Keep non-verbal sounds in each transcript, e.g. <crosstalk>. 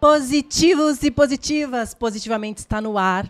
Positivos e positivas, positivamente está no ar.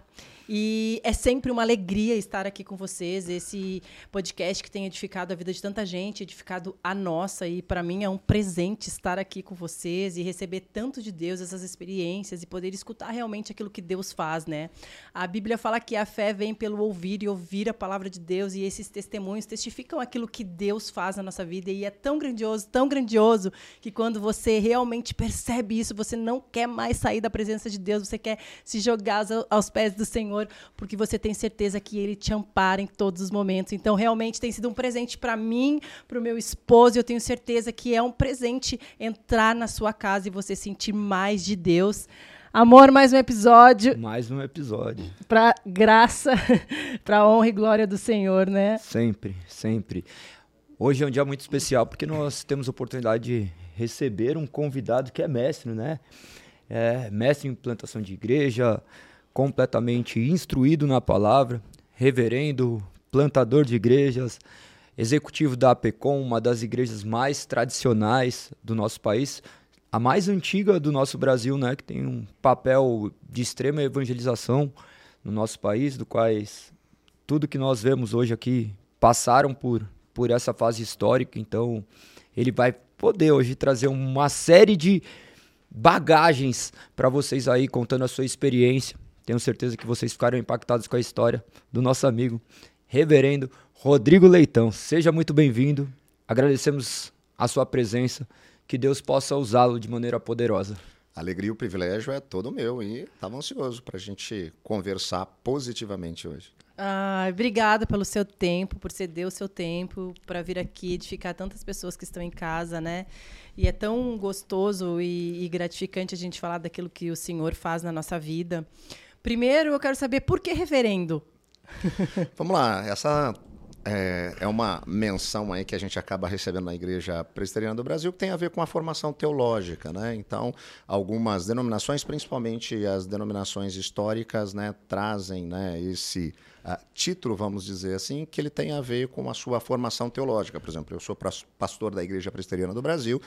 E é sempre uma alegria estar aqui com vocês. Esse podcast que tem edificado a vida de tanta gente, edificado a nossa. E para mim é um presente estar aqui com vocês e receber tanto de Deus essas experiências e poder escutar realmente aquilo que Deus faz, né? A Bíblia fala que a fé vem pelo ouvir e ouvir a palavra de Deus. E esses testemunhos testificam aquilo que Deus faz na nossa vida. E é tão grandioso, tão grandioso, que quando você realmente percebe isso, você não quer mais sair da presença de Deus, você quer se jogar aos pés do Senhor Senhor, porque você tem certeza que Ele te ampara em todos os momentos. Então, realmente tem sido um presente para mim, para o meu esposo, e eu tenho certeza que é um presente entrar na sua casa e você sentir mais de Deus. Amor, mais um episódio. Mais um episódio. Para graça, <laughs> para honra e glória do Senhor, né? Sempre, sempre. Hoje é um dia muito especial porque nós temos a oportunidade de receber um convidado que é mestre, né? É mestre em implantação de igreja, completamente instruído na palavra, reverendo, plantador de igrejas, executivo da APECOM, uma das igrejas mais tradicionais do nosso país, a mais antiga do nosso Brasil, né, que tem um papel de extrema evangelização no nosso país, do quais tudo que nós vemos hoje aqui passaram por, por essa fase histórica, então ele vai poder hoje trazer uma série de bagagens para vocês aí contando a sua experiência tenho certeza que vocês ficaram impactados com a história do nosso amigo, reverendo Rodrigo Leitão. Seja muito bem-vindo. Agradecemos a sua presença. Que Deus possa usá-lo de maneira poderosa. A alegria e o privilégio é todo meu e estava ansioso para a gente conversar positivamente hoje. Ah, obrigada pelo seu tempo, por ceder o seu tempo para vir aqui edificar tantas pessoas que estão em casa, né? E é tão gostoso e, e gratificante a gente falar daquilo que o Senhor faz na nossa vida. Primeiro, eu quero saber por que reverendo? <laughs> Vamos lá, essa é, é, uma menção aí que a gente acaba recebendo na Igreja Presbiteriana do Brasil que tem a ver com a formação teológica, né? Então, algumas denominações, principalmente as denominações históricas, né, trazem, né, esse uh, título, vamos dizer assim, que ele tem a ver com a sua formação teológica. Por exemplo, eu sou pastor da Igreja Presbiteriana do Brasil,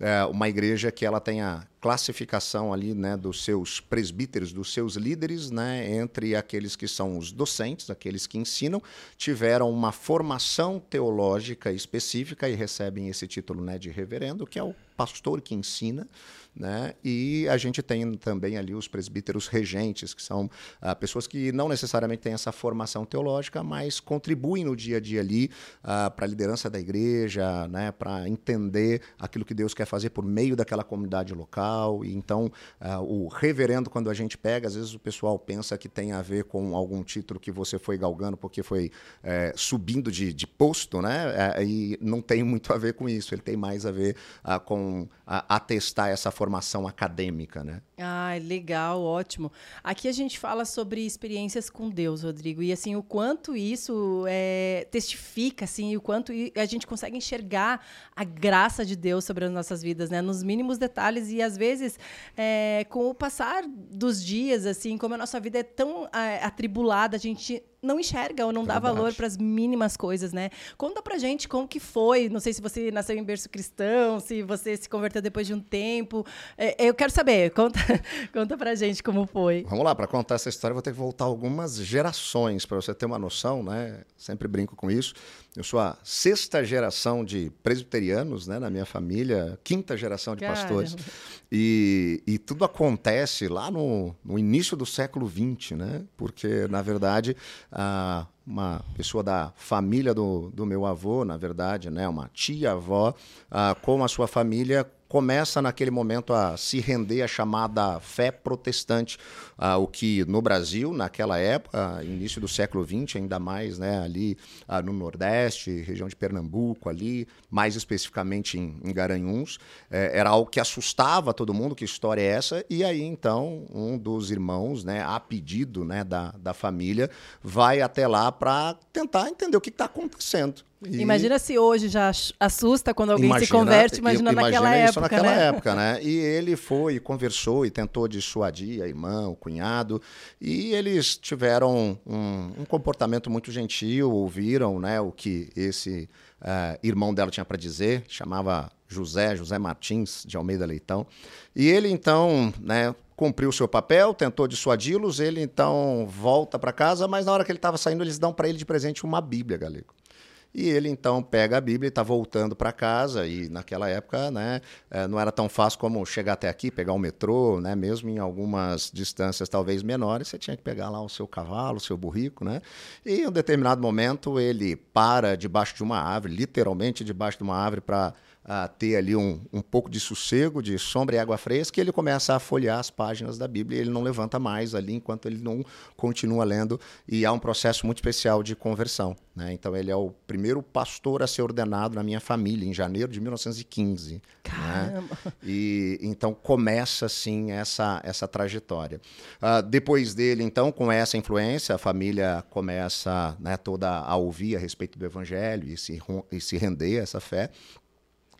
é uma igreja que ela tem a classificação ali, né, dos seus presbíteros, dos seus líderes, né, entre aqueles que são os docentes, aqueles que ensinam, tiveram uma formação teológica específica e recebem esse título, né, de reverendo, que é o pastor que ensina. Né? E a gente tem também ali os presbíteros regentes, que são ah, pessoas que não necessariamente têm essa formação teológica, mas contribuem no dia a dia ali ah, para a liderança da igreja, né? para entender aquilo que Deus quer fazer por meio daquela comunidade local. E então, ah, o reverendo, quando a gente pega, às vezes o pessoal pensa que tem a ver com algum título que você foi galgando porque foi é, subindo de, de, posto, né? É, e não tem muito a ver com isso, ele tem mais a ver com atestar essa formação formação acadêmica, né? Ah, legal, ótimo. Aqui a gente fala sobre experiências com Deus, Rodrigo, e assim o quanto isso é, testifica, assim, o quanto a gente consegue enxergar a graça de Deus sobre as nossas vidas, né? Nos mínimos detalhes e às vezes é, com o passar dos dias, assim, como a nossa vida é tão é, atribulada, a gente não enxerga ou não dá valor para as mínimas coisas, né? Conta pra gente como que foi. Não sei se você nasceu em berço cristão, se você se converteu depois de um tempo. É, eu quero saber. Conta, <laughs> conta pra gente como foi. Vamos lá, para contar essa história, vou ter que voltar algumas gerações para você ter uma noção, né? Sempre brinco com isso. Eu sou a sexta geração de presbiterianos, né, na minha família, quinta geração de Caramba. pastores. E, e, tudo acontece lá no, no início do século XX, né? Porque, na verdade, uma pessoa da família do, do meu avô, na verdade, né, uma tia-avó, com a sua família, começa naquele momento a se render à chamada fé protestante, uh, o que no Brasil, naquela época, início do século XX, ainda mais né, ali uh, no Nordeste, região de Pernambuco, ali, mais especificamente em, em Garanhuns, eh, era algo que assustava todo mundo, que história é essa? E aí, então, um dos irmãos, né, a pedido né, da, da família, vai até lá para tentar entender o que está acontecendo. E... Imagina se hoje já assusta quando alguém imagina, se converte, imagina, imagina naquela isso época. naquela né? época, né? E ele foi, conversou e tentou dissuadir a irmã, o cunhado, e eles tiveram um, um comportamento muito gentil, ouviram né, o que esse uh, irmão dela tinha para dizer, chamava José, José Martins de Almeida Leitão. E ele então, né, cumpriu o seu papel, tentou dissuadi-los, ele então volta para casa, mas na hora que ele estava saindo, eles dão para ele de presente uma Bíblia, galego. E ele então pega a Bíblia e está voltando para casa. E naquela época, né, eh, não era tão fácil como chegar até aqui, pegar o metrô, né, mesmo em algumas distâncias talvez menores, você tinha que pegar lá o seu cavalo, o seu burrico, né? E em um determinado momento ele para debaixo de uma árvore, literalmente debaixo de uma árvore para a ter ali um, um pouco de sossego, de sombra e água fresca, e ele começa a folhear as páginas da Bíblia e ele não levanta mais ali enquanto ele não continua lendo. E há um processo muito especial de conversão. Né? Então, ele é o primeiro pastor a ser ordenado na minha família, em janeiro de 1915. Né? Caramba! Né? E então começa, assim, essa, essa trajetória. Uh, depois dele, então, com essa influência, a família começa né, toda a ouvir a respeito do evangelho e se, e se render a essa fé.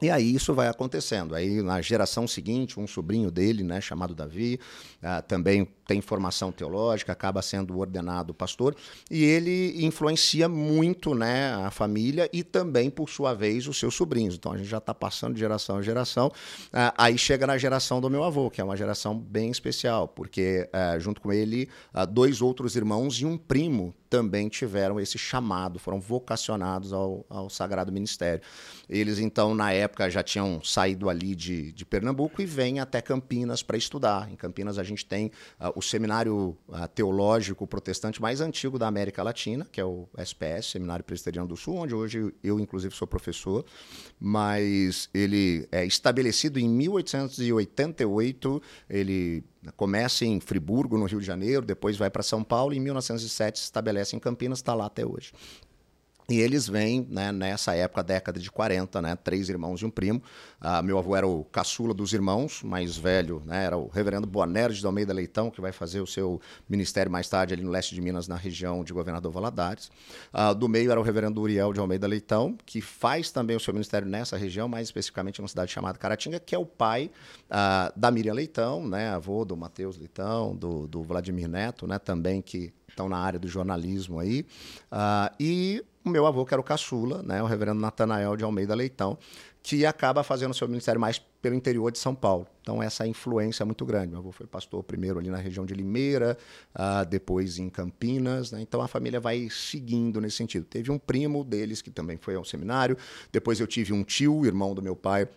E aí isso vai acontecendo. Aí na geração seguinte, um sobrinho dele, né, chamado Davi, uh, também tem formação teológica, acaba sendo ordenado pastor, e ele influencia muito né, a família e também, por sua vez, os seus sobrinhos. Então a gente já está passando de geração em geração. Uh, aí chega na geração do meu avô, que é uma geração bem especial, porque uh, junto com ele, dois outros irmãos e um primo também tiveram esse chamado, foram vocacionados ao, ao Sagrado Ministério. Eles, então, na época, já tinham saído ali de, de Pernambuco e vêm até Campinas para estudar. Em Campinas, a gente tem uh, o seminário uh, teológico protestante mais antigo da América Latina, que é o SPS, Seminário Presbiteriano do Sul, onde hoje eu, inclusive, sou professor. Mas ele é estabelecido em 1888, ele Começa em Friburgo, no Rio de Janeiro, depois vai para São Paulo e em 1907 se estabelece em Campinas, está lá até hoje. E eles vêm, né, nessa época, década de 40, né, três irmãos e um primo. Ah, meu avô era o caçula dos irmãos, mais velho, né, era o reverendo Boanerges de Almeida Leitão, que vai fazer o seu ministério mais tarde ali no leste de Minas, na região de Governador Valadares. Ah, do meio era o reverendo Uriel de Almeida Leitão, que faz também o seu ministério nessa região, mais especificamente numa cidade chamada Caratinga, que é o pai ah, da Miriam Leitão, né, avô do Matheus Leitão, do, do Vladimir Neto, né, também que estão na área do jornalismo aí. Uh, e o meu avô, que era o caçula, né, o reverendo Natanael de Almeida Leitão, que acaba fazendo seu ministério mais pelo interior de São Paulo. Então, essa influência é muito grande. Meu avô foi pastor primeiro ali na região de Limeira, uh, depois em Campinas. Né? Então, a família vai seguindo nesse sentido. Teve um primo deles que também foi ao seminário. Depois, eu tive um tio, irmão do meu pai,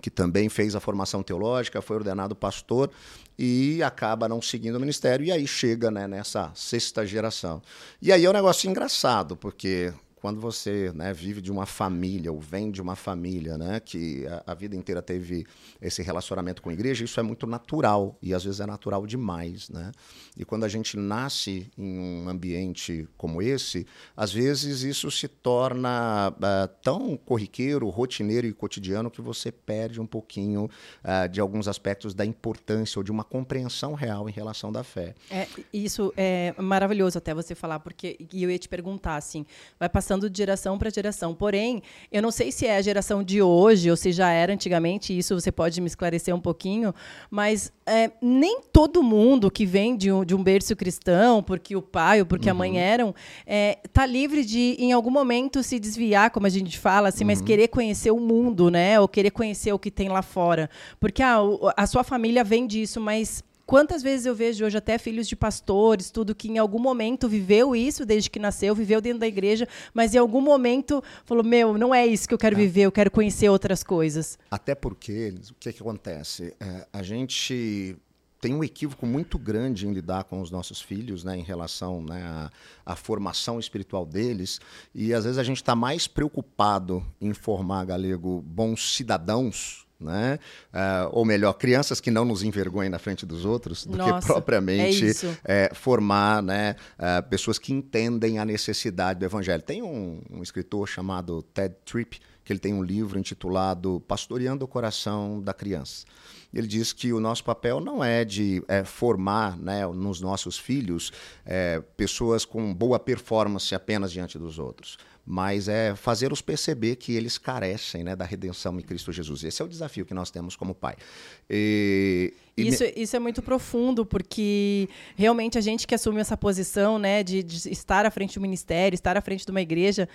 que também fez a formação teológica, foi ordenado pastor e acaba não seguindo o ministério, e aí chega né, nessa sexta geração. E aí é um negócio engraçado, porque quando você né, vive de uma família ou vem de uma família né, que a, a, vida inteira teve esse relacionamento com a igreja, isso é muito natural e às vezes é natural demais. Né? E quando a gente nasce em um ambiente como esse, às vezes isso se torna uh, tão corriqueiro, rotineiro e cotidiano que você perde um pouquinho uh, de alguns aspectos da importância ou de uma compreensão real em relação da fé. É, isso é maravilhoso até você falar, porque eu ia te perguntar assim, vai passar passando de geração para geração. Porém, eu não sei se é a geração de hoje ou se já era antigamente, isso você pode me esclarecer um pouquinho, mas é, nem todo mundo que vem de um, de um berço cristão, porque o pai ou porque uhum. a mãe uhum. eram, é, tá livre de, em algum momento, se desviar, como a gente fala, assim, uhum. mas querer conhecer o mundo, né? Ou querer conhecer o que tem lá fora. Porque ah, a sua família vem disso, mas Quantas vezes eu vejo hoje até filhos de pastores, tudo que em algum momento viveu isso desde que nasceu, viveu dentro da igreja, mas em algum momento falou: Meu, não é isso que eu quero é. viver, eu quero conhecer outras coisas. Até porque, o que, que acontece? É, a gente tem um equívoco muito grande em lidar com os nossos filhos, né, em relação né, à, à, formação espiritual deles. E às vezes a gente está mais preocupado em formar, galego, bons cidadãos né? Uh, ou melhor, crianças que não nos envergonhem na frente dos outros, do Nossa, que propriamente é é, formar né, uh, pessoas que entendem a necessidade do evangelho. Tem um, um escritor chamado Ted Tripp, porque ele tem um livro intitulado Pastoreando o Coração da Criança. Ele diz que o nosso papel não é de é, formar né, nos nossos filhos é, pessoas com boa performance apenas diante dos outros mas é fazer-os perceber que eles carecem né, da redenção em Cristo Jesus. Esse é o desafio que nós temos como pai. E, e isso, isso é muito profundo, porque realmente a gente que assume essa posição né, de, de estar à frente do ministério, estar à frente de uma igreja,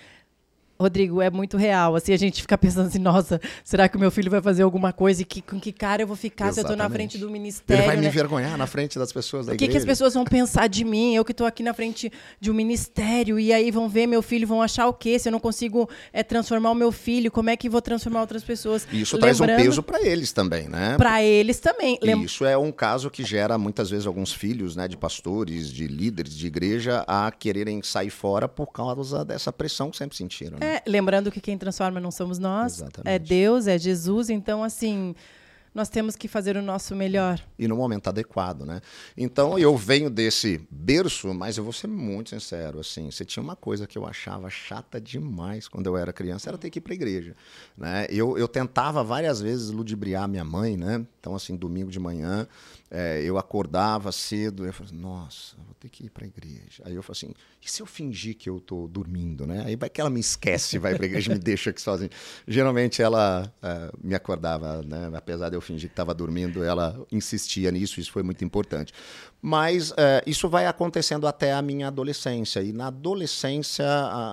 Rodrigo, é muito real. Assim, a gente fica pensando assim, nossa, será que o meu filho vai fazer alguma coisa e que, com que cara eu vou ficar Exatamente. se eu estou na frente do ministério? Ele vai né? me envergonhar na frente das pessoas da o que igreja. O que as pessoas vão pensar de mim? Eu que estou aqui na frente de um ministério e aí vão ver meu filho, vão achar o quê? Se eu não consigo é, transformar o meu filho, como é que vou transformar outras pessoas? E isso Lembrando, traz um peso para eles também, né? Para eles também. Lem... Isso é um caso que gera muitas vezes alguns filhos, né, de pastores, de líderes de igreja a quererem sair fora por causa dessa pressão que sempre sentiram. Né? É, lembrando que quem transforma não somos nós, Exatamente. é Deus, é Jesus. Então, assim, nós temos que fazer o nosso melhor. E no momento adequado, né? Então eu venho desse berço, mas eu vou ser muito sincero, assim, você tinha uma coisa que eu achava chata demais quando eu era criança, era ter que ir para a igreja, né? Eu, eu tentava várias vezes ludibriar minha mãe, né? Então assim, domingo de manhã, é, eu acordava cedo, eu falava, nossa, vou ter que ir para a igreja. Aí eu falei assim, e se eu fingir que eu estou dormindo, né? Aí vai que ela me esquece, vai para a igreja me deixa aqui sozinho. Geralmente ela é, me acordava, né? Apesar de eu fingir que estava dormindo, ela insistia nisso, isso foi muito importante. Mas é, isso vai acontecendo até a minha adolescência. E na adolescência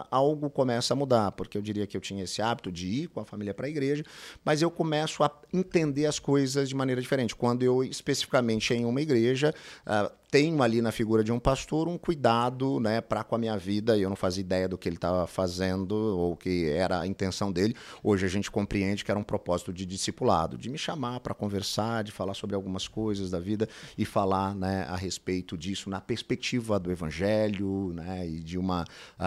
algo começa a mudar, porque eu diria que eu tinha esse hábito de ir com a família para a igreja, mas eu começo a entender as coisas de maneira diferente. Quando eu, especificamente em uma igreja, uh, tenho ali na figura de um pastor um cuidado né, para com a minha vida, e eu não fazia ideia do que ele estava fazendo ou que era a intenção dele. Hoje a gente compreende que era um propósito de discipulado, de me chamar para conversar, de falar sobre algumas coisas da vida e falar né, a respeito disso na perspectiva do evangelho né, e de uma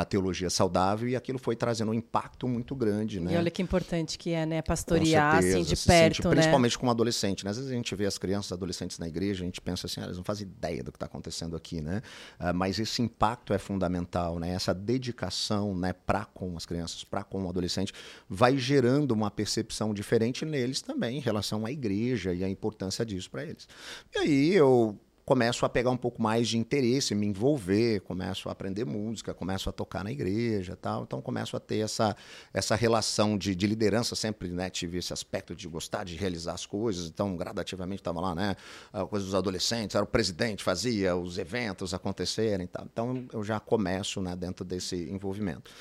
teologia saudável, e aquilo foi trazendo um impacto muito grande. Né? E olha que importante que é, né, pastorear assim de perto. Sente, né? Principalmente com adolescente. Né? Às vezes a gente vê as crianças adolescentes na igreja, a gente pensa assim, ah, eles não fazem ideia do que está acontecendo aqui, né? Uh, mas esse impacto é fundamental, né? Essa dedicação, né, para com as crianças, para com o adolescente, vai gerando uma percepção diferente neles também em relação à igreja e a importância disso para eles. E aí eu começo a pegar um pouco mais de interesse, me envolver, começo a aprender música, começo a tocar na igreja tal. Então começo a ter essa, essa relação de, de liderança, sempre né, tive esse aspecto de gostar de realizar as coisas. Então, gradativamente estava lá, né? A coisa dos adolescentes, era o presidente, fazia os eventos acontecerem tal. Então eu já começo né, dentro desse envolvimento.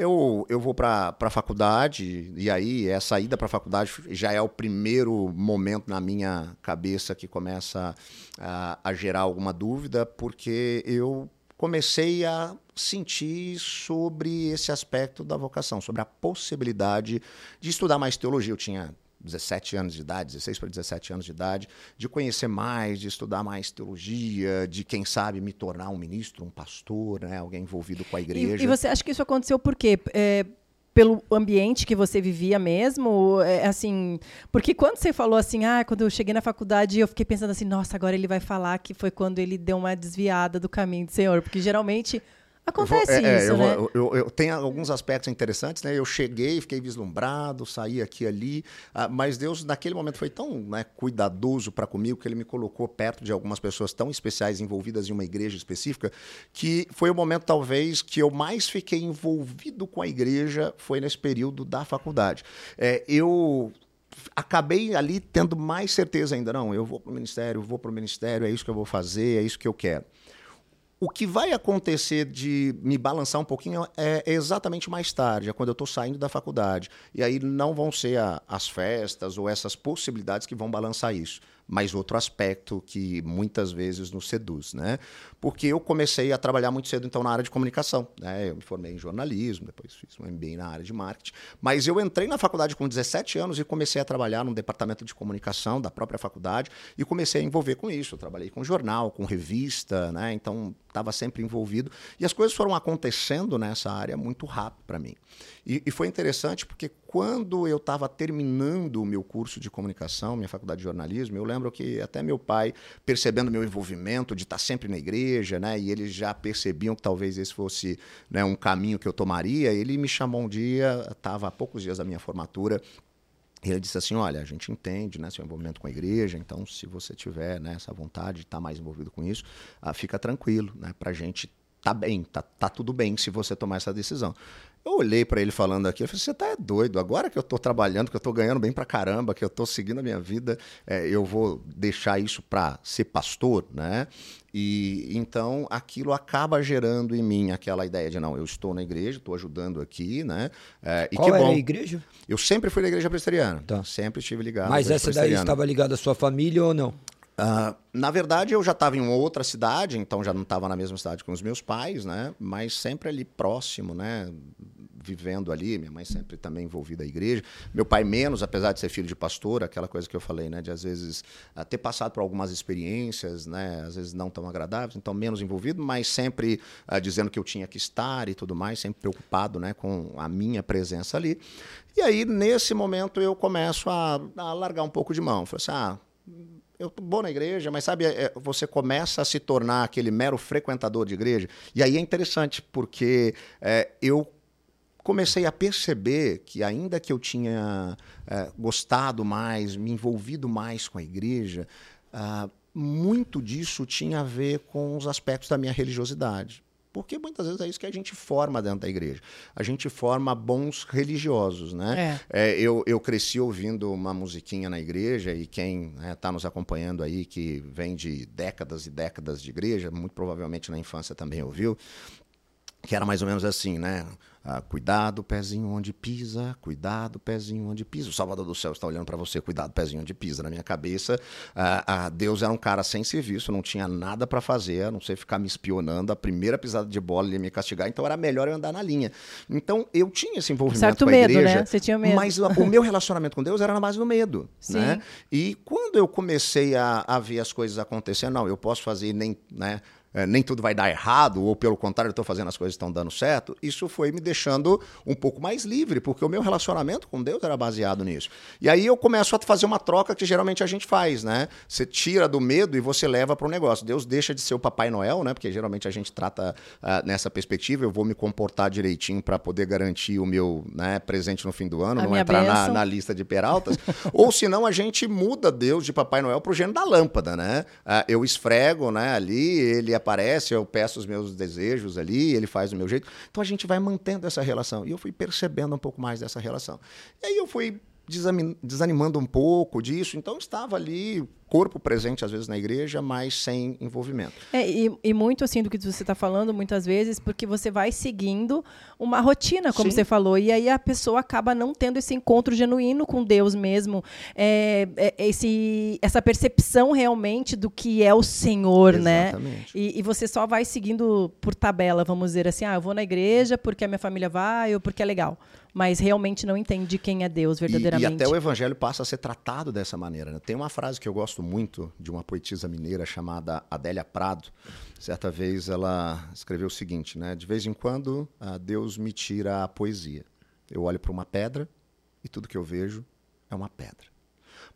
Eu, eu vou para a faculdade, e aí essa ida para a faculdade já é o primeiro momento na minha cabeça que começa a, a gerar alguma dúvida, porque eu comecei a sentir sobre esse aspecto da vocação, sobre a possibilidade de estudar mais teologia. Eu tinha 17 anos de idade, 16 para 17 anos de idade, de conhecer mais, de estudar mais teologia, de quem sabe me tornar um ministro, um pastor, né, alguém envolvido com a igreja. E, e você acha que isso aconteceu por quê? É, pelo ambiente que você vivia mesmo, é, assim, porque quando você falou assim, ah, quando eu cheguei na faculdade, eu fiquei pensando assim, nossa, agora ele vai falar que foi quando ele deu uma desviada do caminho do Senhor, porque geralmente Acontece vou, é, isso, é, né? Eu, eu, eu, tenho alguns aspectos interessantes, né? Eu cheguei, fiquei vislumbrado, saí aqui ali, ah, mas Deus naquele momento foi tão né, cuidadoso para comigo que Ele me colocou perto de algumas pessoas tão especiais envolvidas em uma igreja específica que foi o momento talvez que eu mais fiquei envolvido com a igreja foi nesse período da faculdade. É, eu acabei ali tendo mais certeza ainda não, eu vou para o ministério, vou para o ministério, é isso que eu vou fazer, é isso que eu quero. O que vai acontecer de me balançar um pouquinho é, exatamente mais tarde, é quando eu estou saindo da faculdade. E aí não vão ser a, as festas ou essas possibilidades que vão balançar isso mas outro aspecto que muitas vezes nos seduz, né? Porque eu comecei a trabalhar muito cedo então na área de comunicação, né? Eu me formei em jornalismo, depois fiz um MBA na área de marketing, mas eu entrei na faculdade com 17 anos e comecei a trabalhar no departamento de comunicação da própria faculdade e comecei a envolver com isso. Eu trabalhei com jornal, com revista, né? Então estava sempre envolvido e as coisas foram acontecendo nessa área muito rápido para mim. E, e foi interessante porque quando eu estava terminando o meu curso de comunicação, minha faculdade de jornalismo, eu lembro lembro que até meu pai, percebendo meu envolvimento de estar sempre na igreja, né, e eles já percebiam que talvez esse fosse né, um caminho que eu tomaria, ele me chamou um dia, estava há poucos dias da minha formatura, e ele disse assim: Olha, a gente entende né, seu envolvimento com a igreja, então se você tiver né, essa vontade de estar mais envolvido com isso, ah, fica tranquilo, né, para a gente tá bem, tá, tá tudo bem se você tomar essa decisão. Eu olhei para ele falando aqui, eu falei, você tá é doido, agora que eu estou trabalhando, que eu estou ganhando bem para caramba, que eu estou seguindo a minha vida, é, eu vou deixar isso para ser pastor, né? E então aquilo acaba gerando em mim aquela ideia de não, eu estou na igreja, estou ajudando aqui, né? É, e Qual que bom. a igreja? Eu sempre fui na igreja presbiteriana, tá. sempre estive ligado. Mas essa daí estava ligada à sua família ou não? Uh, na verdade, eu já estava em outra cidade, então já não estava na mesma cidade com os meus pais, né? Mas sempre ali próximo, né? Vivendo ali, minha mãe sempre também envolvida a igreja. Meu pai menos, apesar de ser filho de pastor, aquela coisa que eu falei, né? De às vezes uh, ter passado por algumas experiências, né? Às vezes não tão agradáveis, então menos envolvido, mas sempre uh, dizendo que eu tinha que estar e tudo mais, sempre preocupado, né? Com a minha presença ali. E aí, nesse momento, eu começo a, a largar um pouco de mão. Falei assim, ah eu bom na igreja, mas sabe, é, você começa a se tornar aquele mero frequentador de igreja. E aí é interessante, porque é, eu comecei a perceber que, ainda que eu tinha é, gostado mais, me envolvido mais com a igreja, ah, muito disso tinha a ver com os aspectos da minha religiosidade. Porque muitas vezes é isso que a gente forma dentro da igreja. A gente forma bons religiosos, né? É. É, eu, eu cresci ouvindo uma musiquinha na igreja e quem está né, tá nos acompanhando aí, que vem de décadas e décadas de igreja, muito provavelmente na infância também ouviu, que era mais ou menos assim, né? Ah, cuidado, pezinho onde pisa, cuidado, pezinho onde pisa. O Salvador do Céu está olhando para você, cuidado, pezinho onde pisa. Na minha cabeça, ah, ah, Deus era um cara sem serviço, não tinha nada para fazer, a não sei ficar me espionando. A primeira pisada de bola ele ia me castigar, então era melhor eu andar na linha. Então eu tinha esse envolvimento certo com a medo, igreja, né? Você tinha medo. mas o meu relacionamento com Deus era na base do medo. Sim. Né? E quando eu comecei a, a ver as coisas acontecendo, não, eu posso fazer nem. Né, é, nem tudo vai dar errado, ou pelo contrário, eu estou fazendo as coisas estão dando certo, isso foi me deixando um pouco mais livre, porque o meu relacionamento com Deus era baseado nisso. E aí eu começo a fazer uma troca que geralmente a gente faz, né? Você tira do medo e você leva para o negócio. Deus deixa de ser o Papai Noel, né? Porque geralmente a gente trata uh, nessa perspectiva, eu vou me comportar direitinho para poder garantir o meu né, presente no fim do ano, a não entrar na, na, lista de peraltas. <laughs> ou senão a gente muda Deus de Papai Noel para o gênero da lâmpada, né? Uh, eu esfrego né, ali, ele aparece, eu peço os meus desejos ali, ele faz do meu jeito. Então a gente vai mantendo essa relação. E eu fui percebendo um pouco mais dessa relação. E aí eu fui desanimando um pouco disso, então estava ali corpo presente às vezes na igreja, mas sem envolvimento. É, e, e muito assim do que você está falando, muitas vezes, porque você vai seguindo uma rotina, como Sim. você falou, e aí a pessoa acaba não tendo esse encontro genuíno com Deus mesmo, é, é, esse, essa percepção realmente do que é o Senhor, né? Exatamente. né? E, e você só vai seguindo por tabela, vamos dizer assim, ah, eu vou na igreja porque a minha família vai ou porque é legal mas realmente não entende quem é Deus verdadeiramente. E, e até o evangelho passa a ser tratado dessa maneira. Né? Tem uma frase que eu gosto muito de uma poetisa mineira chamada Adélia Prado. Certa vez ela escreveu o seguinte, né? De vez em quando, uh, Deus me tira a poesia. Eu olho para uma pedra e tudo que eu vejo é uma pedra.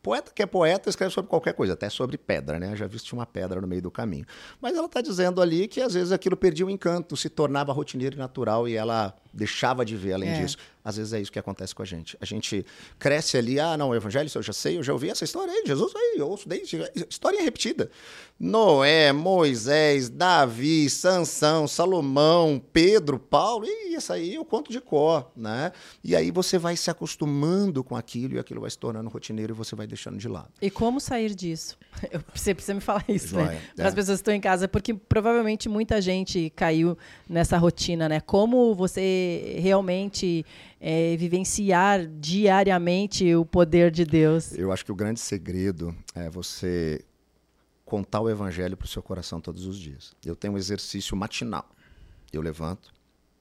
Poeta que é poeta escreve sobre qualquer coisa, até sobre pedra, né? Já viste uma pedra no meio do caminho. Mas ela está dizendo ali que às vezes aquilo perdia o encanto, se tornava rotineiro e natural e ela deixava de ver além é. disso. Às vezes é isso que acontece com a gente. A gente cresce ali, ah, não, o evangelho, isso eu já sei, eu já ouvi essa história aí, Jesus aí, eu ouço desde. História repetida. Noé, Moisés, Davi, Sansão, Salomão, Pedro, Paulo, e isso aí eu conto de cor, né? E aí você vai se acostumando com aquilo e aquilo vai se tornando rotineiro e você vai deixando de lado. E como sair disso? <laughs> Eu, você precisa me falar isso, né? Joia, né? Para as pessoas que estão em casa, porque provavelmente muita gente caiu nessa rotina, né? Como você realmente é, vivenciar diariamente o poder de Deus? Eu acho que o grande segredo é você contar o evangelho para o seu coração todos os dias. Eu tenho um exercício matinal. Eu levanto,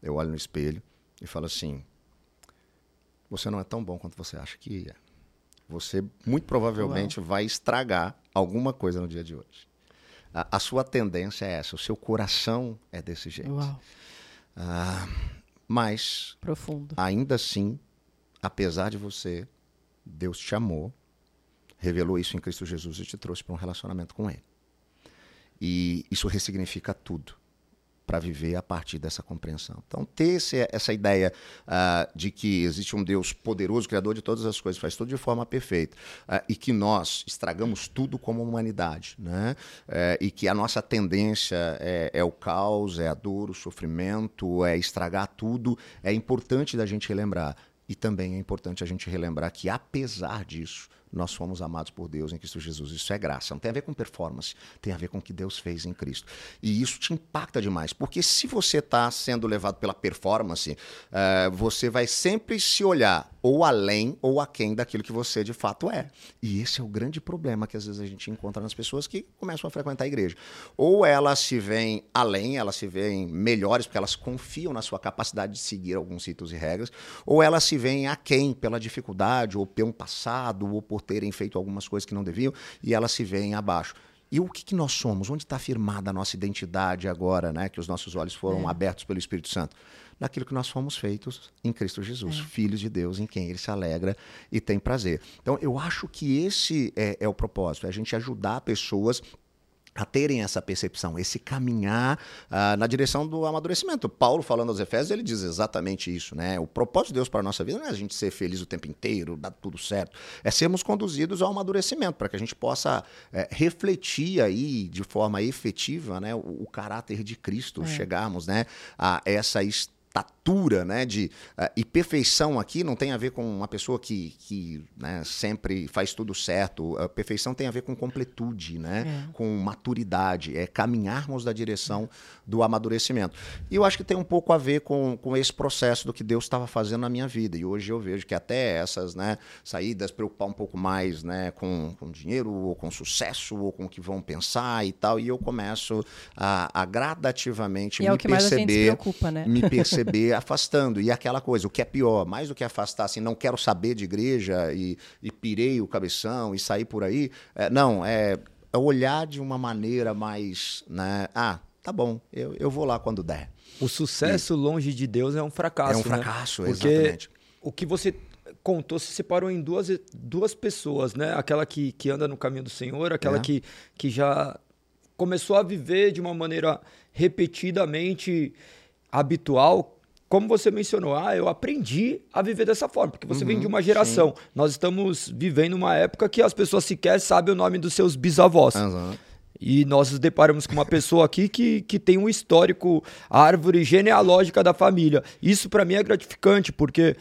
eu olho no espelho e falo assim: você não é tão bom quanto você acha que é. Você muito provavelmente Uau. vai estragar alguma coisa no dia de hoje. A, a, sua tendência é essa, o seu coração é desse jeito. Ah, mas, Profundo. ainda assim, apesar de você, Deus te amou, revelou isso em Cristo Jesus e te trouxe para um relacionamento com Ele. E isso ressignifica tudo para viver a partir dessa compreensão. Então, ter esse, essa ideia uh, de que existe um Deus poderoso, criador de todas as coisas, faz tudo de forma perfeita, uh, e que nós estragamos tudo como humanidade, né? Uh, e que a nossa tendência é, é, o caos, é a dor, o sofrimento, é estragar tudo, é importante da gente relembrar. E também é importante a gente relembrar que, apesar disso, nós fomos amados por Deus em Cristo Jesus. Isso é graça. Não tem a ver com performance, tem a ver com o que Deus fez em Cristo. E isso te impacta demais, porque se você está sendo levado pela performance, uh, você vai sempre se olhar ou além ou aquém daquilo que você de fato é. E esse é o grande problema que às vezes a gente encontra nas pessoas que começam a frequentar a igreja. Ou elas se veem além, elas se veem melhores porque elas confiam na sua capacidade de seguir alguns ritos e regras, ou elas se veem aquém pela dificuldade ou pelo passado ou por terem feito algumas coisas que não deviam e elas se veem abaixo. E o que, que nós somos? Onde está firmada a nossa identidade agora, né? Que os nossos olhos foram é. abertos pelo Espírito Santo? Naquilo que nós fomos feitos em Cristo Jesus, é. filhos de Deus, em quem Ele se alegra e tem prazer. Então, eu acho que esse é, é o propósito, é a gente ajudar pessoas a terem essa percepção, esse caminhar uh, na direção do amadurecimento. Paulo, falando aos Efésios, ele diz exatamente isso, né? O propósito de Deus para a nossa vida não é a gente ser feliz o tempo inteiro, dar tudo certo, é sermos conduzidos ao amadurecimento, para que a gente possa é, refletir aí de forma efetiva né, o, o caráter de Cristo, é. chegarmos né, a essa estatura, né, de uh, e perfeição aqui não tem a ver com uma pessoa que, que né, sempre faz tudo certo. A perfeição tem a ver com completude, né, é. com maturidade, é caminharmos da direção do amadurecimento. E eu acho que tem um pouco a ver com, com esse processo do que Deus estava fazendo na minha vida. E hoje eu vejo que até essas, né, saídas preocupar um pouco mais, né, com, com dinheiro ou com sucesso ou com o que vão pensar e tal, e eu começo a, a gradativamente e me é o que perceber, mais a gente se preocupa, né? me perceber <laughs> afastando. E aquela coisa, o que é pior, mais do que afastar, assim, não quero saber de igreja e, e pirei o cabeção e sair por aí. É, não, é, é olhar de uma maneira mais, né? Ah, tá bom, eu, eu vou lá quando der. O sucesso e, longe de Deus é um fracasso. É um né? fracasso, né? exatamente. Porque o que você contou se separou em duas, duas pessoas, né? Aquela que, que anda no caminho do Senhor, aquela é. que, que já começou a viver de uma maneira repetidamente habitual, como você mencionou, ah, eu aprendi a viver dessa forma, porque você uhum, vem de uma geração. Sim. Nós estamos vivendo uma época que as pessoas sequer sabem o nome dos seus bisavós. Uhum. E nós nos deparamos com uma pessoa aqui que, que tem um histórico, árvore genealógica da família. Isso para mim é gratificante, porque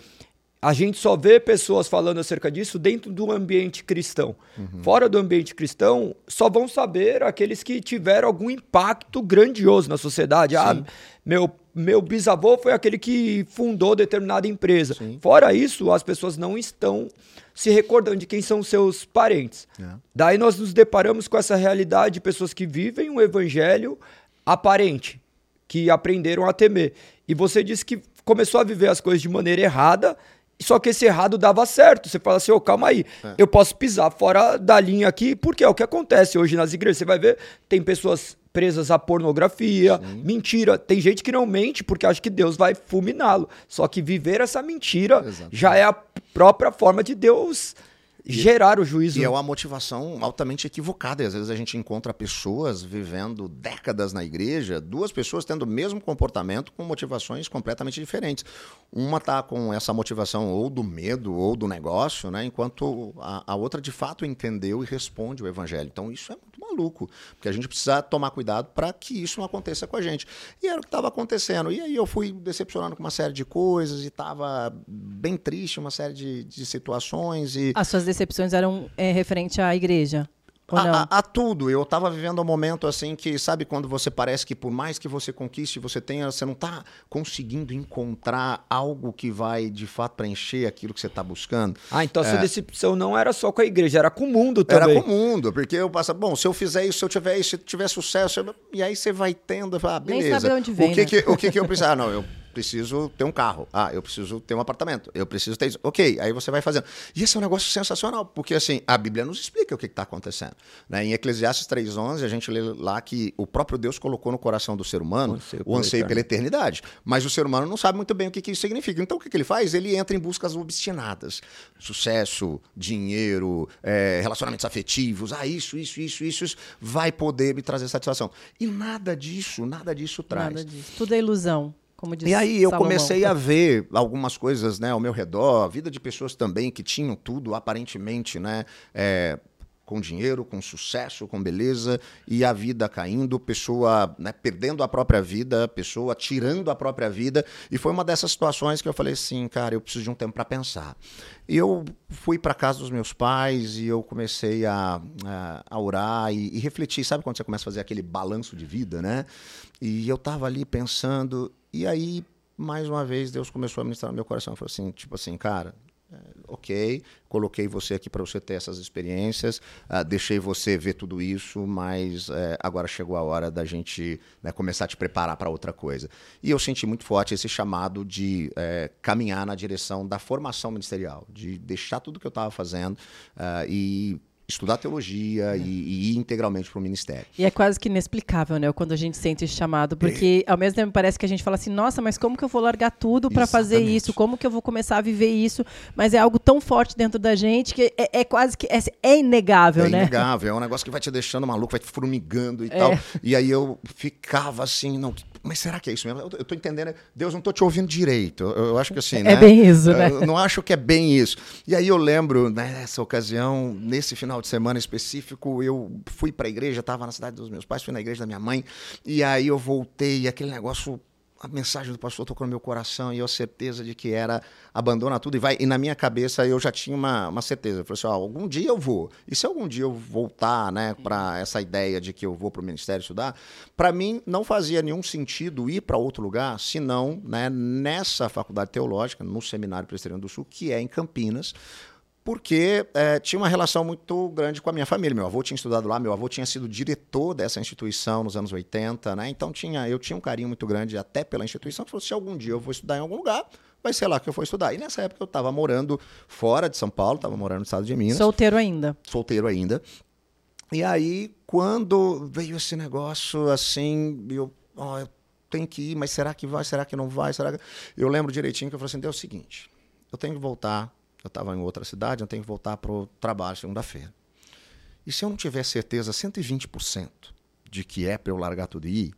a gente só vê pessoas falando acerca disso dentro do ambiente cristão. Uhum. Fora do ambiente cristão, só vão saber aqueles que tiveram algum impacto grandioso na sociedade. Ah, Sim. Ah, meu, meu bisavô foi aquele que fundou determinada empresa. Sim. Fora isso, as pessoas não estão se recordando de quem são seus parentes. É. Daí nós nos deparamos com essa realidade de pessoas que vivem um evangelho aparente, que aprenderam a temer. E você disse que começou a viver as coisas de maneira errada só que esse errado dava certo. Você fala assim, ô, oh, calma aí, é. eu posso pisar fora da linha aqui, porque é o que acontece hoje nas igrejas. Você vai ver, tem pessoas presas à pornografia, Sim. mentira. Tem gente que não mente porque acha que Deus vai fulminá-lo. Só que viver essa mentira Exatamente. já é a própria forma de Deus gerar o juízo. E é uma motivação altamente equivocada. E às vezes a gente encontra pessoas vivendo décadas na igreja, duas pessoas tendo o mesmo comportamento com motivações completamente diferentes. Uma está com essa motivação ou do medo ou do negócio, né? enquanto a, a, outra de fato entendeu e responde o evangelho. Então isso é muito maluco, porque a gente precisa tomar cuidado para que isso não aconteça com a gente. E era o que estava acontecendo. E aí eu fui decepcionando com uma série de coisas e estava bem triste, uma série de, de situações. E... As suas decepções eram é, referente à igreja? A, a, a, tudo. Eu estava vivendo um momento assim que, sabe, quando você parece que por mais que você conquiste, você tenha, você não está conseguindo encontrar algo que vai de fato preencher aquilo que você está buscando. Ah, então a sua é... decepção não era só com a igreja, era com o mundo também. Era com o mundo, porque eu passo, bom, se eu fizer isso, se eu tiver isso, se tiver sucesso, eu... e aí você vai tendo, ah, beleza. Nem sabe onde vem, o que, né? que, o que, que eu preciso? Ah, não, eu preciso ter um carro. Ah, eu preciso ter um apartamento. Eu preciso ter isso. Ok, aí você vai fazendo. E esse é um negócio sensacional, porque assim, a Bíblia nos explica o que está acontecendo. Né? Em Eclesiastes 3,11, a gente lê lá que o próprio Deus colocou no coração do ser humano o anseio, o anseio pela eternidade. Mas o ser humano não sabe muito bem o que, que isso significa. Então o que, que ele faz? Ele entra em buscas obstinadas. Sucesso, dinheiro, é, relacionamentos afetivos. Ah, isso, isso, isso, isso, isso vai poder me trazer satisfação. E nada disso, nada disso traz. Nada disso. Tudo é ilusão. Como e aí eu Salomão. comecei a <laughs> ver algumas coisas né, ao meu redor, a vida de pessoas também que tinham tudo aparentemente, né? É, com dinheiro, com sucesso, com beleza, e a vida caindo, pessoa né, perdendo a própria vida, pessoa tirando a própria vida. E foi uma dessas situações que eu falei assim, cara, eu preciso de um tempo para pensar. E eu fui para casa dos meus pais e eu comecei a, a, a orar e, e, refletir. Sabe quando você começa a fazer aquele balanço de vida, né? E eu estava ali pensando, e aí, mais uma vez, Deus começou a ministrar no meu coração. Falou assim, tipo assim, cara, é, ok, coloquei você aqui para você ter essas experiências, uh, deixei você ver tudo isso, mas uh, agora chegou a hora da gente né, começar a te preparar para outra coisa. E eu senti muito forte esse chamado de uh, caminhar na direção da formação ministerial, de deixar tudo que eu estava fazendo e estudar teologia é. e, e, ir integralmente para o ministério. E é quase que inexplicável, né? Quando a gente sente esse chamado, porque é. ao mesmo tempo parece que a gente fala assim, nossa, mas como que eu vou largar tudo para fazer isso? Como que eu vou começar a viver isso? Mas é algo tão forte dentro da gente que é, é quase que é, é inegável, é né? É inegável, é um negócio que vai te deixando maluco, vai te formigando e é. tal. E aí eu ficava assim, não, mas será que é isso mesmo? Eu, eu tô entendendo, Deus, não tô te ouvindo direito. Eu, eu acho que assim, <laughs> é né? É bem isso, né? Eu não acho que é bem isso. E aí eu lembro, nessa ocasião, nesse final de semana específico, eu fui para a igreja, estava na cidade dos meus pais, fui na igreja da minha mãe, e aí eu voltei, e aquele negócio a mensagem do pastor tocou no meu coração e eu certeza de que era abandona tudo e vai. E na minha cabeça eu já tinha uma, uma certeza. Eu falei assim: ó, algum dia eu vou. E se algum dia eu voltar né, para essa ideia de que eu vou para o ministério estudar, para mim não fazia nenhum sentido ir para outro lugar senão né, nessa faculdade teológica, no Seminário Presbiteriano do Sul, que é em Campinas, porque é, tinha uma relação muito grande com a minha família. Meu avô tinha estudado lá, meu avô tinha sido diretor dessa instituição nos anos 80, né? Então tinha, eu tinha um carinho muito grande até pela instituição. Falou, se algum dia eu vou estudar em algum lugar, vai ser lá que eu vou estudar. E nessa época eu estava morando fora de São Paulo, estava morando no estado de Minas. Solteiro ainda. Solteiro ainda. E aí, quando veio esse negócio assim, eu, oh, eu tenho que ir, mas será que vai? Será que não vai? Será que... Eu lembro direitinho que eu falei assim: é o seguinte, eu tenho que voltar eu estava em outra cidade, eu tenho que voltar para o trabalho segunda-feira. E se eu não tiver certeza 120% de que é para eu largar tudo e ir,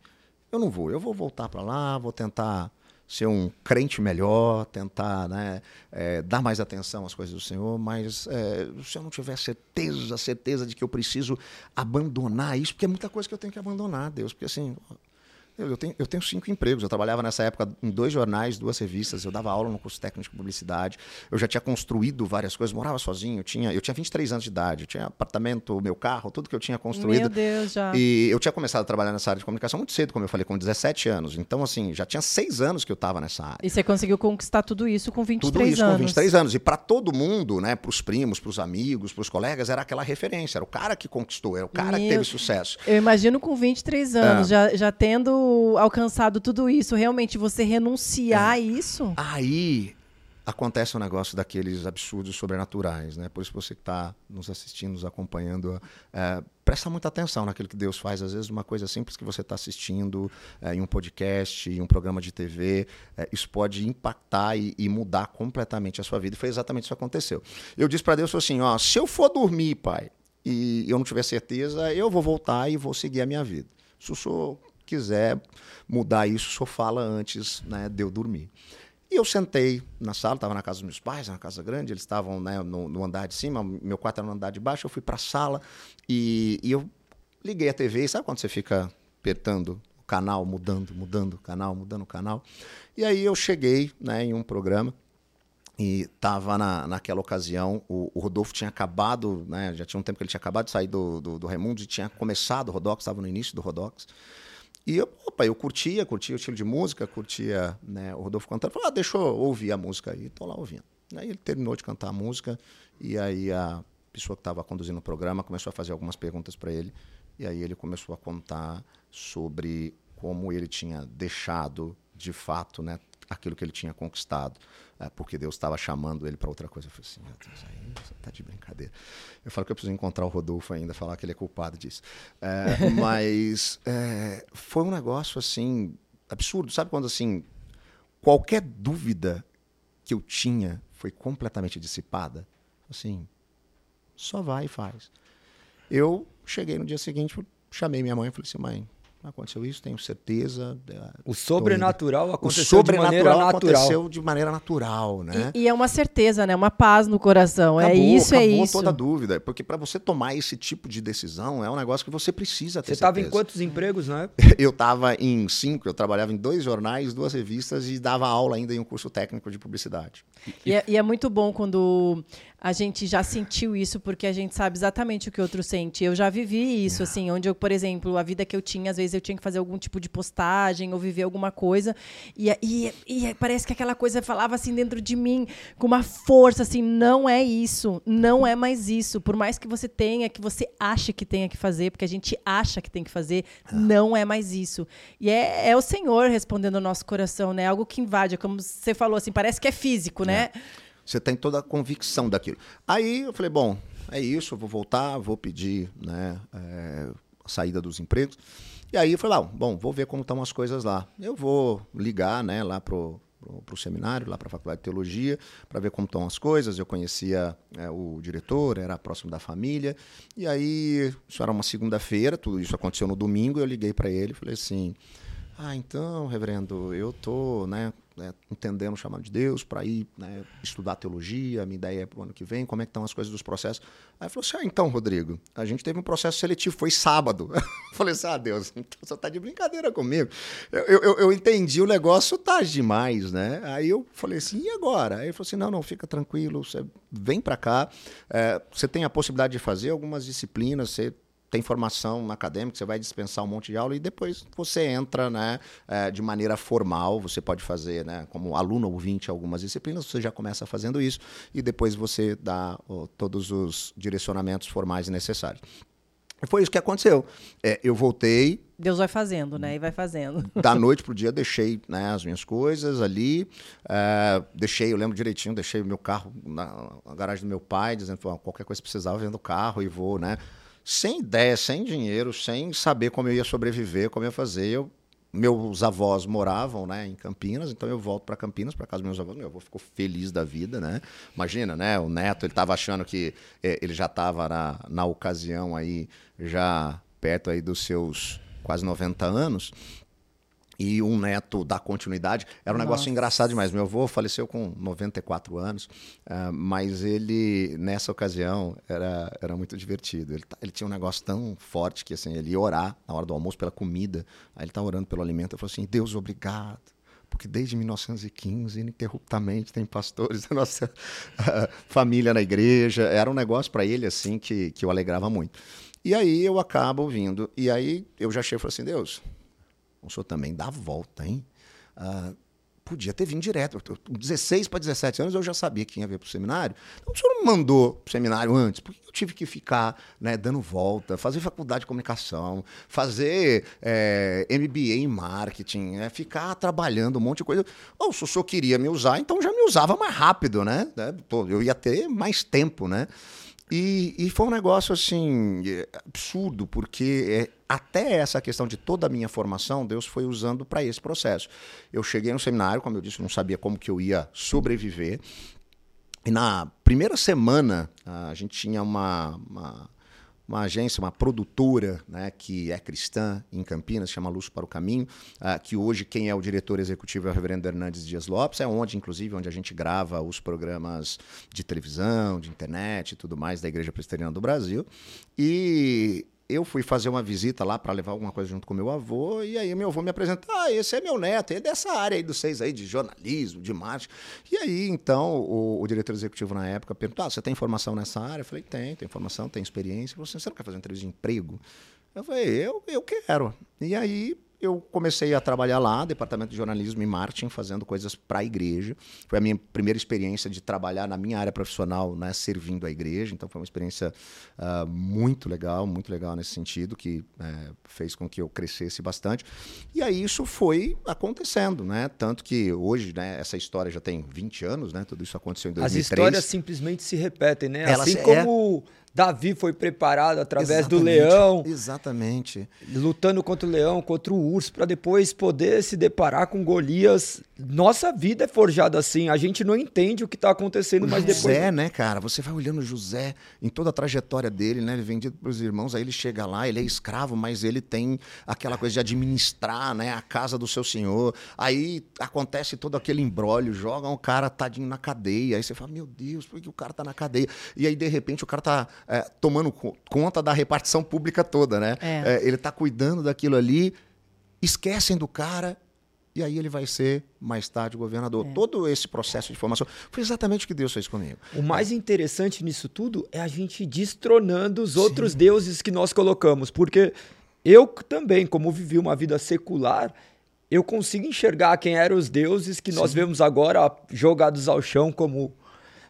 eu não vou. Eu vou voltar para lá, vou tentar ser um crente melhor, tentar né, é, dar mais atenção às coisas do Senhor, mas é, se eu não tiver certeza, certeza de que eu preciso abandonar isso, porque é muita coisa que eu tenho que abandonar, Deus, porque assim, eu tenho, eu tenho cinco empregos. Eu trabalhava nessa época em dois jornais, duas revistas. Eu dava aula no curso técnico de publicidade. Eu já tinha construído várias coisas. Morava sozinho. Eu tinha, eu tinha 23 anos de idade. Eu tinha apartamento, meu carro, tudo que eu tinha construído. Meu Deus, já. E eu tinha começado a trabalhar nessa área de comunicação muito cedo, como eu falei, com 17 anos. Então, assim, já tinha seis anos que eu estava nessa área. E você conseguiu conquistar tudo isso com 23 tudo isso anos. com 23 anos. E para todo mundo, né, para os primos, para os amigos, para os colegas, era aquela referência. Era o cara que conquistou, era o cara meu... que teve sucesso. Eu imagino com 23 anos, é. já, já tendo alcançado tudo isso, realmente você renunciar é. a isso? Aí acontece um negócio daqueles absurdos sobrenaturais, né? Por isso você que está nos assistindo, nos acompanhando, é, presta muita atenção naquilo que Deus faz. Às vezes uma coisa simples que você está assistindo é, em um podcast, em um programa de TV, é, isso pode impactar e, e, mudar completamente a sua vida. E foi exatamente isso que aconteceu. Eu disse para Deus assim, ó, se eu for dormir, pai, e eu não tiver certeza, eu vou voltar e vou seguir a minha vida. Se o senhor quiser mudar isso, só fala antes né, de eu dormir. E eu sentei na sala, estava na casa dos meus pais, na casa grande, eles estavam né, no, no, andar de cima, meu quarto era no andar de baixo, eu fui para a sala e, e, eu liguei a TV, sabe quando você fica apertando o canal, mudando, mudando o canal, mudando o canal? E aí eu cheguei né, em um programa e estava na, naquela ocasião, o, o, Rodolfo tinha acabado, né, já tinha um tempo que ele tinha acabado de sair do, do, do e tinha começado o Rodox, estava no início do Rodox. E eu, opa, eu curtia, curtia o estilo de música, curtia né, o Rodolfo cantando. Falei, ah, deixa eu ouvir a música aí. Estou lá ouvindo. Aí ele terminou de cantar a música e aí a pessoa que estava conduzindo o programa começou a fazer algumas perguntas para ele. E aí ele começou a contar sobre como ele tinha deixado, de fato, né, aquilo que ele tinha conquistado, porque Deus estava chamando ele para outra coisa. Eu falei assim, meu Deus, aí você tá de brincadeira. Eu falo que eu preciso encontrar o Rodolfo ainda, falar que ele é culpado disso. É, <laughs> mas é, foi um negócio assim absurdo, sabe quando assim qualquer dúvida que eu tinha foi completamente dissipada, assim, só vai e faz. Eu cheguei no dia seguinte, chamei minha mãe e falei assim, mãe, aconteceu isso, tenho certeza. É, o sobrenatural aconteceu o sobrenatural de maneira natural. aconteceu de maneira natural, né? E, e, é uma certeza, né? Uma paz no coração. É acabou, é isso, é isso. toda dúvida. Porque para você tomar esse tipo de decisão, é um negócio que você precisa ter Você estava em quantos empregos, né? <laughs> Eu estava em cinco, eu trabalhava em dois jornais, duas revistas e dava aula ainda em um curso técnico de publicidade. E, e, é, e é muito bom quando a gente já sentiu isso porque a gente sabe exatamente o que o outro sente. Eu já vivi isso, assim, onde eu, por exemplo, a vida que eu tinha, às vezes eu tinha que fazer algum tipo de postagem ou viver alguma coisa, e, e, e parece que aquela coisa falava assim dentro de mim com uma força, assim, não é isso, não é mais isso. Por mais que você tenha, que você ache que tenha que fazer, porque a gente acha que tem que fazer, não é mais isso. E é, é o Senhor respondendo ao nosso coração, né? Algo que invade, como você falou, assim, parece que é físico, né? É. Você tem toda a convicção daquilo. Aí eu falei, bom, é isso, vou voltar, vou pedir né, é, a saída dos empregos. E aí eu falei, ah, bom, vou ver como estão as coisas lá. Eu vou ligar né, lá pro para o seminário, lá para a Faculdade de Teologia, para ver como estão as coisas. Eu conhecia é, o diretor, era próximo da família. E aí, isso era uma segunda-feira, tudo isso aconteceu no domingo. Eu liguei para ele e falei assim: Ah, então, reverendo, eu tô, né, né, entendendo o chamado de Deus, para ir né, estudar teologia, minha ideia é para o ano que vem, como é que estão as coisas dos processos. Aí falou assim, ah, então, Rodrigo, a gente teve um processo seletivo, foi sábado. <laughs> falei assim, ah, Deus, então você está de brincadeira comigo. Eu, eu, eu, entendi, o negócio tá demais, né? Aí eu falei assim, e agora? Aí ele falou assim, não, não, fica tranquilo, você vem para cá, é, você tem a possibilidade de fazer algumas disciplinas, você tem formação acadêmica, você vai dispensar um monte de aula e depois você entra né, é, de maneira formal, você pode fazer né, como aluno ouvinte algumas disciplinas, você já começa fazendo isso e depois você dá todos os direcionamentos formais necessários. E foi isso que aconteceu. É, eu voltei. Deus vai fazendo, né? E vai fazendo. <laughs> Da noite pro dia, deixei né, as minhas coisas ali. É, deixei, eu lembro direitinho, deixei o meu carro na, garagem do meu pai, dizendo que qualquer coisa que precisava, vendo o carro e vou, né? Sem ideia, sem dinheiro, sem saber como eu ia sobreviver, como eu ia fazer. Eu, meus avós moravam né, em Campinas, então eu volto para Campinas, para casa dos meus avós. Meu avô ficou feliz da vida, né? Imagina, né? O neto, ele estava achando que é, ele já estava na, na ocasião aí, já perto aí dos seus quase 90 anos, e um neto da continuidade. Era um Nossa. negócio engraçado demais. Meu avô faleceu com 94 anos, uh, mas ele, nessa ocasião, era, era muito divertido. Ele, ele tinha um negócio tão forte que assim, ele ia orar na hora do almoço pela comida. Aí ele estava orando pelo alimento. Eu falou assim: Deus, obrigado. Porque desde 1915, ininterruptamente, tem pastores da nossa uh, <laughs> família na igreja. Era um negócio para ele assim que, que o alegrava muito. E aí eu acabo ouvindo. E aí eu já chego e falo assim: Deus, o senhor também dá a volta, hein? Ah, podia ter vindo direto. Com 16 para 17 anos eu já sabia que ia vir para o seminário. Então o senhor não mandou para o seminário antes? Por que eu tive que ficar né, dando volta, fazer faculdade de comunicação, fazer é, eh, MBA em marketing, é, ficar trabalhando um monte de coisa? Ou se o senhor queria me usar, então já me usava mais rápido, né? Eu ia ter mais tempo, né? E, e, foi um negócio assim absurdo, porque é, até essa questão de toda a minha formação, Deus foi usando para esse processo. Eu cheguei no seminário, como eu disse, não sabia como que eu ia sobreviver. E na primeira semana, a gente tinha uma, uma uma agência, uma produtora né, que é cristã em Campinas, chama Luz para o Caminho, uh, que hoje quem é o diretor executivo é o reverendo Hernandes Dias Lopes, é onde, inclusive, onde a gente grava os programas de televisão, de internet e tudo mais da Igreja Presbiteriana do Brasil. E eu fui fazer uma visita lá para levar alguma coisa junto com meu avô, e aí meu avô me apresentou, ah, esse é meu neto, é dessa área aí dos seis aí, de jornalismo, de marketing. E aí, então, o, o diretor executivo na época perguntou, ah, você tem formação nessa área? Eu falei, tem, tem formação, tem experiência. Ele falou assim, você não quer fazer uma entrevista de emprego? Eu falei, eu, eu quero. E aí, eu comecei a trabalhar lá, departamento de jornalismo e marketing, fazendo coisas para a igreja. Foi a minha primeira experiência de trabalhar na minha área profissional, né, servindo a igreja. Então foi uma experiência uh, muito legal, muito legal nesse sentido, que é, fez com que eu crescesse bastante. E aí isso foi acontecendo, né? Tanto que hoje, né, essa história já tem 20 anos, né? Tudo isso aconteceu em 2003. As histórias simplesmente se repetem, né? Elas assim é- como Davi foi preparado através do Exatamente, leão, Exatamente. lutando contra o leão, contra o urso, para depois poder se deparar com Golias. Nossa vida é forjada assim. A gente não entende o que está acontecendo, mas depois. José, né, cara? Você vai olhando José em toda a trajetória dele, né? Ele é vendido para os irmãos, aí ele chega lá, ele é escravo, mas ele tem aquela coisa de administrar, né, a casa do seu senhor. Aí acontece todo aquele embrólio, jogam o cara tadinho na cadeia. Aí você fala, meu Deus, por que o cara tá na cadeia? E aí, de repente, o cara tá é, tomando co- conta da repartição pública toda, né? É. É, ele tá cuidando daquilo ali, esquecem do cara. E aí ele vai ser, mais tarde, governador. Todo esse processo de formação foi exatamente o que Deus fez comigo. O mais interessante nisso tudo é a gente destronando os outros deuses que nós colocamos. Porque eu também, como vivi uma vida secular, eu consigo enxergar quem eram os deuses que nós vemos agora jogados ao chão, como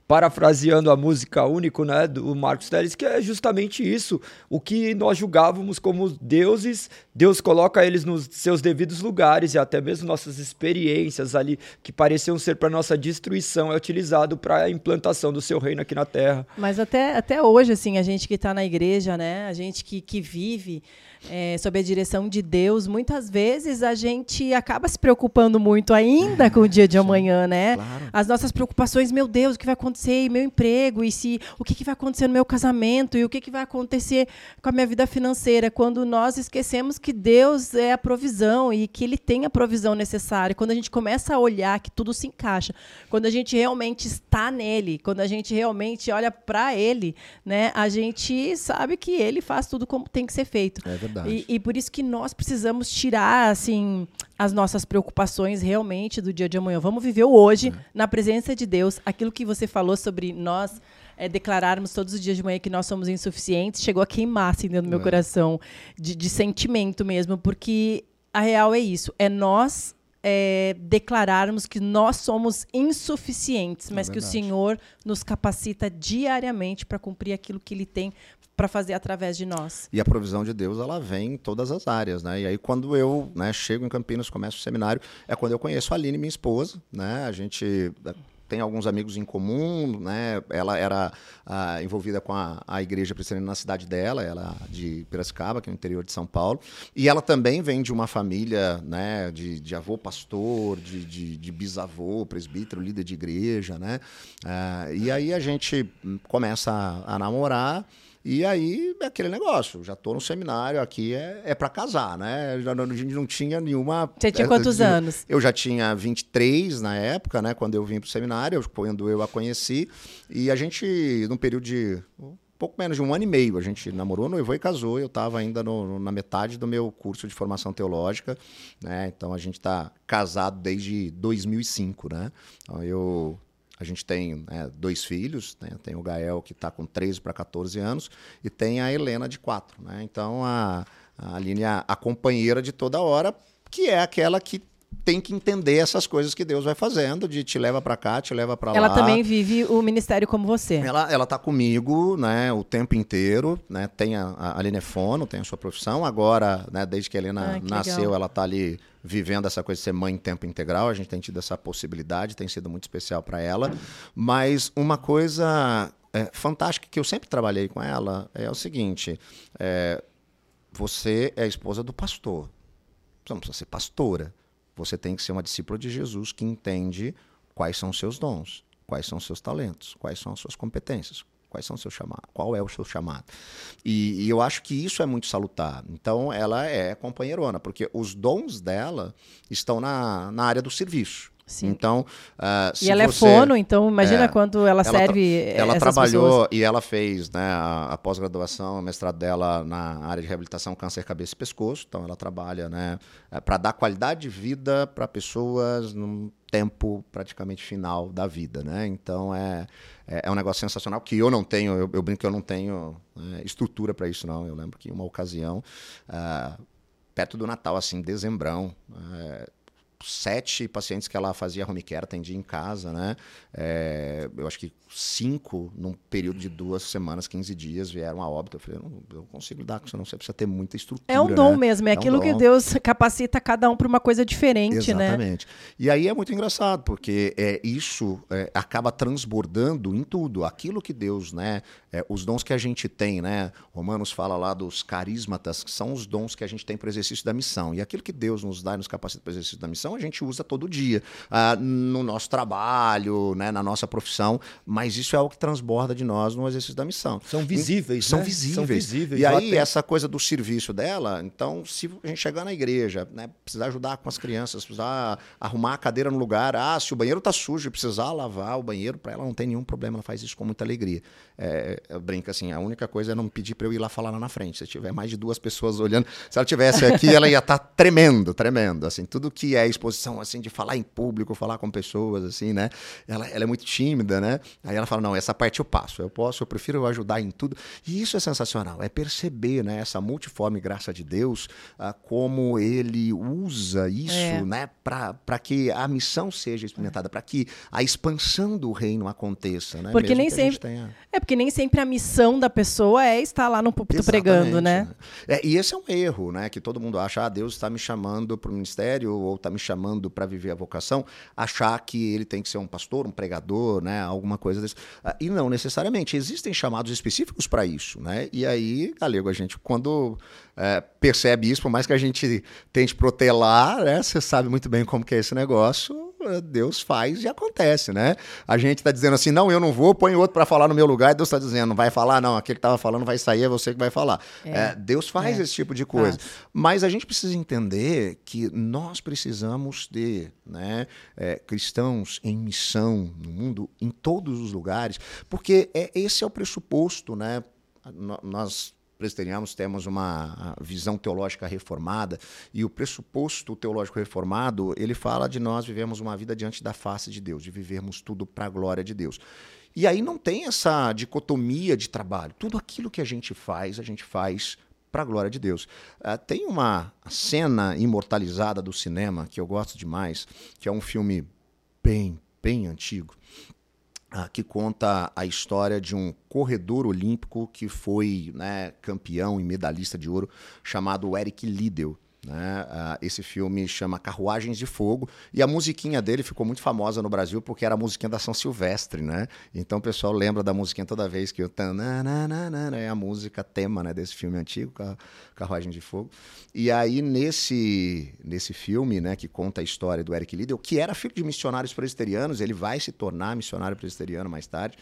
parafraseando a música único né, do Marcos Teles, que é justamente isso. O que nós julgávamos como deuses, Deus coloca eles nos seus devidos lugares e até mesmo nossas experiências ali, que pareciam ser para nossa destruição, é utilizado para a implantação do seu reino aqui na Terra. Mas até, até hoje, assim, a gente que está na igreja, né? A gente que, que vive é, sob a direção de Deus, muitas vezes a gente acaba se preocupando muito ainda com o dia de amanhã, né? Claro. As nossas preocupações, meu Deus, o que vai acontecer? E meu emprego? E se o que, que vai acontecer no meu casamento? E o que, que vai acontecer com a minha vida financeira? Quando nós esquecemos que Deus é a provisão e que Ele tem a provisão necessária. Quando a gente começa a olhar que tudo se encaixa, quando a gente realmente está nele, quando a gente realmente olha para Ele, né? A gente sabe que Ele faz tudo como tem que ser feito. É verdade. E, e por isso que nós precisamos tirar, assim, as nossas preocupações realmente do dia de amanhã. Vamos viver o hoje, na presença de Deus. Aquilo que você falou sobre nós é, declararmos todos os dias de manhã que nós somos insuficientes, chegou a queimar, assim, dentro do meu coração, de, de sentimento mesmo, porque a real é isso, é nós é, declararmos que nós somos insuficientes, mas que o. Senhor nos capacita diariamente para cumprir aquilo que Ele tem para fazer através de nós. E a provisão de Deus, ela vem em todas as áreas, né? E aí, quando eu né, chego em Campinas, começo o seminário, é quando eu conheço a Aline, minha esposa, né? A gente eh, tem alguns amigos em comum, né? Ela era ah, envolvida com a, a igreja presbiteriana na cidade dela, ela de Piracicaba, que é no interior de São Paulo. E ela também vem de uma família, né? De, de avô pastor, de, de, de bisavô presbítero, líder de igreja, né? Ah, e aí a gente começa a, a namorar. E aí, é aquele negócio, já tô no seminário aqui, é, é para casar, né? Já não- A gente não tinha nenhuma... Você tinha é, quantos de- anos? Eu já tinha 23 na época, né? Quando eu vim pro seminário, eu- quando eu a conheci. E a gente, num período de um pouco menos de um ano e meio, a gente namorou, noivou e casou. Eu estava ainda no- na metade do meu curso de formação teológica, né? Então a gente está casado desde 2005, né? Então eu a gente tem né, dois filhos, né? tem o Gael que está com 13 para 14 anos e tem a Helena de 4. Né? Então a, a Aline é a, a companheira de toda hora, que é aquela que tem que entender essas coisas que Deus vai fazendo, de te leva para cá, te leva para lá. Ela também vive o ministério como você. Ela, ela tá comigo, né, o tempo inteiro, né, tem a, a Aline é fono, tem a sua profissão, agora, né, desde que a Helena Ah, que nasceu, legal. ela tá ali vivendo essa coisa de ser mãe em tempo integral, a gente tem tido essa possibilidade, tem sido muito especial para ela, mas uma coisa é, fantástica que eu sempre trabalhei com ela é o seguinte, é, você é a esposa do pastor, você não precisa ser pastora, você tem que ser uma discípula de Jesus que entende quais são seus dons, quais são seus talentos, quais são as suas competências, quais são seus chamados, qual é o seu chamado. E, e eu acho que isso é muito salutar. Então, ela é companheirona, porque os dons dela estão na, na área do serviço. Sim. Então, se E ela você- é fono, então imagina É. quanto ela, ela tra- serve ela essas trabalhou pessoas. e ela fez né, a, a pós-graduação, o mestrado dela na área de reabilitação câncer cabeça e pescoço. Então ela trabalha né, para dar qualidade de vida para pessoas num tempo praticamente final da vida. Né? Então é, é, é um negócio sensacional que eu não tenho, eu, eu brinco que eu não tenho né, estrutura para isso não. Eu lembro que em uma ocasião ah, perto do Natal, assim, dezembrão. É, sete pacientes que ela fazia home care, atendia em casa, né? É, eu acho que cinco, num período de duas semanas, 15 dias, vieram a óbito. Eu falei, não, eu consigo lidar com isso, não. Você precisa ter muita estrutura. É um dom né? mesmo, é, é aquilo um que Deus capacita cada um para uma coisa diferente, Exatamente. né? Exatamente. E aí é muito engraçado, porque é, isso é, acaba transbordando em tudo. Aquilo que Deus, né? É, os dons que a gente tem, né? Romanos fala lá dos carismatas, que são os dons que a gente tem para o exercício da missão. E aquilo que Deus nos dá e nos capacita para o exercício da missão, a gente usa todo dia. Ah, no nosso trabalho, né? na nossa profissão, mas isso é o que transborda de nós no exercício da missão. São visíveis, São né? visíveis. São visíveis. E aí, essa coisa do serviço dela, então, se a gente chegar na igreja, né, precisar ajudar com as crianças, precisar arrumar a cadeira no lugar, ah, se o banheiro tá sujo e precisar lavar o banheiro, para ela não tem nenhum problema, ela faz isso com muita alegria. É, eu brinco assim, a única coisa é não pedir para eu ir lá falar lá na frente. Se tiver mais de duas pessoas olhando, se ela tivesse aqui, ela ia estar tá tremendo, tremendo, assim, tudo que é exposição, assim, de falar em público, falar com pessoas, assim, né? Ela, ela é muito tímida, né? Aí ela fala, não, essa parte eu passo, eu posso, eu prefiro ajudar em tudo. E isso é sensacional, é perceber, né, essa multiforme graça de Deus, ah, como ele usa isso, é. né, para que a missão seja experimentada, para que a expansão do reino aconteça, né? Porque Mesmo nem sempre tenha... é porque nem sempre a missão da pessoa é estar lá no púlpito Exatamente, pregando, né? É, e esse é um erro, né, que todo mundo acha, ah, Deus está me chamando para o ministério ou está me chamando para viver a vocação, achar que ele tem que ser um pastor, um pregador, né, alguma coisa desse. Ah, e não necessariamente. Existem chamados específicos para isso, né? E aí, galego, a gente, quando é, percebe isso, por mais que a gente tente protelar, né? Você sabe muito bem como que é esse negócio, Deus faz e acontece, né? A gente está dizendo assim, não, eu não vou, põe outro para falar no meu lugar, e Deus está dizendo, não vai falar, não, aquele que estava falando vai sair, é você que vai falar. É. É, Deus faz é. esse tipo de coisa. Mas a gente precisa entender que nós precisamos de né, é, cristãos em missão no mundo, em todos os lugares, porque é, esse é o pressuposto, né? Nós presbiterianos temos uma visão teológica reformada e o pressuposto teológico reformado ele fala de nós vivemos uma vida diante da face de Deus, de vivermos tudo para a glória de Deus. E aí não tem essa dicotomia de trabalho. Tudo aquilo que a gente faz, a gente faz para a glória de Deus. Uh, tem uma cena imortalizada do cinema que eu gosto demais, que é um filme bem, bem antigo, que conta a história de um corredor olímpico que foi né, campeão e medalhista de ouro, chamado Eric Liddell. Né? Uh, esse filme chama Carruagens de Fogo e a musiquinha dele ficou muito famosa no Brasil porque era a musiquinha da São Silvestre, né? Então o pessoal lembra da musiquinha toda vez que o é a música tema né, desse filme antigo, Carruagem de Fogo. E aí nesse nesse filme, né, que conta a história do Eric Liddell, que era filho de missionários presbiterianos, ele vai se tornar missionário presbiteriano mais tarde.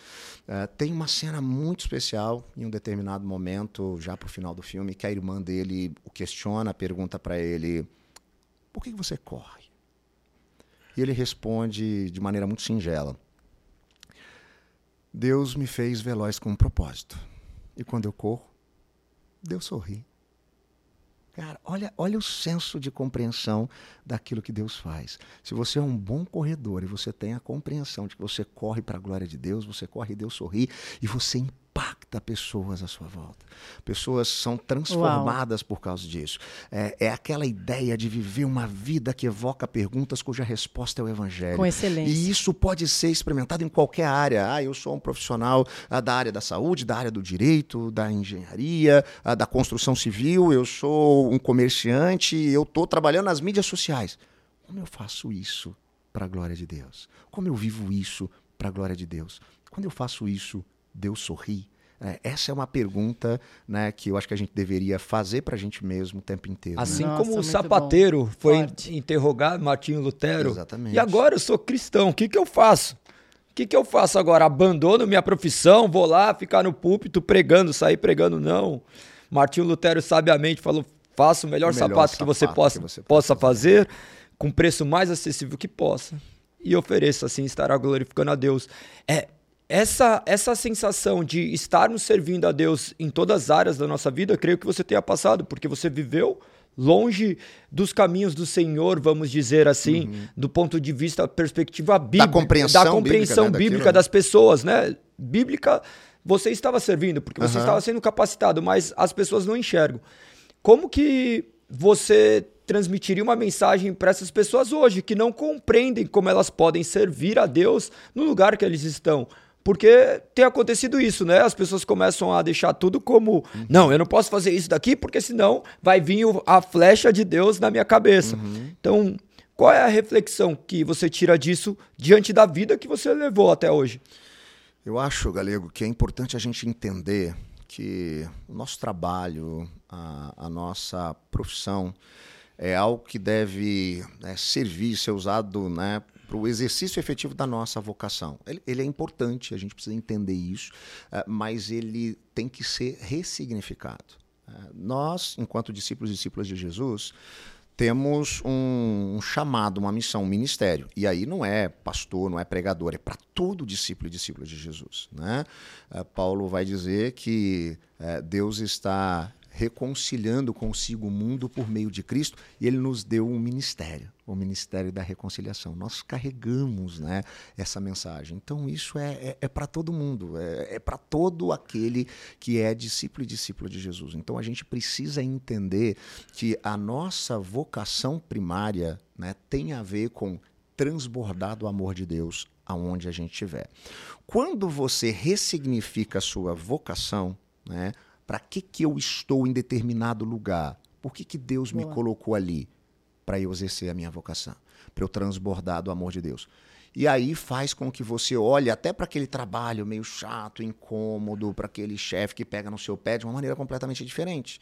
Uh, tem uma cena muito especial em um determinado momento, já pro final do filme, que a irmã dele o questiona, pergunta para para ele: por que você corre? E ele responde de maneira muito singela: Deus me fez veloz com um propósito. E quando eu corro, Deus sorri. Cara, olha, olha o senso de compreensão daquilo que Deus faz. Se você é um bom corredor e você tem a compreensão de que você corre para a glória de Deus, você corre e Deus sorri, e você impacta pessoas à sua volta. Pessoas são transformadas Uau. por causa disso. É, é, aquela ideia de viver uma vida que evoca perguntas cuja resposta é o Evangelho. Com excelência. E isso pode ser experimentado em qualquer área. Ah, eu sou um profissional ah, da área da saúde, da área do direito, da engenharia, ah, da construção civil, eu sou um comerciante, eu estou trabalhando nas mídias sociais. Como eu faço isso para a glória de Deus? Como eu vivo isso para a glória de Deus? Quando eu faço isso, Deus sorri? É, essa é uma pergunta né, que eu acho que a gente deveria fazer para a gente mesmo o tempo inteiro. Né? Assim né? como o sapateiro bom. foi Forte. interrogar Martinho Lutero. Exatamente. E agora eu sou cristão, o que, que eu faço? O que, que eu faço agora? Abandono minha profissão, vou lá ficar no púlpito pregando, sair pregando? Não. Martinho Lutero sabiamente falou: faça o melhor, o melhor sapato, sapato, que você possa, que você possa fazer, com preço mais acessível que possa. E ofereça, assim estará glorificando a Deus. É, essa, essa sensação de estarmos servindo a Deus em todas as áreas da nossa vida, creio que você tenha passado, porque você viveu longe dos caminhos do Senhor, vamos dizer assim, uhum. do ponto de vista, perspectiva bíblica, da compreensão, da compreensão bíblica, né, bíblica das pessoas, né? Bíblica, você estava servindo, porque você uhum. estava sendo capacitado, mas as pessoas não enxergam. Como que você transmitiria uma mensagem para essas pessoas hoje que não compreendem como elas podem servir a Deus no lugar que eles estão? Porque tem acontecido isso, né? As pessoas começam a deixar tudo como: uhum. não, eu não posso fazer isso daqui porque senão vai vir a flecha de Deus na minha cabeça. Uhum. Então, qual é a reflexão que você tira disso diante da vida que você levou até hoje? Eu acho, Galego, que é importante a gente entender que o nosso trabalho, a, a nossa profissão, é algo que deve né, servir, ser usado né, para o exercício efetivo da nossa vocação. Ele, ele, é importante, a gente precisa entender isso, uh, mas ele tem que ser ressignificado. Uh, nós, enquanto discípulos e discípulas de Jesus, temos um, um, chamado, uma missão, um ministério. E aí não é pastor, não é pregador, é para todo discípulo e discípula de Jesus. Né? Uh, Paulo vai dizer que Deus está reconciliando consigo o mundo por meio de Cristo, e ele nos deu um ministério, o ministério da reconciliação. Nós carregamos né, essa mensagem. Então, isso é, é, é para todo mundo, é, é para todo aquele que é discípulo e discípula de Jesus. Então, a gente precisa entender que a nossa vocação primária né, tem a ver com transbordar do amor de Deus aonde a gente estiver. Quando você ressignifica a sua vocação, né, para que, que eu estou em determinado lugar? Por que, que Deus Boa. me colocou ali? Para eu exercer a minha vocação, para eu transbordar do amor de Deus. E aí faz com que você olhe até para aquele trabalho meio chato, incômodo, para aquele chefe que pega no seu pé de uma maneira completamente diferente.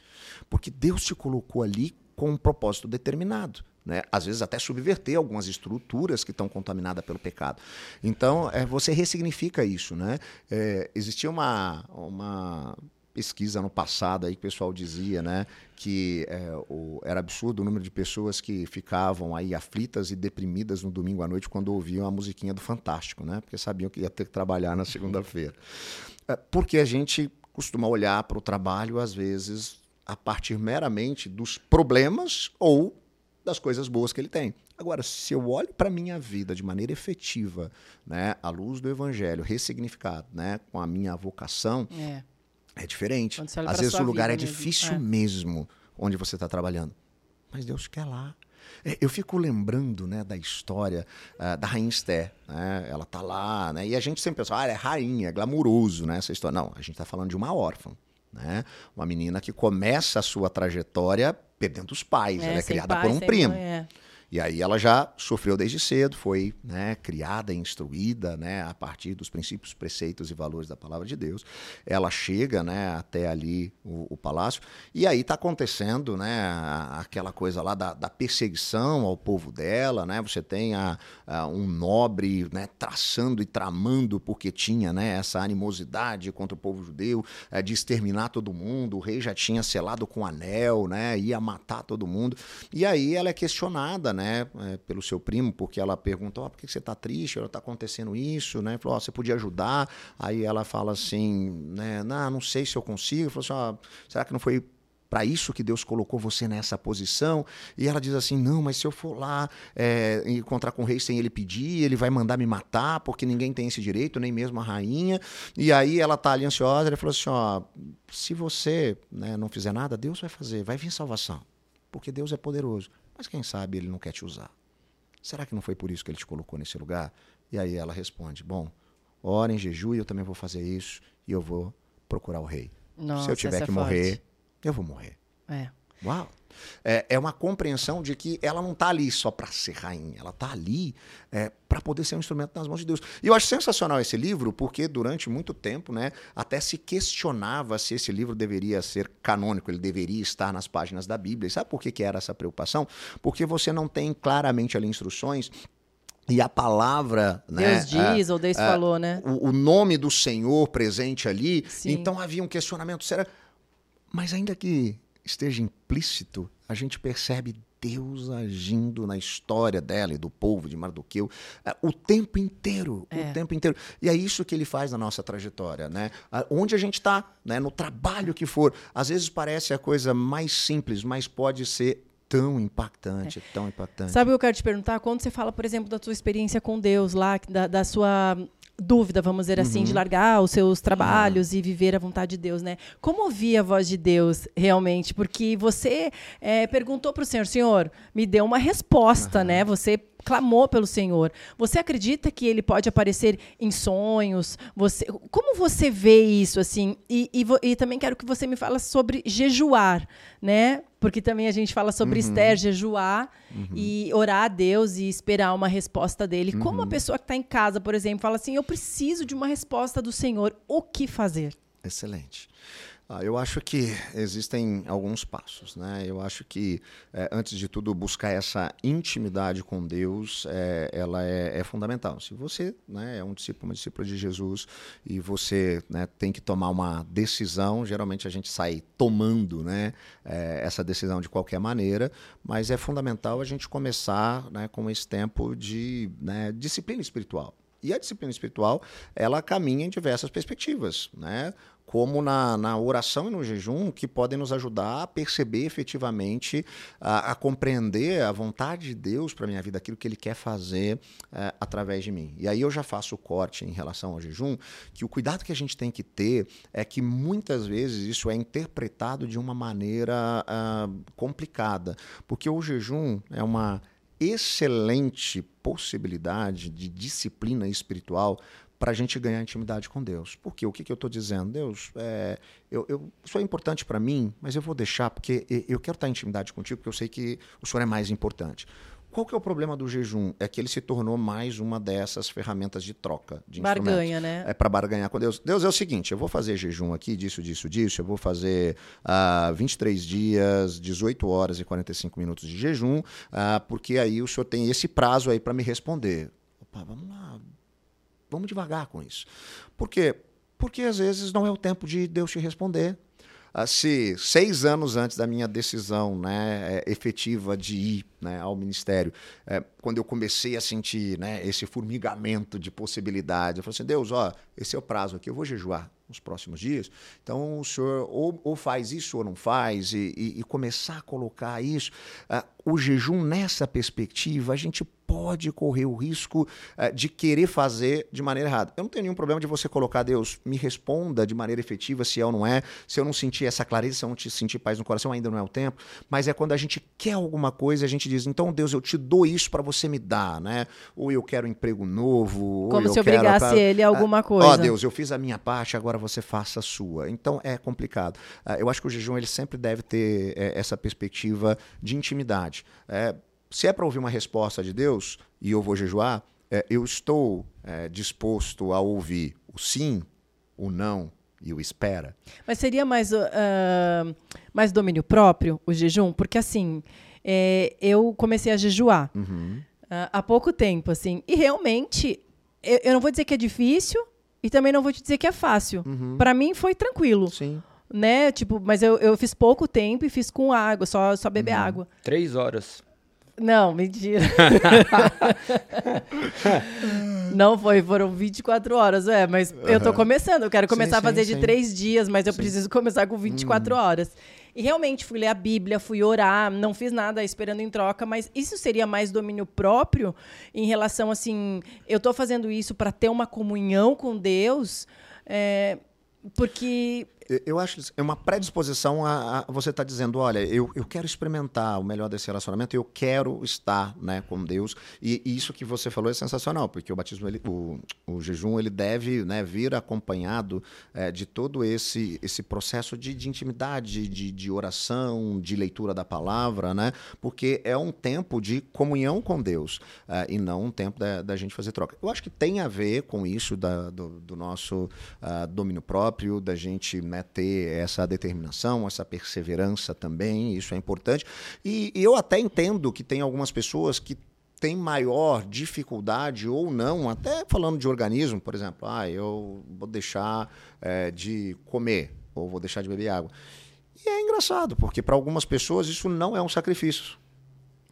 Porque Deus te colocou ali com um propósito determinado. Né? Às vezes até subverter algumas estruturas que estão contaminadas pelo pecado. Então, é, você ressignifica isso. Né? É, existia uma, uma pesquisa no passado aí que o pessoal dizia, né, que é, o, era absurdo o número de pessoas que ficavam aí aflitas e deprimidas no domingo à noite quando ouviam a musiquinha do Fantástico, né, porque sabiam que ia ter que trabalhar na segunda-feira. É, porque a gente costuma olhar para o trabalho às vezes a partir meramente dos problemas ou das coisas boas que ele tem. Agora, se eu olho para a minha vida de maneira efetiva, né, à luz do evangelho, ressignificado, né, com a minha vocação, é. É diferente. Às vezes o lugar é mesmo. difícil é. mesmo onde você está trabalhando. Mas Deus quer lá. É, eu fico lembrando né, da história uh, da Rainha Esther. Né? Ela tá lá, né? e a gente sempre pensa, ah, é rainha, é glamuroso né, essa história. Não, a gente está falando de uma órfã. Né? Uma menina que começa a sua trajetória perdendo os pais. É, ela é criada pai, por um primo. Mãe, é. E aí ela já sofreu desde cedo, foi né, criada, instruída né, a partir dos princípios, preceitos e valores da palavra de Deus. Ela chega né, até ali o, o palácio e aí está acontecendo né, aquela coisa lá da, da, perseguição ao povo dela. Né? Você tem a, a um nobre né, traçando e tramando porque tinha né, essa animosidade contra o povo judeu é, de exterminar todo mundo. O rei já tinha selado com anel, né, ia matar todo mundo. E aí ela é questionada, né? Né, é, pelo seu primo, porque ela perguntou, oh, por que você está triste? Está acontecendo isso, né? Falou, oh, você podia ajudar? Aí ela fala assim, né, não, não sei se eu consigo. Falou assim, oh, será que não foi para isso que Deus colocou você nessa posição. E ela diz assim: não, mas se eu for lá é, encontrar com o rei sem ele pedir, ele vai mandar me matar, porque ninguém tem esse direito, nem mesmo a rainha. E aí ela tá ali ansiosa, ele falou assim: ó, se você né, não fizer nada, Deus vai fazer, vai vir salvação, porque Deus é poderoso. Mas quem sabe ele não quer te usar? Será que não foi por isso que ele te colocou nesse lugar? E aí ela responde: Bom, ora em jejum e eu também vou fazer isso e eu vou procurar o rei. Nossa, Se eu tiver que é morrer, eu vou morrer. É. Uau! É, é uma compreensão de que ela não está ali só para ser rainha, ela está ali é, para poder ser um instrumento nas mãos de Deus. E eu acho sensacional esse livro, porque durante muito tempo né, até se questionava se esse livro deveria ser canônico, ele deveria estar nas páginas da Bíblia. E sabe por que, que era essa preocupação? Porque você não tem claramente ali instruções e a palavra, né, Deus né? diz, ou Deus falou, né? O, o, nome do Senhor presente ali. Sim. Então havia um questionamento. Será? Mas ainda que esteja implícito, a gente percebe Deus agindo na história dela e do povo de Mardoqueu é, o tempo inteiro, é. o tempo inteiro. E é isso que ele faz na nossa trajetória, né? Onde a gente está, né? no trabalho que for. Às vezes parece a coisa mais simples, mas pode ser tão impactante, é. tão impactante. Sabe o que eu quero te perguntar? Quando você fala, por exemplo, da sua experiência com Deus lá, da, da sua dúvida, vamos dizer assim, de largar os seus trabalhos e viver a vontade de Deus, né? Como ouvir a voz de Deus realmente? Porque você é, perguntou para o Senhor, Senhor, me deu uma resposta, né? Você clamou pelo Senhor. Você acredita que ele pode aparecer em sonhos? Você, como você vê isso assim? E, e, e também quero que você me fale sobre jejuar, né? Porque também a gente fala sobre Esther, jejuar e orar a Deus e esperar uma resposta dele. Como a pessoa que está em casa, por exemplo, fala assim: eu preciso de uma resposta do Senhor. O que fazer? Excelente. Ah, eu acho que existem alguns passos, né? Eu acho que, eh, antes de tudo, buscar essa intimidade com Deus, eh, ela é, é fundamental. Se você né, é um discípulo, uma discípula de Jesus, e você né, tem que tomar uma decisão, geralmente a gente sai tomando né, eh, essa decisão de qualquer maneira, mas é fundamental a gente começar né, com esse tempo de né, disciplina espiritual. E a disciplina espiritual, ela caminha em diversas perspectivas, né? Como na, na oração e no jejum, que podem nos ajudar a perceber efetivamente, a, a compreender a vontade de Deus para minha vida, aquilo que Ele quer fazer eh, através de mim. E aí eu já faço o corte em relação ao jejum, que o cuidado que a gente tem que ter é que muitas vezes isso é interpretado de uma maneira ah, complicada, porque o jejum é uma excelente possibilidade de disciplina espiritual para a gente ganhar intimidade com Deus. Porque o que, que eu estou dizendo? Deus, é, eu, eu- isso é importante para mim, mas eu vou deixar porque eu quero estar em intimidade contigo, porque eu sei que o Senhor é mais importante. Qual que é o problema do jejum? É que ele se tornou mais uma dessas ferramentas de troca, de. Barganha, né? É para barganhar com Deus. Deus é o seguinte: eu vou fazer jejum aqui, disso, disso, disso. Eu vou fazer ah, 23 dias, 18 horas e 45 minutos de jejum, ah, porque aí o senhor tem esse prazo aí para me responder. Opa, vamos lá. Vamos devagar com isso. Por quê? Porque às vezes não é o tempo de Deus te responder. Ah, se seis anos antes da minha decisão né, é, efetiva de ir né, ao ministério, é, quando eu comecei a sentir né, esse formigamento de possibilidades, eu falei assim: Deus, ó, esse é o prazo aqui, eu vou jejuar nos próximos dias. Então o senhor ou, ou faz isso ou não faz, e, e- e começar a colocar isso. ah, o jejum nessa perspectiva, a gente pode correr o risco eh, de querer fazer de maneira errada. Eu não tenho nenhum problema de você colocar, Deus, me responda de maneira efetiva se é ou não é. Se eu não sentir essa clareza, se eu não te sentir paz no coração, ainda não é o tempo. Mas é quando a gente quer alguma coisa, a gente diz, então, Deus, eu te dou isso para você me dar, né? Ou eu quero um emprego novo. ou Como se quero- obrigasse ele a alguma Ó, coisa. Deus, eu fiz a minha parte, agora você faça a sua. Então é complicado. Ah, eu acho que o jejum ele sempre deve ter eh, essa perspectiva de intimidade. Eh, se é para ouvir uma resposta de Deus e eu vou jejuar, eh, eu estou disposto a ouvir o sim, o não e o espera. Mas seria mais, uh, ah, mais domínio próprio o jejum? Porque assim, é, eu comecei a jejuar ah, há pouco tempo, assim, e realmente eu, eu não vou dizer que é difícil e também não vou te dizer que é fácil. Para mim foi tranquilo, Sim. né? Tipo, mas eu, eu fiz pouco tempo e fiz com água, só, só beber água. Três horas. Não, mentira. <laughs> não foi, foram 24 horas, é, mas eu tô começando, eu quero Sim, começar a sim, fazer de sim. três dias, mas eu preciso começar com 24 horas. E realmente fui ler a Bíblia, fui orar, não fiz nada esperando em troca, mas isso seria mais domínio próprio em relação assim, eu tô fazendo isso para ter uma comunhão com Deus, é, porque Eu- acho que é uma predisposição a, a você estar dizendo, olha, eu, eu quero experimentar o melhor desse relacionamento, eu quero estar né, com Deus. E, e isso que você falou é sensacional, porque o batismo, ele, o, o jejum, ele deve né, vir acompanhado eh, de todo esse, esse processo de, de intimidade, de, de oração, de leitura da palavra, né? Porque é um tempo de comunhão com Deus eh, e não um tempo da, da gente fazer troca. Eu acho que tem a ver com isso da- do, do nosso ah, domínio próprio, da gente né, ter essa determinação, essa perseverança também, isso é importante. E, e eu até entendo que tem algumas pessoas que têm maior dificuldade ou não, até falando de organismo, por exemplo, ah, eu vou deixar eh, de comer ou vou deixar de beber água. E é engraçado, porque para algumas pessoas isso não é um sacrifício.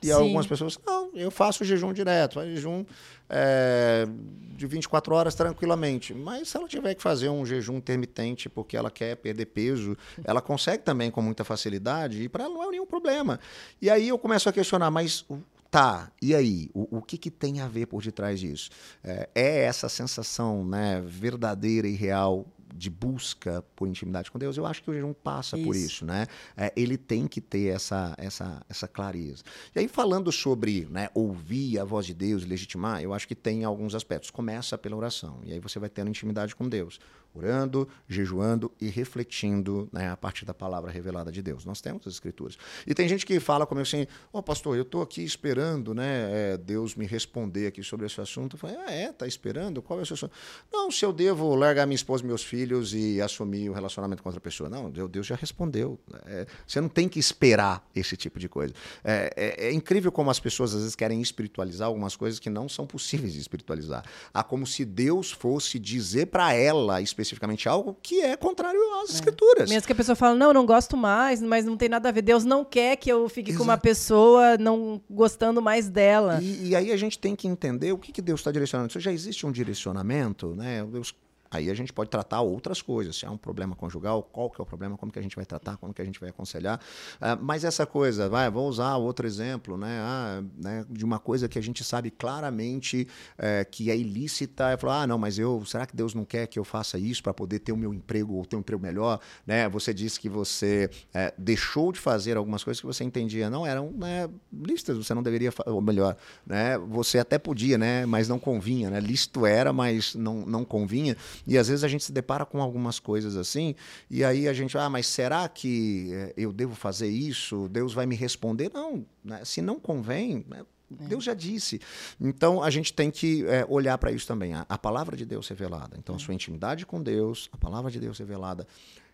E Sim. algumas pessoas, não, eu faço jejum direto, faço jejum é, de 24 horas tranquilamente. Mas se ela tiver que fazer um jejum intermitente porque ela quer perder peso, ela consegue também com muita facilidade e para ela não é nenhum problema. E aí eu começo a questionar, mas Tá, e aí? O, o que, que tem a ver por detrás disso? É, é essa sensação né, verdadeira e real de busca por intimidade com Deus, eu acho que o jejum passa isso. por isso, né? É, ele tem que ter essa, essa, essa clareza. E aí, falando sobre né, ouvir a voz de Deus, legitimar, eu acho que tem alguns aspectos. Começa pela oração, e aí você vai tendo intimidade com Deus orando, jejuando e refletindo né, a partir da palavra revelada de Deus. Nós temos as escrituras. E tem gente que fala como assim, ó oh, pastor, eu estou aqui esperando né, é, Deus me responder aqui sobre esse assunto. Eu falei, ah, é? Está esperando? Qual é o seu assunto? Não, se eu devo largar minha esposa e meus filhos e assumir o relacionamento com outra pessoa. Não, Deus já respondeu. É, você não tem que esperar esse tipo de coisa. É, é, é incrível como as pessoas às vezes querem espiritualizar algumas coisas que não são possíveis de espiritualizar. Há como se Deus fosse dizer para ela especificamente algo que é contrário às é. escrituras. Mesmo que a pessoa fale, não, não gosto mais, mas não tem nada a ver. Deus não quer que eu fique Exato. com uma pessoa não gostando mais dela. E, e, aí a gente tem que entender o que, que Deus está direcionando. Isso já existe um direcionamento, né? Deus Aí a gente pode tratar outras coisas. Se há um problema conjugal, qual que é o problema, como que a gente vai tratar, como que a gente vai aconselhar. Uh, mas essa coisa, vai, vou usar outro exemplo, né, ah, né de uma coisa que a gente sabe claramente é, que é ilícita. É falar, ah, não, mas eu, será que Deus não quer que eu faça isso para poder ter o meu emprego ou ter um emprego melhor? Né? Você disse que você é, deixou de fazer algumas coisas que você entendia não eram né, listas, você não deveria, ou melhor, né, você até podia, né, mas não convinha, né? Listo era, mas não, não convinha. E às vezes a gente se depara com algumas coisas assim, e aí a gente, ah, mas será que eh, eu devo fazer isso? Deus vai me responder? Não, né? se não convém, né? É. Deus já disse. Então a gente tem que é, olhar para isso também. A, a, palavra de Deus revelada. Então a é. sua intimidade com Deus, a palavra de Deus revelada.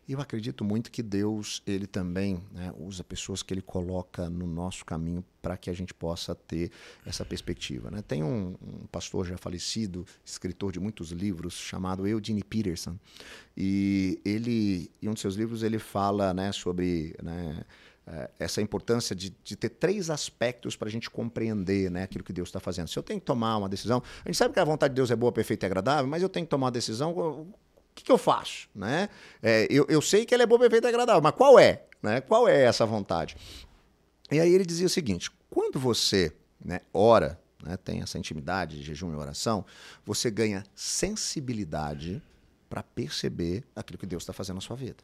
Eu acredito muito que Deus, ele também né, usa pessoas que ele coloca no nosso caminho para que a gente possa ter essa perspectiva. Né? Tem um, um, pastor já falecido, escritor de muitos livros, chamado Eugene Peterson. E ele, em um de seus livros, ele fala né, sobre né, eh, essa importância de, de, ter três aspectos para a gente compreender né, aquilo que Deus está fazendo. Se eu tenho que tomar uma decisão, a gente sabe que a vontade de Deus é boa, perfeita e agradável, mas eu tenho que tomar uma decisão, que, que eu faço? Né? É, eu, eu sei que ela é boa, perfeita e agradável, mas qual é? Né? Qual é essa vontade? E aí ele dizia o seguinte: quando você né, ora, né, tem essa intimidade de jejum e oração, você ganha sensibilidade para perceber aquilo que Deus está fazendo na sua vida.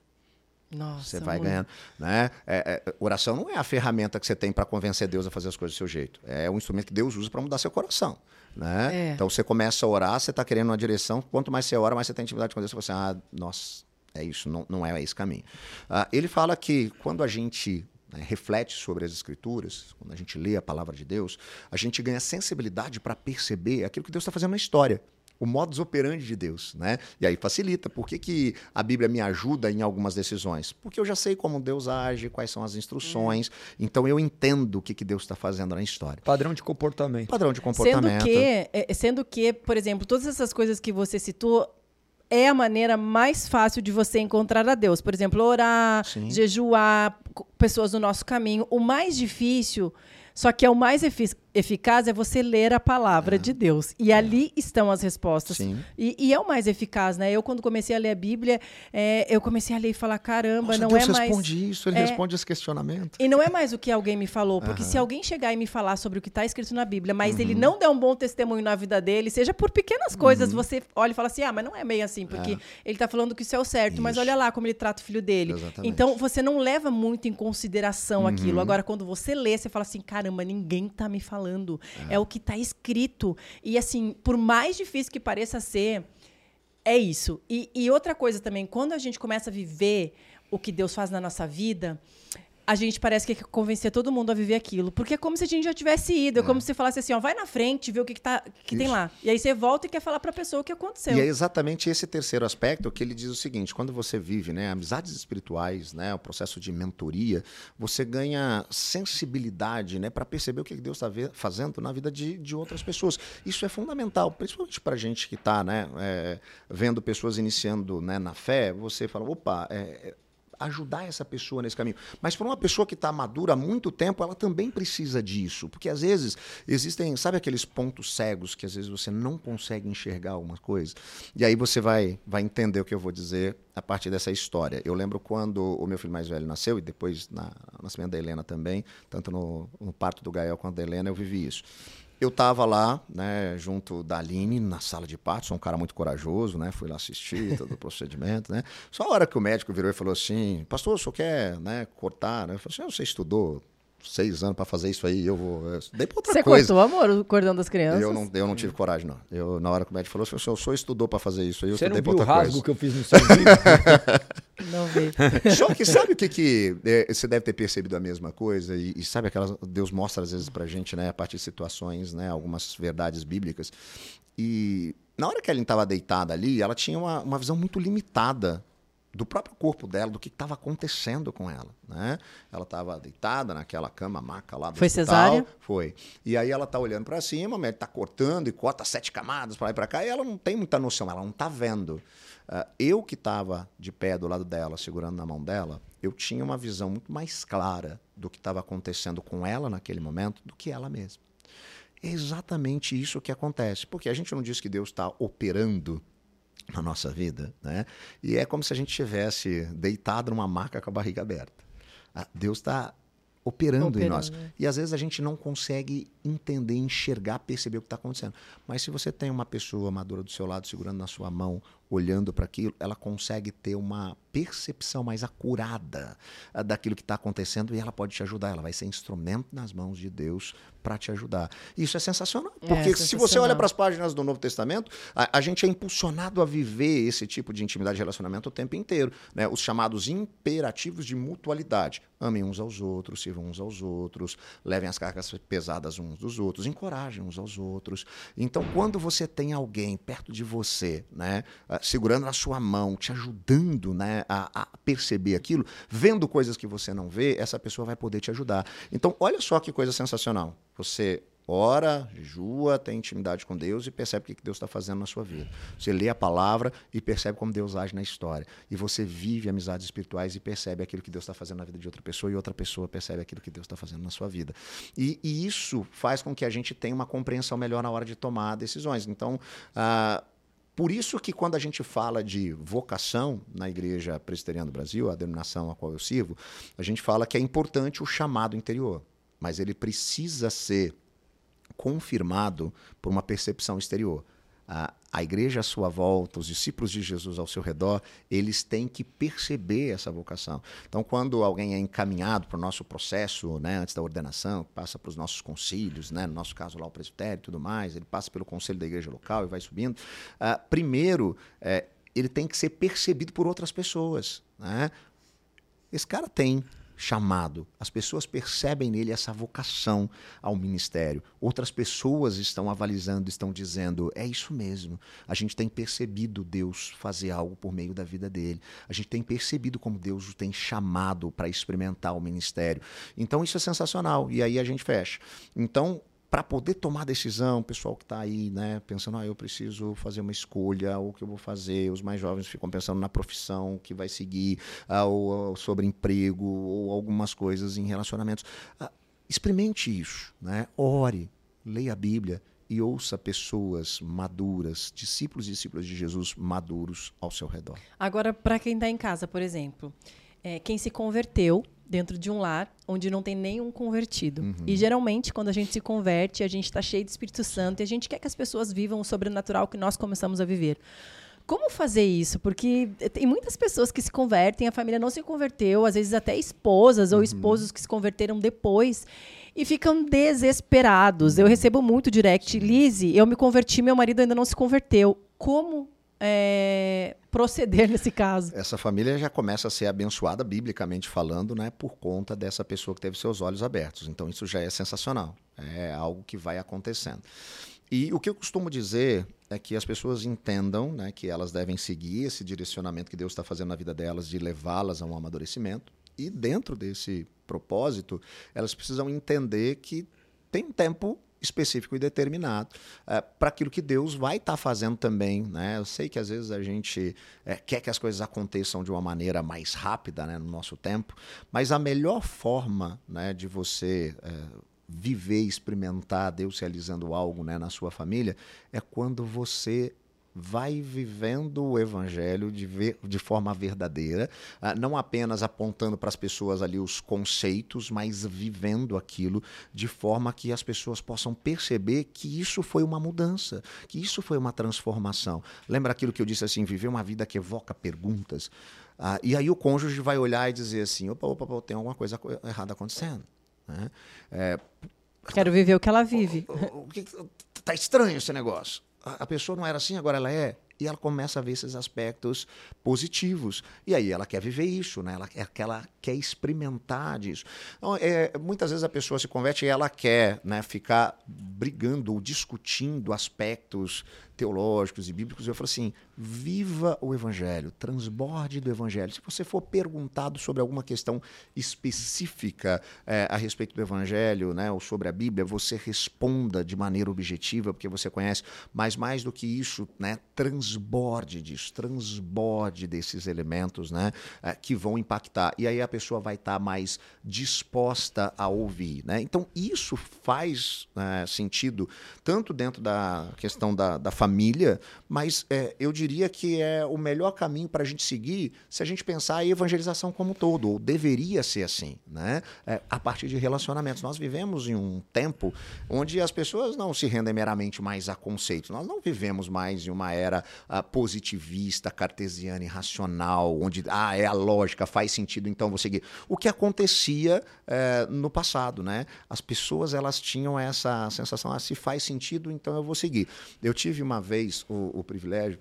Nossa, você vai muito. ganhando. Né? É, é, oração não é a ferramenta que você tem para convencer Deus a fazer as coisas do seu jeito. É um instrumento que Deus usa para mudar seu coração. Né? É. Então você começa a orar, você está querendo uma direção. Quanto mais você ora, mais você tem intimidade com Deus. Você fala assim, ah, nossa, é isso, não, não é esse caminho. Ah, ele fala que quando a gente né, reflete sobre as Escrituras, quando a gente lê a palavra de Deus, a gente ganha sensibilidade para perceber aquilo que Deus está fazendo na história o modus operandi de Deus, né? E aí facilita. Por que, que a Bíblia me ajuda em algumas decisões? Porque eu já sei como Deus age, quais são as instruções, hum. então eu entendo o que, que Deus está fazendo na história. Padrão de comportamento. Padrão de comportamento. Sendo que, é, sendo que, por exemplo, todas essas coisas que você citou, é a maneira mais fácil de você encontrar a Deus. Por exemplo, orar, Sim. jejuar, pessoas no nosso caminho. O mais difícil, só que é o mais eficaz é você ler a palavra é. de Deus. E é. ali estão as respostas. E, e, é o mais eficaz, né? Eu, quando comecei a ler a Bíblia, é, eu comecei a ler e falar: caramba, Nossa, não Deus é mais. Deus responde isso, ele é... responde esse questionamento. E não é mais o que alguém me falou. Porque se alguém chegar e me falar sobre o que está escrito na Bíblia, mas uhum. ele não der um bom testemunho na vida dele, seja por pequenas coisas, uhum. você olha e fala assim: ah, mas não é meio assim, porque é. ele está falando que isso é o certo, isso. mas olha lá como ele trata o filho dele. Exatamente. Então você não leva muito em consideração uhum. aquilo. Agora, quando você lê, você fala assim: caramba, ninguém está me falando. É o que está escrito. E assim, por mais difícil que pareça ser, é isso. E, e outra coisa também, quando a gente começa a viver o que Deus faz na nossa vida, a gente parece que quer convencer todo mundo a viver aquilo. Porque é como se a gente já tivesse ido. É, como se você falasse assim, ó, vai na frente, vê o que, que, tá, que tem lá. E aí você volta e quer falar para a pessoa o que aconteceu. E é exatamente esse terceiro aspecto que ele diz o seguinte: quando você vive né, amizades espirituais, né, o processo de mentoria, você ganha sensibilidade né, para perceber o que Deus está fazendo na vida de, de outras pessoas. Isso é fundamental, principalmente para a gente que está né, é, vendo pessoas iniciando né, na fé. Você fala, opa, é, ajudar essa pessoa nesse caminho. Mas para uma pessoa que está madura há muito tempo, ela também precisa disso. Porque às vezes existem, sabe aqueles pontos cegos que às vezes você não consegue enxergar alguma coisa? E aí você vai, vai entender o que eu vou dizer a partir dessa história. Eu lembro quando o meu filho mais velho nasceu, e depois na, no nascimento da Helena também, tanto no, no parto do Gael quanto da Helena, eu vivi isso. Eu estava lá, né, junto da Aline, na sala de parto, sou um cara muito corajoso, né, fui lá assistir todo o <laughs> procedimento, né. Só a hora que o médico virou e falou assim, pastor, o senhor quer, né, cortar? Eu falei assim, você estudou seis anos para fazer isso aí, eu vou. Eu dei pra outra Você coisa. cortou, amor, o cordão das crianças? Eu não, eu não tive coragem, não. Eu, na hora que o médico falou, assim, o senhor estudou para fazer isso aí, eu Você não estudei viu pra o outra rasgo coisa. que eu fiz no seu? <laughs> Não vi. <laughs> Só que sabe o que, que é, você deve ter percebido a mesma coisa? E, e sabe aquelas. Deus mostra às vezes pra gente, né, a partir de situações, né, algumas verdades bíblicas. E na hora que a Ellen estava deitada ali, ela tinha uma, uma visão muito limitada do próprio corpo dela, do que estava acontecendo com ela, né? Ela estava deitada naquela cama, maca lá do Foi hospital. cesárea? Foi. E aí ela tá olhando para cima, o médico tá cortando e corta sete camadas para lá e para cá, e ela não tem muita noção, ela não tá vendo. Ah, eu que estava de pé do lado dela, segurando na mão dela, eu tinha uma visão muito mais clara do que estava acontecendo com ela naquele momento do que ela mesma. É exatamente isso que acontece, porque a gente não diz que Deus está operando na nossa vida, né? E é como se a gente estivesse deitado numa maca com a barriga aberta. Ah, Deus está operando, em nós. Operando, né? E às vezes a gente não consegue entender, enxergar, perceber o que está acontecendo. Mas se você tem uma pessoa madura do seu lado, segurando na sua mão, olhando para aquilo, ela consegue ter uma percepção mais acurada ah, daquilo que está acontecendo e ela pode te ajudar. Ela vai ser instrumento nas mãos de Deus para te ajudar. Isso é sensacional. É, Porque se você sensacional. olha para as páginas do Novo Testamento, a, a gente é impulsionado a viver esse tipo de intimidade e relacionamento o tempo inteiro. Né? Os chamados imperativos de mutualidade. Amem uns aos outros, sirvam uns aos outros, levem as cargas pesadas uns dos outros, encorajem uns aos outros. Então, quando você tem alguém perto de você, né, ah, segurando na sua mão, te ajudando né, a, a perceber aquilo, vendo coisas que você não vê, essa pessoa vai poder te ajudar. Então, olha só que coisa sensacional. Você ora, jejua, tem intimidade com Deus e percebe o que Deus está fazendo na sua vida. Você lê a palavra e percebe como Deus age na história. E você vive amizades espirituais e percebe aquilo que Deus está fazendo na vida de outra pessoa e outra pessoa percebe aquilo que Deus está fazendo na sua vida. E, e isso faz com que a gente tenha uma compreensão melhor na hora de tomar decisões. Então, ah, por isso que quando a gente fala de vocação na Igreja Presbiteriana do Brasil, a denominação a qual eu sirvo, a gente fala que é importante o chamado interior, mas ele precisa ser confirmado por uma percepção exterior. A, a igreja à sua volta, os discípulos de Jesus ao seu redor, eles têm que perceber essa vocação. Então, quando alguém é encaminhado para o nosso processo, né, antes da ordenação, passa para os nossos concílios, né, no nosso caso lá o presbitério e tudo mais, ele passa pelo conselho da igreja local e vai subindo. ah, primeiro, eh, ele tem que ser percebido por outras pessoas. Né? Esse cara tem chamado. As pessoas percebem nele essa vocação ao ministério. Outras pessoas estão avalizando, estão dizendo: é isso mesmo. A gente tem percebido Deus fazer algo por meio da vida dele. A gente tem percebido como Deus o tem chamado para experimentar o ministério. Então isso é sensacional. E aí a gente fecha. Então, para poder tomar decisão, o pessoal que está aí, né, pensando, ah, eu preciso fazer uma escolha, o que eu vou fazer, os mais jovens ficam pensando na profissão que vai seguir, ah, ou, ou sobre emprego, ou algumas coisas em relacionamentos. Ah, experimente isso, né? ore, leia a Bíblia e ouça pessoas maduras, discípulos e discípulas de Jesus maduros ao seu redor. Agora, para quem está em casa, por exemplo, é, quem se converteu dentro de um lar onde não tem nenhum convertido. Uhum. E geralmente, quando a gente se converte, a gente está cheio de Espírito Santo e a gente quer que as pessoas vivam o sobrenatural que nós começamos a viver. Como fazer isso? Porque tem muitas pessoas que se convertem, a família não se converteu, às vezes até esposas Uhum. ou esposos que se converteram depois e ficam desesperados. Eu recebo muito direct. Lise, eu me converti, meu marido ainda não se converteu. Como é, proceder nesse caso? Essa família já começa a ser abençoada, biblicamente falando, né, por conta dessa pessoa que teve seus olhos abertos. Então, isso já é sensacional. É algo que vai acontecendo. E o que eu costumo dizer é que as pessoas entendam né, que elas devem seguir esse direcionamento que Deus está fazendo na vida delas, de levá-las a um amadurecimento. E dentro desse propósito, elas precisam entender que tem tempo específico e determinado é, para aquilo que Deus vai estar tá fazendo também. Né? Eu sei que às vezes a gente é, quer que as coisas aconteçam de uma maneira mais rápida né, no nosso tempo, mas a melhor forma né, de você é, viver, experimentar Deus realizando algo né, na sua família é quando você vai vivendo o evangelho de, ver, de forma verdadeira, uh, não apenas apontando para as pessoas ali os conceitos, mas vivendo aquilo de forma que as pessoas possam perceber que isso foi uma mudança, que isso foi uma transformação. Lembra aquilo que eu disse assim, viver uma vida que evoca perguntas? Uh, e aí o cônjuge vai olhar e dizer assim, opa, opa, opa tem alguma coisa errada acontecendo. Né? É, Quero viver o que ela vive. O, o, o, tá estranho esse negócio a pessoa não era assim, agora ela é. E ela começa a ver esses aspectos positivos. E aí ela quer viver isso, né? ela, ela quer experimentar disso. Então, é, muitas vezes a pessoa se converte e ela quer né, ficar brigando ou discutindo aspectos teológicos e bíblicos, eu falo assim: viva o evangelho, transborde do evangelho. Se você for perguntado sobre alguma questão específica é, a respeito do evangelho, né, ou sobre a Bíblia, você responda de maneira objetiva, porque você conhece, mas mais do que isso, né, transborde disso, transborde desses elementos né, é, que vão impactar. E aí a pessoa vai estar tá mais disposta a ouvir. Né? Então, isso faz é, sentido tanto dentro da questão da, da família família, mas é, eu diria que é o melhor caminho para a gente seguir se a gente pensar a evangelização como um todo, ou deveria ser assim, né? É, a partir de relacionamentos. Nós vivemos em um tempo onde as pessoas não se rendem meramente mais a conceitos. Nós não vivemos mais em uma era uh, positivista, cartesiana e racional, onde ah, é a lógica, faz sentido, então vou seguir. O que acontecia uh, no passado, né? As pessoas elas tinham essa sensação, ah, se faz sentido, então eu vou seguir. Eu tive uma vez o, o privilégio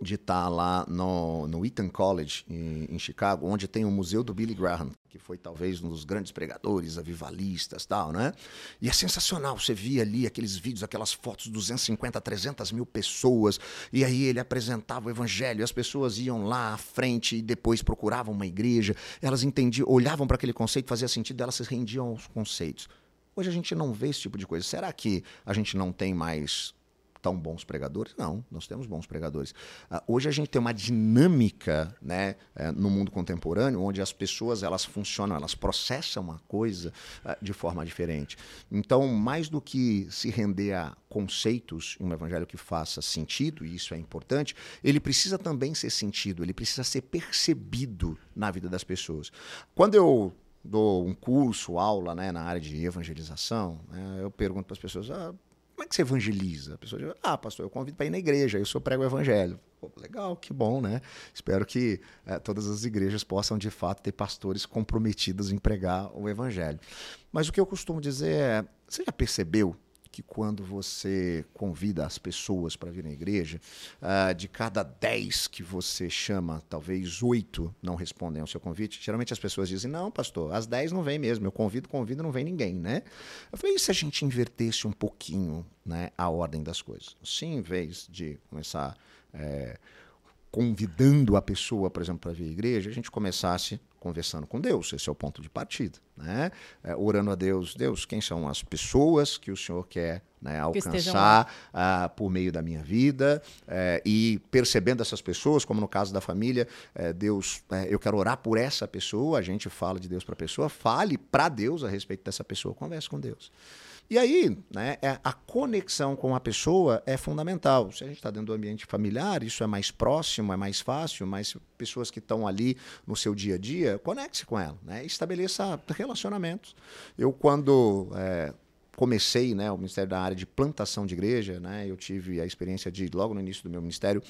de estar lá no, no College, em, em, Chicago, onde tem o Museu do Billy Graham, que foi talvez um dos grandes pregadores, avivalistas tal, né? E é sensacional, você via ali aqueles vídeos, aquelas fotos, 250, 300 mil pessoas, e aí ele apresentava o evangelho, as pessoas iam lá à frente e depois procuravam uma igreja, elas entendiam, olhavam para aquele conceito, fazia sentido, elas se rendiam aos conceitos. Hoje a gente não vê esse tipo de coisa. Será que a gente não tem mais tão bons pregadores? Não, nós temos bons pregadores. Uh, hoje a gente tem uma dinâmica né, uh, no mundo contemporâneo onde as pessoas elas funcionam, elas processam a coisa uh, de forma diferente. Então, mais do que se render a conceitos em um evangelho que faça sentido, e isso é importante, ele precisa também ser sentido, ele precisa ser percebido na vida das pessoas. Quando eu dou um curso, aula né, na área de evangelização, né, eu pergunto para as pessoas: ah, como é que você evangeliza? A pessoa diz, ah, pastor, eu convido para ir na igreja, eu sou prego o evangelho. Pô, legal, que bom, né? Espero que é, todas as igrejas possam, de fato, ter pastores comprometidos em pregar o evangelho. Mas o que eu costumo dizer é, você já percebeu que quando você convida as pessoas para vir na igreja, uh, de cada dez que você chama, talvez oito não respondem ao seu convite. Geralmente as pessoas dizem: Não, pastor, as dez não vem mesmo. Eu convido, convido, não vem ninguém, né? Eu falei: e se a gente invertesse um pouquinho né, a ordem das coisas? Sim, em vez de começar. É, convidando a pessoa, por exemplo, para vir à igreja, a gente começasse conversando com Deus, esse é o ponto de partida, né? É, orando a Deus, Deus, quem são as pessoas que o Senhor quer né, alcançar uh, por meio da minha vida uh, e percebendo essas pessoas, como no caso da família, uh, Deus, eu quero orar por essa pessoa, a gente fala de Deus para a pessoa, fale para Deus a respeito dessa pessoa, converse com Deus. E aí, né, é, a conexão com a pessoa é fundamental. Se a gente está dentro do ambiente familiar, isso é mais próximo, é mais fácil, mas pessoas que estão ali no seu dia a dia, conecte-se com ela, né? estabeleça relacionamentos. Eu, quando é, comecei né, o Ministério da área de plantação de igreja, né, eu tive a experiência de, logo no início do meu ministério,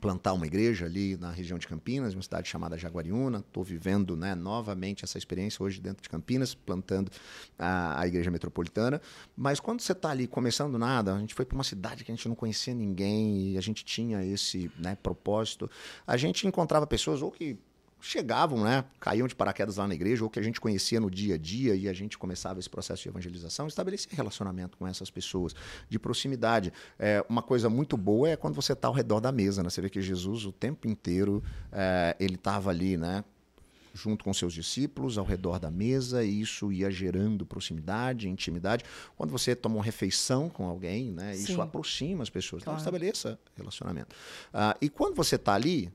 plantar uma igreja ali na região de Campinas, uma cidade chamada Jaguariúna. Estou vivendo né, novamente essa experiência hoje dentro de Campinas, plantando a, a igreja metropolitana. Mas quando você está ali começando nada, a gente foi para uma cidade que a gente não conhecia ninguém e a gente tinha esse né, propósito. A gente encontrava pessoas ou que chegavam, né, caíam de paraquedas lá na igreja, ou que a gente conhecia no dia a dia, e a gente começava esse processo de evangelização, estabelecer relacionamento com essas pessoas, de proximidade. É, uma coisa muito boa é quando você está ao redor da mesa, né? Você vê que Jesus, o tempo inteiro, é, ele estava ali, né? junto com seus discípulos ao redor da mesa, e isso ia gerando proximidade, intimidade. Quando você toma uma refeição com alguém, né, isso Sim. aproxima as pessoas. Então, Claro. estabeleça relacionamento. Ah, e quando você está ali,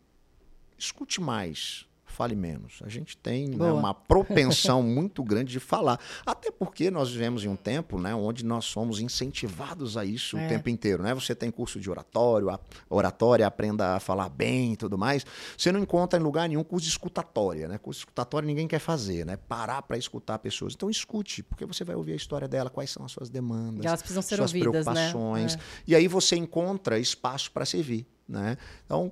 escute mais, fale menos. A gente tem né, uma propensão <laughs> muito grande de falar. Até porque nós vivemos em um tempo né, onde nós somos incentivados a isso É. o tempo inteiro. Né? Você tem curso de oratório, oratória, aprenda a falar bem e tudo mais. Você não encontra em lugar nenhum curso de escutatória. Né? Curso de escutatória ninguém quer fazer, né? Parar para escutar pessoas. Então escute, porque você vai ouvir a história dela, quais são as suas demandas, elas precisam ser suas ouvidas, né? preocupações. É. E aí você encontra espaço para servir, né? Então,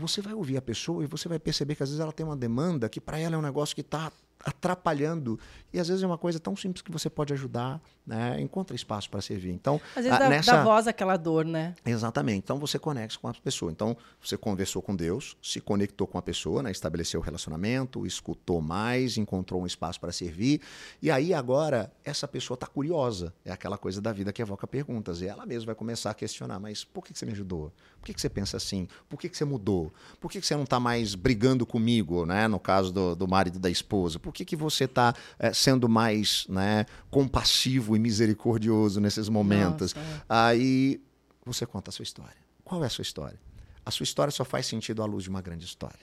você vai ouvir a pessoa e você vai perceber que às vezes ela tem uma demanda que para ela é um negócio que está atrapalhando. E às vezes é uma coisa tão simples que você pode ajudar, né? Encontra espaço para servir. Então, Às vezes ah, dá, nessa... dá voz àquela dor, né? Exatamente. Então você conecta com a pessoa. Então você conversou com Deus, se conectou com a pessoa, né? estabeleceu o relacionamento, escutou mais, encontrou um espaço para servir. E aí agora essa pessoa está curiosa. É aquela coisa da vida que evoca perguntas. E ela mesma vai começar a questionar: mas por que, que você me ajudou? Por que, que você pensa assim? Por que, que você mudou? Por que, que você não está mais brigando comigo, né? No caso do, do marido e da esposa? Por que, que você está sendo mais né, compassivo e misericordioso nesses momentos? Nossa, é. Aí você conta a sua história. Qual é a sua história? A sua história só faz sentido à luz de uma grande história.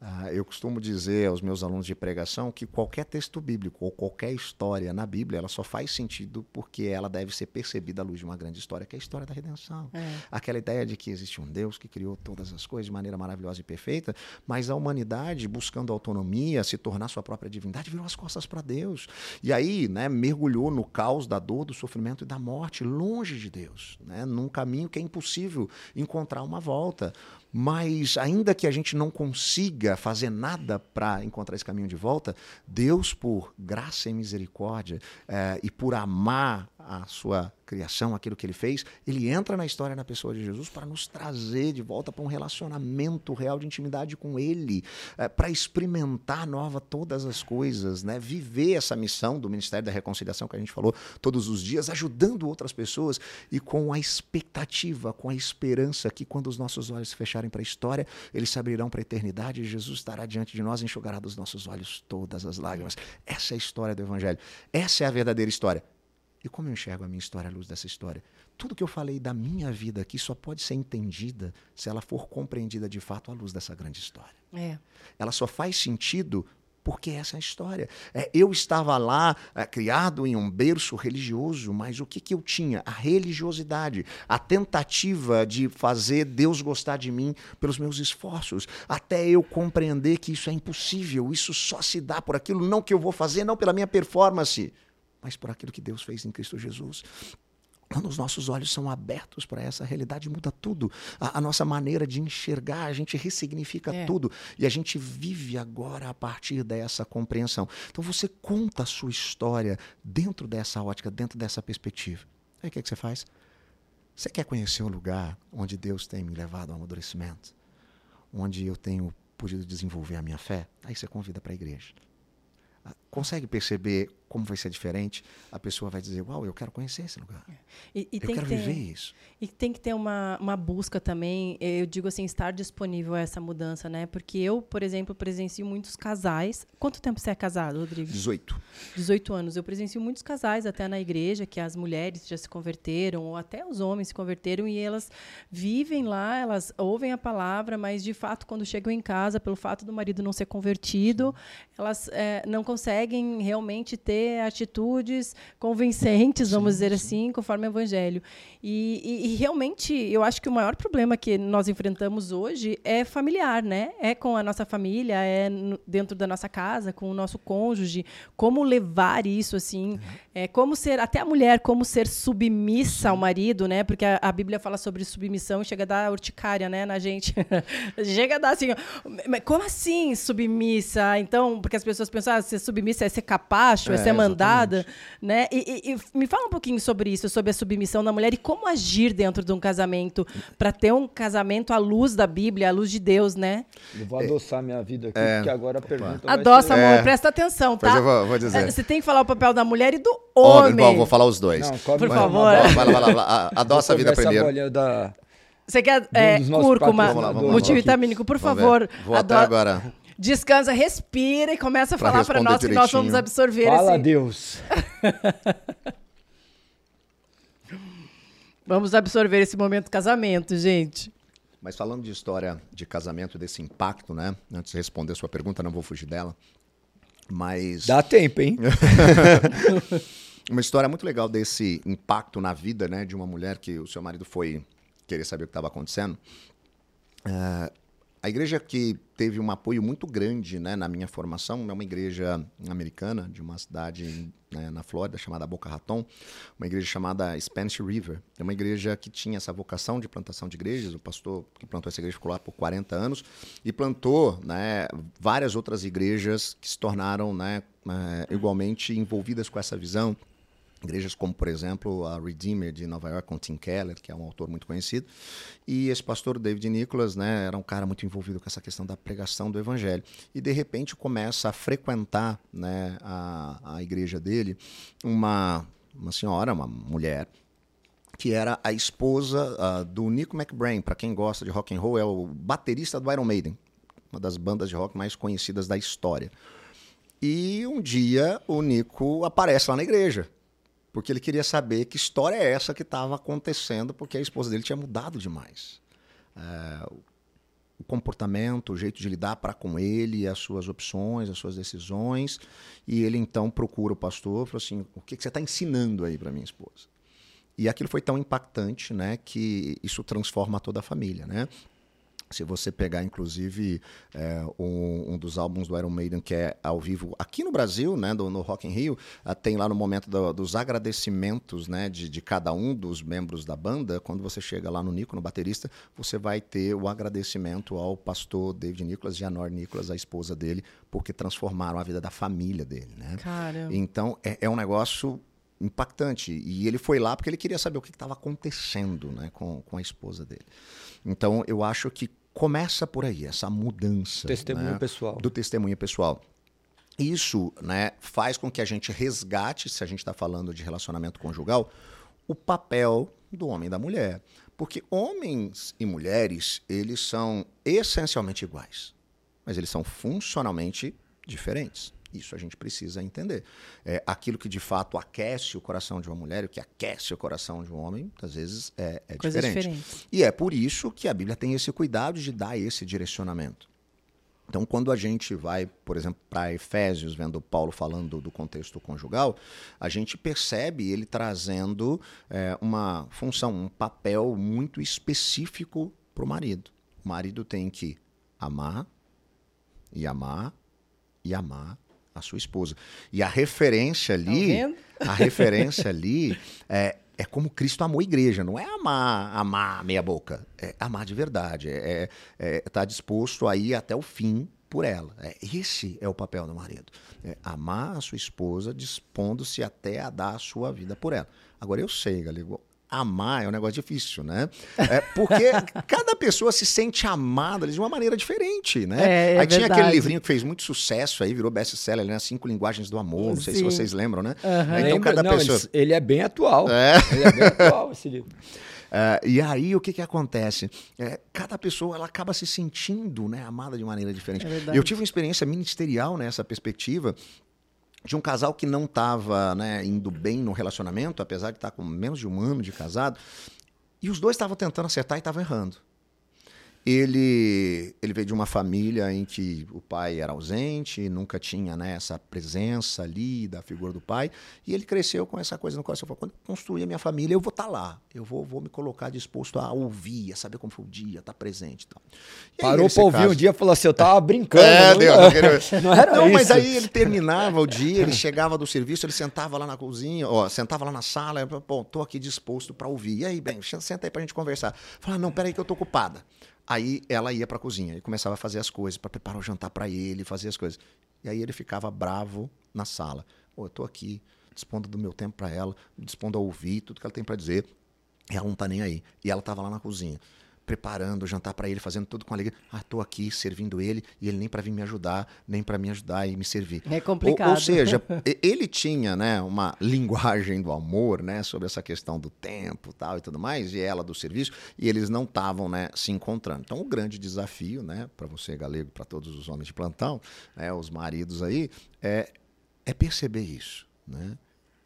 Ah, eu costumo dizer aos meus alunos de pregação que qualquer texto bíblico ou qualquer história na Bíblia, ela só faz sentido porque ela deve ser percebida à luz de uma grande história, que é a história da redenção. É. Aquela ideia de que existe um Deus que criou todas as coisas de maneira maravilhosa e perfeita, mas a humanidade, buscando autonomia, se tornar sua própria divindade, virou as costas para Deus. E aí, né, mergulhou no caos da dor, do sofrimento e da morte, longe de Deus, né, num caminho que é impossível encontrar uma volta. Mas ainda que a gente não consiga fazer nada para encontrar esse caminho de volta, Deus, por graça e misericórdia eh, e por amar a sua criação, aquilo que ele fez, ele entra na história na pessoa de Jesus para nos trazer de volta para um relacionamento real de intimidade com ele, eh, para experimentar nova todas as coisas, né? viver essa missão do Ministério da Reconciliação que a gente falou todos os dias, ajudando outras pessoas e com a expectativa, com a esperança que quando os nossos olhos se fecharem para a história, eles se abrirão para a eternidade e Jesus estará diante de nós e enxugará dos nossos olhos todas as lágrimas. Essa é a história do Evangelho. Essa é a verdadeira história. E como eu enxergo a minha história à luz dessa história? Tudo que eu falei da minha vida aqui só pode ser entendida se ela for compreendida de fato à luz dessa grande história. É. Ela só faz sentido porque essa é a história. É, eu estava lá, é, criado em um berço religioso, mas o que, que eu tinha? A religiosidade, a tentativa de fazer Deus gostar de mim pelos meus esforços, até eu compreender que isso é impossível, isso só se dá por aquilo, não que eu vou fazer, não pela minha performance, mas por aquilo que Deus fez em Cristo Jesus. Quando os nossos olhos são abertos para essa realidade, muda tudo. A, a, nossa maneira de enxergar, a gente ressignifica É. tudo. E a gente vive agora a partir dessa compreensão. Então você conta a sua história dentro dessa ótica, dentro dessa perspectiva. Aí o que, é que você faz? Você quer conhecer o lugar onde Deus tem me levado ao amadurecimento? Onde eu tenho podido desenvolver a minha fé? Aí você convida para a igreja. Ah, Consegue perceber como vai ser diferente? A pessoa vai dizer: Uau, eu quero conhecer esse lugar. E, e Eu quero que ter, viver isso. E tem que ter uma, uma busca também, eu digo assim, estar disponível a essa mudança, né? Porque eu, por exemplo, presencio muitos casais. Quanto tempo você é casado, Rodrigo? 18. 18 anos. Eu presencio muitos casais até na igreja, que as mulheres já se converteram, ou até os homens se converteram, e elas vivem lá, elas ouvem a palavra, mas de fato, quando chegam em casa, pelo fato do marido não ser convertido, elas eh, não conseguem realmente ter atitudes convincentes, vamos dizer assim, conforme o evangelho. E, e- e realmente, eu acho que o maior problema que nós enfrentamos hoje é familiar, né? É com a nossa família, é no- dentro da nossa casa, com o nosso cônjuge. Como levar isso, assim? É, como ser, até a mulher, como ser submissa ao marido, né? Porque a, a Bíblia fala sobre submissão e chega a dar urticária, né, na gente. <laughs> chega a dar assim, como assim submissa? Então, porque as pessoas pensam, ah, ser submissa é ser capacho, é, É, ser mandada, né? E, e- e me fala um pouquinho sobre isso, sobre a submissão da mulher e como agir dentro de um casamento para ter um casamento à luz da Bíblia, à luz de Deus, né? Eu vou adoçar minha vida aqui, É. porque agora a pergunta Adoça, ser... amor, É. presta atenção, tá? Pois eu vou, vou dizer. É, Você tem que falar o papel da mulher e do homem. bom, vou falar os dois. Não, Por favor. bola. Vai lá, vai lá, vai lá. A- Adoça a vida primeiro. da... Você quer é, cúrcuma multivitamínico, por favor. Vou até agora. Descansa, respira e começa a Pra falar para nós que nós direitinho. vamos absorver Fala esse. Deus. <laughs> Vamos absorver esse momento casamento, gente. Mas falando de história de casamento, desse impacto, né? Antes de responder a sua pergunta, não vou fugir dela. Mas Dá tempo, hein? <laughs> uma história muito legal desse impacto na vida, né, de uma mulher que o seu marido foi querer saber o que estava acontecendo. É, a igreja que teve um apoio muito grande, né, na minha formação é uma igreja americana de uma cidade né, na Flórida chamada Boca Raton, uma igreja chamada Spanish River. É uma igreja que tinha essa vocação de plantação de igrejas. O pastor que plantou essa igreja ficou lá por 40 anos e plantou, né, várias outras igrejas que se tornaram, né, é, igualmente envolvidas com essa visão. Igrejas como, por exemplo, a Redeemer de Nova York, com Tim Keller, que é um autor muito conhecido. E esse pastor David Nicholas, né, era um cara muito envolvido com essa questão da pregação do evangelho. E de repente começa a frequentar, né, a, a igreja dele uma, uma senhora, uma mulher, que era a esposa ah, do Nico McBrain. Para quem gosta de rock and roll, é o baterista do Iron Maiden, uma das bandas de rock mais conhecidas da história. E um dia o Nico aparece lá na igreja, porque ele queria saber que história é essa que estava acontecendo, porque a esposa dele tinha mudado demais. É, o comportamento, o jeito de lidar para com ele, as suas opções, as suas decisões. E ele então procura o pastor e falou assim: o que, que você está ensinando aí para minha esposa? E aquilo foi tão impactante, né, que isso transforma toda a família, né? Se você pegar, inclusive, é, um, um, dos álbuns do Iron Maiden que é ao vivo aqui no Brasil, né, do, no Rock in Rio, uh, tem lá no momento do, dos agradecimentos, né, de, de, cada um dos membros da banda. Quando você chega lá no Nico, no baterista, você vai ter o agradecimento ao pastor David Nicholas e a Nor Nicholas, a esposa dele, porque transformaram a vida da família dele, né? Caramba. Então é, é um negócio impactante. E ele foi lá porque ele queria saber o que estava acontecendo né, com, com a esposa dele. Então, eu acho que começa por aí, essa mudança. Testemunho né, pessoal. Do testemunho pessoal. Isso né, faz com que a gente resgate, se a gente está falando de relacionamento conjugal, o papel do homem e da mulher. Porque homens e mulheres, eles são essencialmente iguais, mas eles são funcionalmente diferentes. Isso a gente precisa entender. É, aquilo que de fato aquece o coração de uma mulher, o que aquece o coração de um homem, às vezes é, é diferente. diferente. E é por isso que a Bíblia tem esse cuidado de dar esse direcionamento. Então, quando a gente vai, por exemplo, para Efésios, vendo Paulo falando do contexto conjugal, a gente percebe ele trazendo é, uma função, um papel muito específico para o marido. O marido tem que amar e amar e amar a sua esposa. E a referência ali, tá a referência <laughs> ali é, é como Cristo amou a igreja, não é amar, amar meia boca, é amar de verdade, é estar é, tá disposto a ir até o fim por ela. É, esse é o papel do marido, é amar a sua esposa, dispondo-se até a dar a sua vida por ela. Agora eu sei, galego, amar é um negócio difícil, né? É porque <laughs> cada pessoa se sente amada de uma maneira diferente, né? É, é aí tinha verdade. aquele livrinho que fez muito sucesso aí, virou best-seller, né? Cinco Linguagens do Amor, não sei se Sim. vocês lembram, né? Aham. Então Lembra? cada Não, pessoa... ele, ele é bem atual. É. Ele é bem atual, esse livro. <laughs> É, e aí o que, que acontece? É, cada pessoa ela acaba se sentindo né, amada de maneira diferente. É. Eu tive uma experiência ministerial nessa perspectiva de um casal que não estava né, indo bem no relacionamento, apesar de estar com menos de um ano de casado, e os dois estavam tentando acertar e estavam errando. Ele, ele veio de uma família em que o pai era ausente, nunca tinha né, essa presença ali da figura do pai, e ele cresceu com essa coisa no coração. Falou, quando eu construir a minha família, eu vou estar lá, eu vou, vou me colocar disposto a ouvir, a saber como foi o dia, estar presente. e tal. E Parou pra ouvir caso- um dia e falou assim: eu tava brincando. é, não, Deus, não, queria- <laughs> não era Não, isso. mas aí ele terminava o dia, ele chegava do serviço, ele sentava lá na cozinha, ó, sentava lá na sala, pô, tô aqui disposto para ouvir. E aí, bem, senta aí pra gente conversar. Fala, não, peraí que eu tô ocupada. Aí ela ia pra cozinha e começava a fazer as coisas, para preparar o jantar para ele, fazer as coisas. E aí ele ficava bravo na sala. Pô, eu tô aqui, dispondo do meu tempo para ela, dispondo a ouvir tudo que ela tem para dizer. E ela não tá nem aí. E ela tava lá na cozinha. Preparando o jantar para ele, fazendo tudo com alegria. Ah, tô aqui servindo ele e ele nem para vir me ajudar, nem para me ajudar e me servir. É complicado. Ou, ou seja, <laughs> ele tinha, né, uma linguagem do amor, né, sobre essa questão do tempo, tal e tudo mais, e ela do serviço, e eles não estavam, né, se encontrando. Então, o grande desafio, né, para você galego, para todos os homens de plantão, né, os maridos aí, é é perceber isso, né?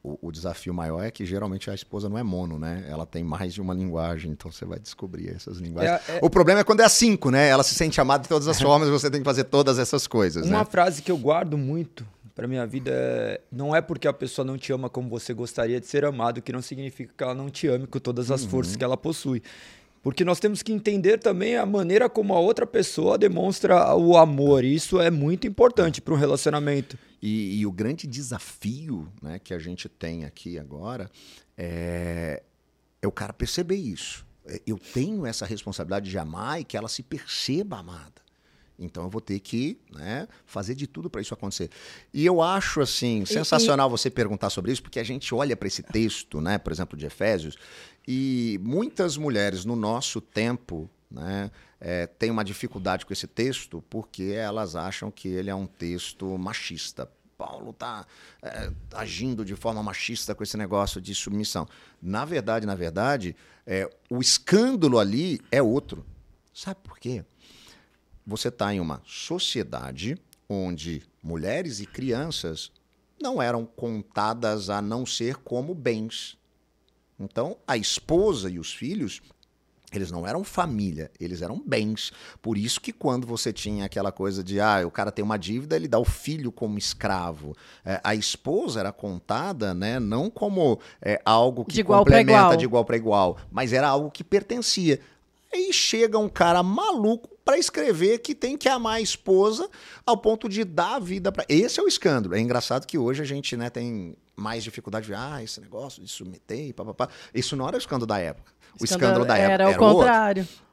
O, o, desafio maior é que geralmente a esposa não é mono, né? Ela tem mais de uma linguagem, então você vai descobrir essas linguagens. É, é... O problema é quando é a cinco, né? Ela se sente amada de todas as <laughs> formas e você tem que fazer todas essas coisas. Uma né? frase que eu guardo muito para minha vida é: não é porque a pessoa não te ama como você gostaria de ser amado que não significa que ela não te ame com todas as uhum. forças que ela possui. Porque nós temos que entender também a maneira como a outra pessoa demonstra o amor. E isso é muito importante para um relacionamento. E, e, o grande desafio né, que a gente tem aqui agora é, é o cara perceber isso. É, eu tenho essa responsabilidade de amar e que ela se perceba amada. Então eu vou ter que né, fazer de tudo para isso acontecer. E eu acho assim sensacional e, você perguntar sobre isso, porque a gente olha para esse texto, né, por exemplo, de Efésios, e muitas mulheres no nosso tempo né, é, têm uma dificuldade com esse texto porque elas acham que ele é um texto machista. Paulo está é, agindo de forma machista com esse negócio de submissão. Na verdade, na verdade, é, o escândalo ali é outro. Sabe por quê? Você está em uma sociedade onde mulheres e crianças não eram contadas a não ser como bens. Então, a esposa e os filhos eles não eram família, eles eram bens. Por isso que quando você tinha aquela coisa de, ah, o cara tem uma dívida, ele dá o filho como escravo. É, a esposa era contada, né, não como é, algo que de complementa de igual para igual, mas era algo que pertencia. Aí chega um cara maluco para escrever que tem que amar a esposa ao ponto de dar a vida para. Esse é o escândalo. É engraçado que hoje a gente né, tem mais dificuldade de, ah, esse negócio de submeter e papapá. Isso não era o escândalo da época. O escândalo, escândalo da época era, era o contrário. Outro.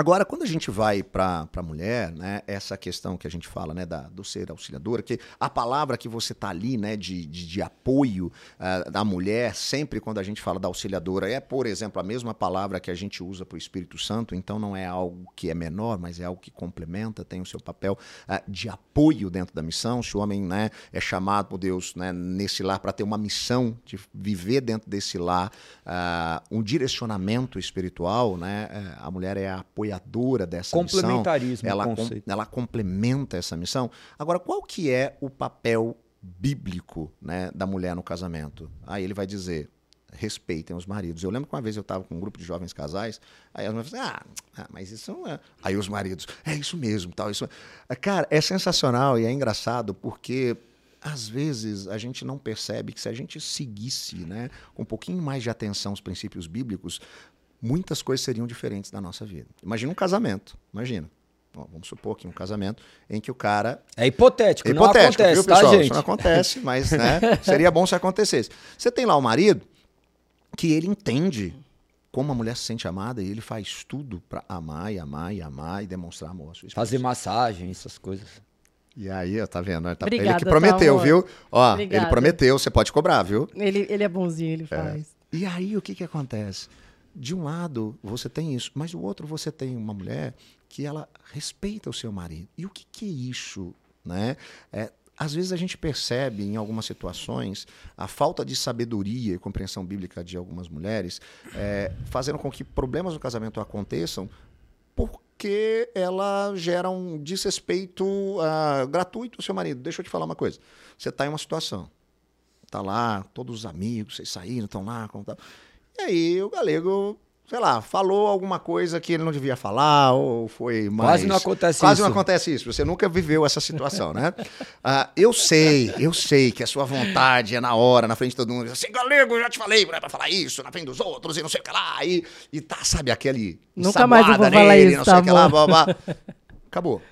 Agora, quando a gente vai para a mulher, né, essa questão que a gente fala né, da, do ser auxiliadora, que a palavra que você está ali né, de, de, de apoio uh, da mulher, sempre quando a gente fala da auxiliadora, é, por exemplo, a mesma palavra que a gente usa para o Espírito Santo, então não é algo que é menor, mas é algo que complementa, tem o seu papel uh, de apoio dentro da missão. Se o homem né, é chamado por Deus né, nesse lar para ter uma missão de viver dentro desse lar, uh, um direcionamento espiritual, né, a mulher é a apoiadora dessa Complementarismo, missão. Ela, com, ela complementa essa missão. Agora, qual que é o papel bíblico né, da mulher no casamento? Aí ele vai dizer, respeitem os maridos. Eu lembro que uma vez eu estava com um grupo de jovens casais, aí as mulheres falaram, ah, ah, mas isso não é. Aí os maridos, é isso mesmo, tal, isso. Cara, é sensacional e é engraçado porque às vezes a gente não percebe que se a gente seguisse, né, com um pouquinho mais de atenção os princípios bíblicos, muitas coisas seriam diferentes da nossa vida. Imagina um casamento, imagina. Bom, vamos supor que um casamento em que o cara. É hipotético, é hipotético, não acontece, viu, tá, pessoal? gente? Isso não acontece, mas né, seria bom se acontecesse. Você tem lá o marido que ele entende como a mulher se sente amada e ele faz tudo para amar e amar e amar e demonstrar amor à sua esposa. Fazer massagem, essas coisas. E aí, tá vendo? Ele, tá, Obrigada, ele que prometeu, tá, viu? Ó, Obrigada. ele prometeu, você pode cobrar, viu? Ele, ele é bonzinho, ele é. faz. É. E aí, o que que acontece? De um lado você tem isso, mas do outro você tem uma mulher que ela respeita o seu marido. E o que, que é isso? Né? É, às vezes a gente percebe em algumas situações a falta de sabedoria e compreensão bíblica de algumas mulheres, é, fazendo com que problemas no casamento aconteçam porque ela gera um desrespeito uh, gratuito ao seu marido. Deixa eu te falar uma coisa. Você está em uma situação, tá lá, todos os amigos, vocês saíram, estão lá, como tá. E aí o galego, sei lá, falou alguma coisa que ele não devia falar, ou foi mais. Quase não acontece Quase isso. não acontece isso. Você nunca viveu essa situação, né? uh, <laughs> eu sei, eu sei que a sua vontade é na hora, na frente de todo mundo. Assim, galego, eu já te falei, não é pra falar isso, na frente dos outros, e não sei o que lá. E, e tá, sabe, aquele. Nunca mais eu vou falar isso, não sei tá, o que lá, blá, blá. <laughs> Acabou.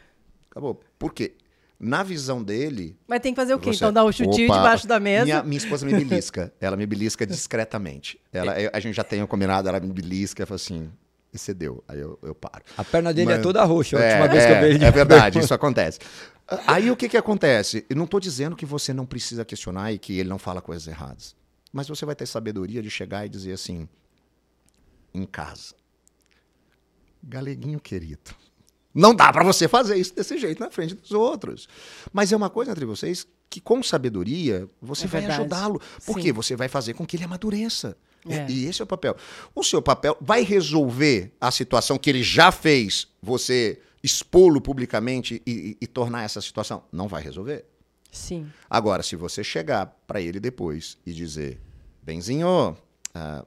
Acabou. Por quê? Na visão dele. Mas tem que fazer o quê? Você... Então dar um chutinho Opa, debaixo da mesa? Minha, minha esposa me belisca. <laughs> ela me belisca discretamente. Ela, a gente já tem combinado, ela me belisca e fala assim. Excedeu, aí eu, eu paro. A perna dele é Mas, é toda roxa, a última é, vez que eu vejo. É verdade, isso <laughs> acontece. Aí o que, que acontece? Eu não estou dizendo que você não precisa questionar e que ele não fala coisas erradas. Mas você vai ter sabedoria de chegar e dizer assim: em casa, Galeguinho querido. Não dá para você fazer isso desse jeito na frente dos outros. Mas é uma coisa entre vocês que, com sabedoria, você É vai ajudá-lo. Porque Sim. você vai fazer com que ele amadureça. É. E esse é o papel. O seu papel vai resolver a situação que ele já fez, você expô-lo publicamente e, e- e tornar essa situação? Não vai resolver. Sim. Agora, se você chegar para ele depois e dizer, Benzinho, ah,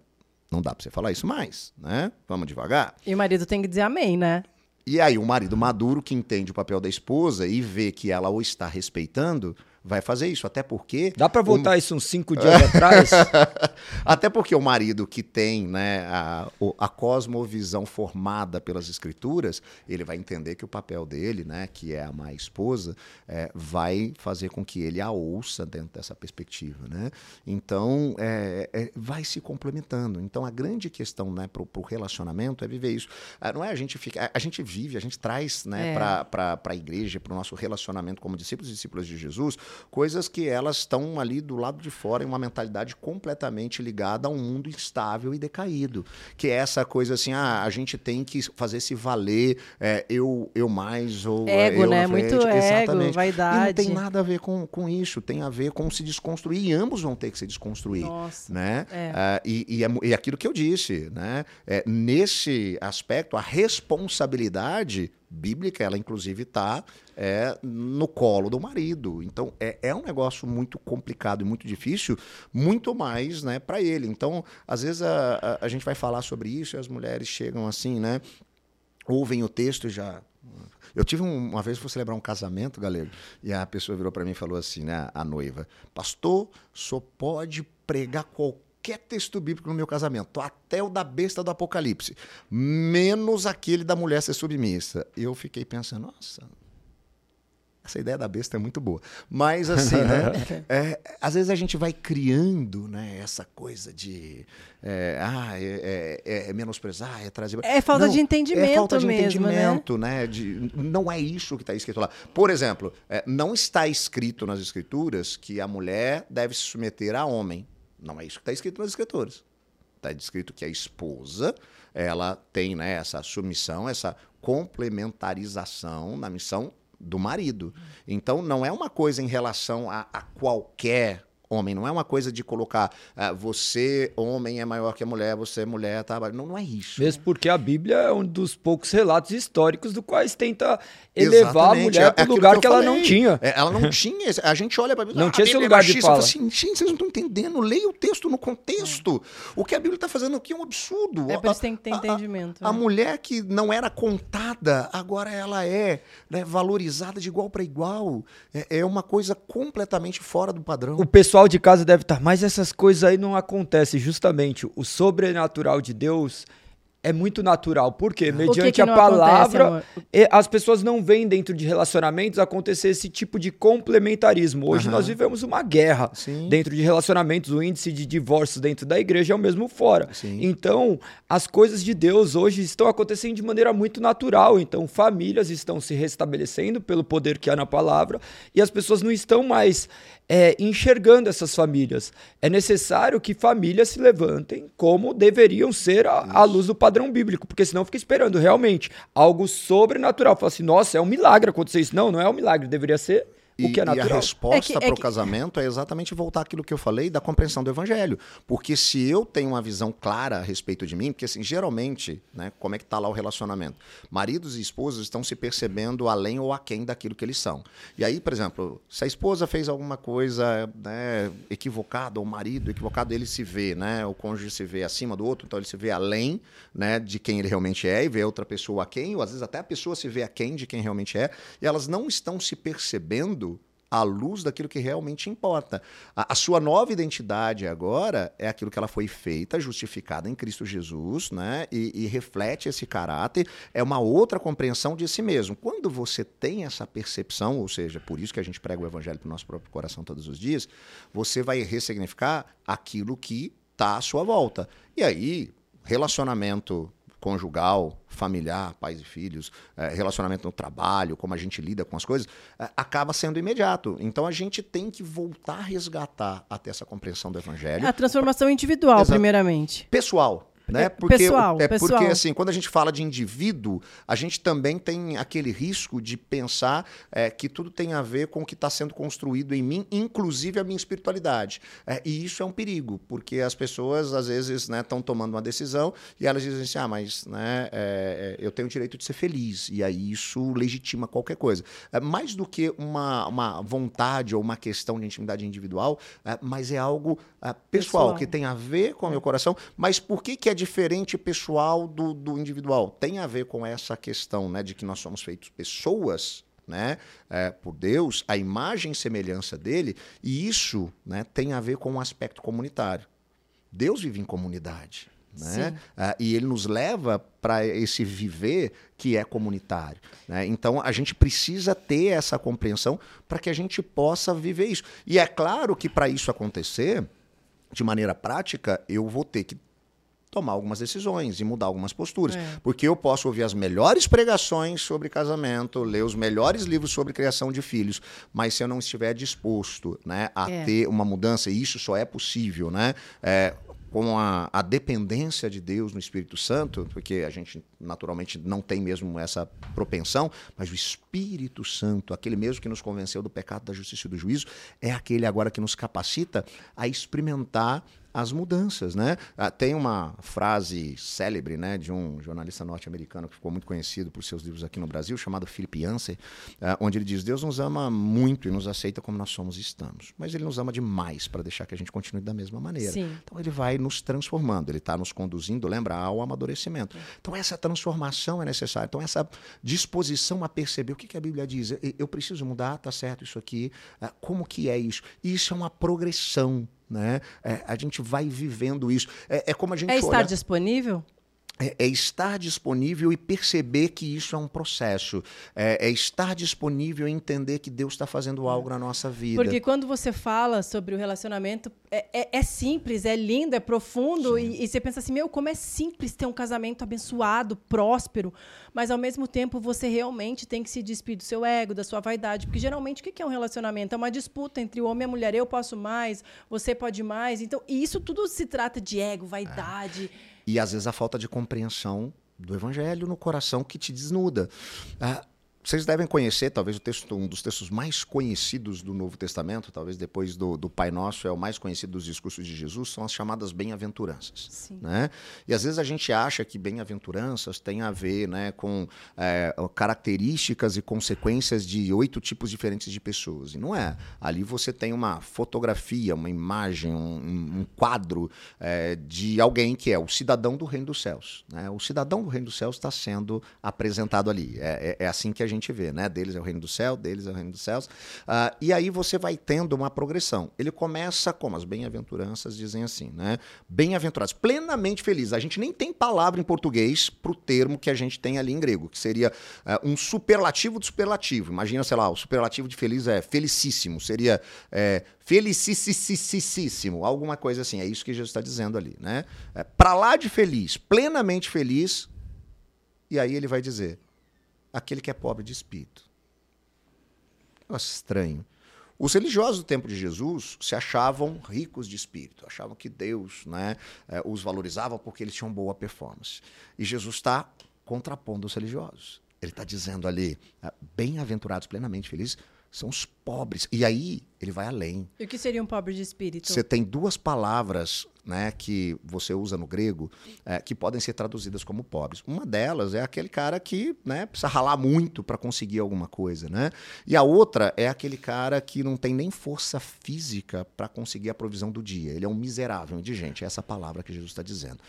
não dá para você falar isso mais, né? Vamos devagar. E o marido tem que dizer amém, né? E aí, o marido maduro que entende o papel da esposa e vê que ela o está respeitando, vai fazer isso. Até porque. Dá pra o- voltar isso uns cinco dias atrás? <laughs> Até porque o marido que tem né, a, a cosmovisão formada pelas escrituras, ele vai entender que o papel dele, né, que é amar a esposa, é, vai fazer com que ele a ouça dentro dessa perspectiva. Né? Então, é, é, vai se complementando. Então, a grande questão né, para o relacionamento é viver isso. Ah, não é a gente fica, a, a gente vive, a gente traz né, É. para a igreja, para o nosso relacionamento como discípulos e discípulas de Jesus, coisas que elas estão ali do lado de fora em uma mentalidade completamente ligada a um mundo instável e decaído. Que é essa coisa assim, ah, a gente tem que fazer se valer, é, eu, eu mais ou é, Ego, eu né? Muito ego, Exatamente. E não vaidade. tem nada a ver com, com isso, tem a ver com se desconstruir, e ambos vão ter que se desconstruir Nossa. né? É. Ah, e, e, é, e aquilo que eu disse, né? É, nesse aspecto, a responsabilidade bíblica, ela inclusive está é, no colo do marido. Então, é, é um negócio muito complicado e muito difícil, muito mais né, para ele. Então, às vezes a, a, a gente vai falar sobre isso e as mulheres chegam assim, né? Ouvem o texto e já. Eu tive um- uma vez, fui celebrar um casamento, galera, e a pessoa virou para mim e falou assim, né, a noiva, pastor, só pode pregar qualquer texto bíblico no meu casamento, até o da besta do Apocalipse, menos aquele da mulher ser submissa. Eu fiquei pensando, nossa, essa ideia da besta é muito boa. Mas assim, né? <laughs> é, às vezes a gente vai criando né, essa coisa de é, ah, é, é- é menosprezar, é trazer. É falta de entendimento É falta de mesmo, né? entendimento, né? De, não é isso que está escrito lá. Por exemplo, é, não está escrito nas escrituras que a mulher deve se submeter a homem. Não é isso que está escrito nas escrituras. Está escrito que a esposa ela tem né, essa submissão, essa complementarização na missão do marido. Então não é uma coisa em relação a, a qualquer homem, não é uma coisa de colocar ah, você, homem, é maior que a mulher, você, mulher, tá. Não, não é isso. Mesmo porque a Bíblia é um dos poucos relatos históricos do quais tenta elevar Exatamente, a mulher é para aquilo lugar eu que, ela falei. não tinha. É, ela não tinha. esse- A gente olha para a Bíblia. Não tinha a esse é lugar de machista. fala. Eu falo assim, gente, vocês não estão entendendo. Leia o texto no contexto. O que a Bíblia está fazendo aqui é um absurdo. É A- por isso que tem que ter a- a- entendimento. A né? mulher que não era contada, agora ela é né, valorizada de igual para igual. É, é uma coisa completamente fora do padrão. O pessoal de casa deve estar, mas essas coisas aí não acontecem. Justamente, o sobrenatural de Deus é muito natural. Por quê? Mediante que a não acontece, palavra, amor? e as pessoas não veem dentro de relacionamentos acontecer esse tipo de complementarismo. Hoje Aham. nós vivemos uma guerra Sim. dentro de relacionamentos. O índice de divórcios dentro da igreja é o mesmo fora. Sim. Então, as coisas de Deus hoje estão acontecendo de maneira muito natural. Então, famílias estão se restabelecendo pelo poder que há na palavra e as pessoas não estão mais é, enxergando essas famílias. É necessário que famílias se levantem como deveriam ser à luz do padrão bíblico, porque senão fica esperando realmente algo sobrenatural. Fala assim, nossa, é um milagre acontecer isso. Não, não é um milagre, deveria ser E, o que é e a natural. resposta É é para o que- casamento é exatamente voltar àquilo que eu falei da compreensão do evangelho. Porque se eu tenho uma visão clara a respeito de mim, porque assim, geralmente, né, como é que tá lá o relacionamento? Maridos e esposas estão se percebendo além ou aquém daquilo que eles são. E aí, por exemplo, se a esposa fez alguma coisa né, equivocada, ou o marido equivocado, ele se vê, né? O cônjuge se vê acima do outro, então ele se vê além né, de quem ele realmente é e vê outra pessoa aquém, ou às vezes até a pessoa se vê aquém de quem realmente é, e elas não estão se percebendo à luz daquilo que realmente importa. A, a sua nova identidade agora é aquilo que ela foi feita, justificada em Cristo Jesus, né? E, e reflete esse caráter, é uma outra compreensão de si mesmo. Quando você tem essa percepção, ou seja, por isso que a gente prega o evangelho para o nosso próprio coração todos os dias, você vai ressignificar aquilo que está à sua volta. E aí, relacionamento conjugal, familiar, pais e filhos, eh, relacionamento no trabalho, como a gente lida com as coisas, eh, acaba sendo imediato. Então a gente tem que voltar a resgatar até essa compreensão do evangelho A transformação individual, primeiramente. pessoal. Né? Porque, pessoal, é pessoal. porque assim, quando a gente fala de indivíduo, a gente também tem aquele risco de pensar é, que tudo tem a ver com o que está sendo construído em mim, inclusive a minha espiritualidade. É, e isso é um perigo, porque as pessoas às vezes estão né, tomando uma decisão e elas dizem assim, ah, mas né, é, é eu tenho o direito de ser feliz. E aí isso legitima qualquer coisa. É, mais do que uma, uma vontade ou uma questão de intimidade individual, é, mas é algo pessoal, pessoal, que tem a ver com o meu coração. Mas por que, que é diferente pessoal do, do individual? Tem a ver com essa questão né, de que nós somos feitos pessoas né, é, por Deus, a imagem e semelhança dele, e isso né, tem a ver com o um aspecto comunitário. Deus vive em comunidade. Né? Uh, e ele nos leva para esse viver que é comunitário. Né? Então a gente precisa ter essa compreensão para que a gente possa viver isso. E é claro que para isso acontecer, de maneira prática, eu vou ter que tomar algumas decisões e mudar algumas posturas. É. Porque eu posso ouvir as melhores pregações sobre casamento, ler os melhores livros sobre criação de filhos, mas se eu não estiver disposto né, a é. ter uma mudança, e isso só é possível, né? É, com a, a, dependência de Deus no Espírito Santo, porque a gente naturalmente não tem mesmo essa propensão, mas o Espírito Santo, aquele mesmo que nos convenceu do pecado, da justiça e do juízo, é aquele agora que nos capacita a experimentar as mudanças, né? Ah, tem uma frase célebre, né, de um jornalista norte-americano que ficou muito conhecido por seus livros aqui no Brasil, chamado Philip Yancey, ah, onde ele diz: Deus nos ama muito e nos aceita como nós somos e estamos, mas Ele nos ama demais para deixar que a gente continue da mesma maneira. Sim. Então Ele vai nos transformando, Ele está nos conduzindo, lembra, ao amadurecimento. Então essa transformação é necessária. Então essa disposição a perceber o que, que a Bíblia diz. Eu preciso mudar, tá certo isso aqui. Ah, como que é isso? Isso é uma progressão né? É, a gente vai vivendo isso. É, é como a gente. É estar olha... disponível? É, é, estar disponível e perceber que isso é um processo. É, é estar disponível e entender que Deus está fazendo algo na nossa vida. Porque quando você fala sobre o relacionamento, é, é, é simples, é lindo, é profundo. E, e, você pensa assim, meu, como é simples ter um casamento abençoado, próspero. Mas, ao mesmo tempo, você realmente tem que se despedir do seu ego, da sua vaidade. Porque, geralmente, o que é um relacionamento? É uma disputa entre o homem e a mulher. Eu posso mais, você pode mais. Então, e isso tudo se trata de ego, vaidade. E às vezes a falta de compreensão do evangelho no coração que te desnuda. Ah, vocês devem conhecer, talvez, o texto, um dos textos mais conhecidos do Novo Testamento, talvez depois do, do Pai Nosso, é o mais conhecido dos discursos de Jesus, são as chamadas bem-aventuranças. Né? E às vezes a gente acha que bem-aventuranças tem a ver né, com é, características e consequências de oito tipos diferentes de pessoas. E não é. Ali você tem uma fotografia, uma imagem, um, um quadro é, de alguém que é o cidadão do Reino dos Céus. Né? O cidadão do Reino dos Céus está sendo apresentado ali. É, é, é assim que a gente vê, né? Deles é o reino do céu, deles é o reino dos céus. Uh, e aí você vai tendo uma progressão. Ele começa como as bem-aventuranças dizem assim, né? Bem-aventurados, plenamente felizes. A gente nem tem palavra em português para o termo que a gente tem ali em grego, que seria uh, um superlativo do superlativo. Imagina, sei lá, o superlativo de feliz é felicíssimo, seria é, felicissississimo, alguma coisa assim. É isso que Jesus está dizendo ali, né? É, para lá de feliz, plenamente feliz. E aí ele vai dizer: aquele que é pobre de espírito. Negócio estranho. Os religiosos do tempo de Jesus se achavam ricos de espírito, achavam que Deus né, eh, os valorizava porque eles tinham boa performance. E Jesus está contrapondo os religiosos. Ele está dizendo ali, ah, bem-aventurados, plenamente felizes, são os pobres. E aí ele vai além. E o que seria um pobre de espírito? Você tem duas palavras né, que você usa no grego é, que podem ser traduzidas como pobres. Uma delas é aquele cara que né, precisa ralar muito para conseguir alguma coisa. Né? E a outra é aquele cara que não tem nem força física para conseguir a provisão do dia. Ele é um miserável indigente. É essa palavra que Jesus está dizendo.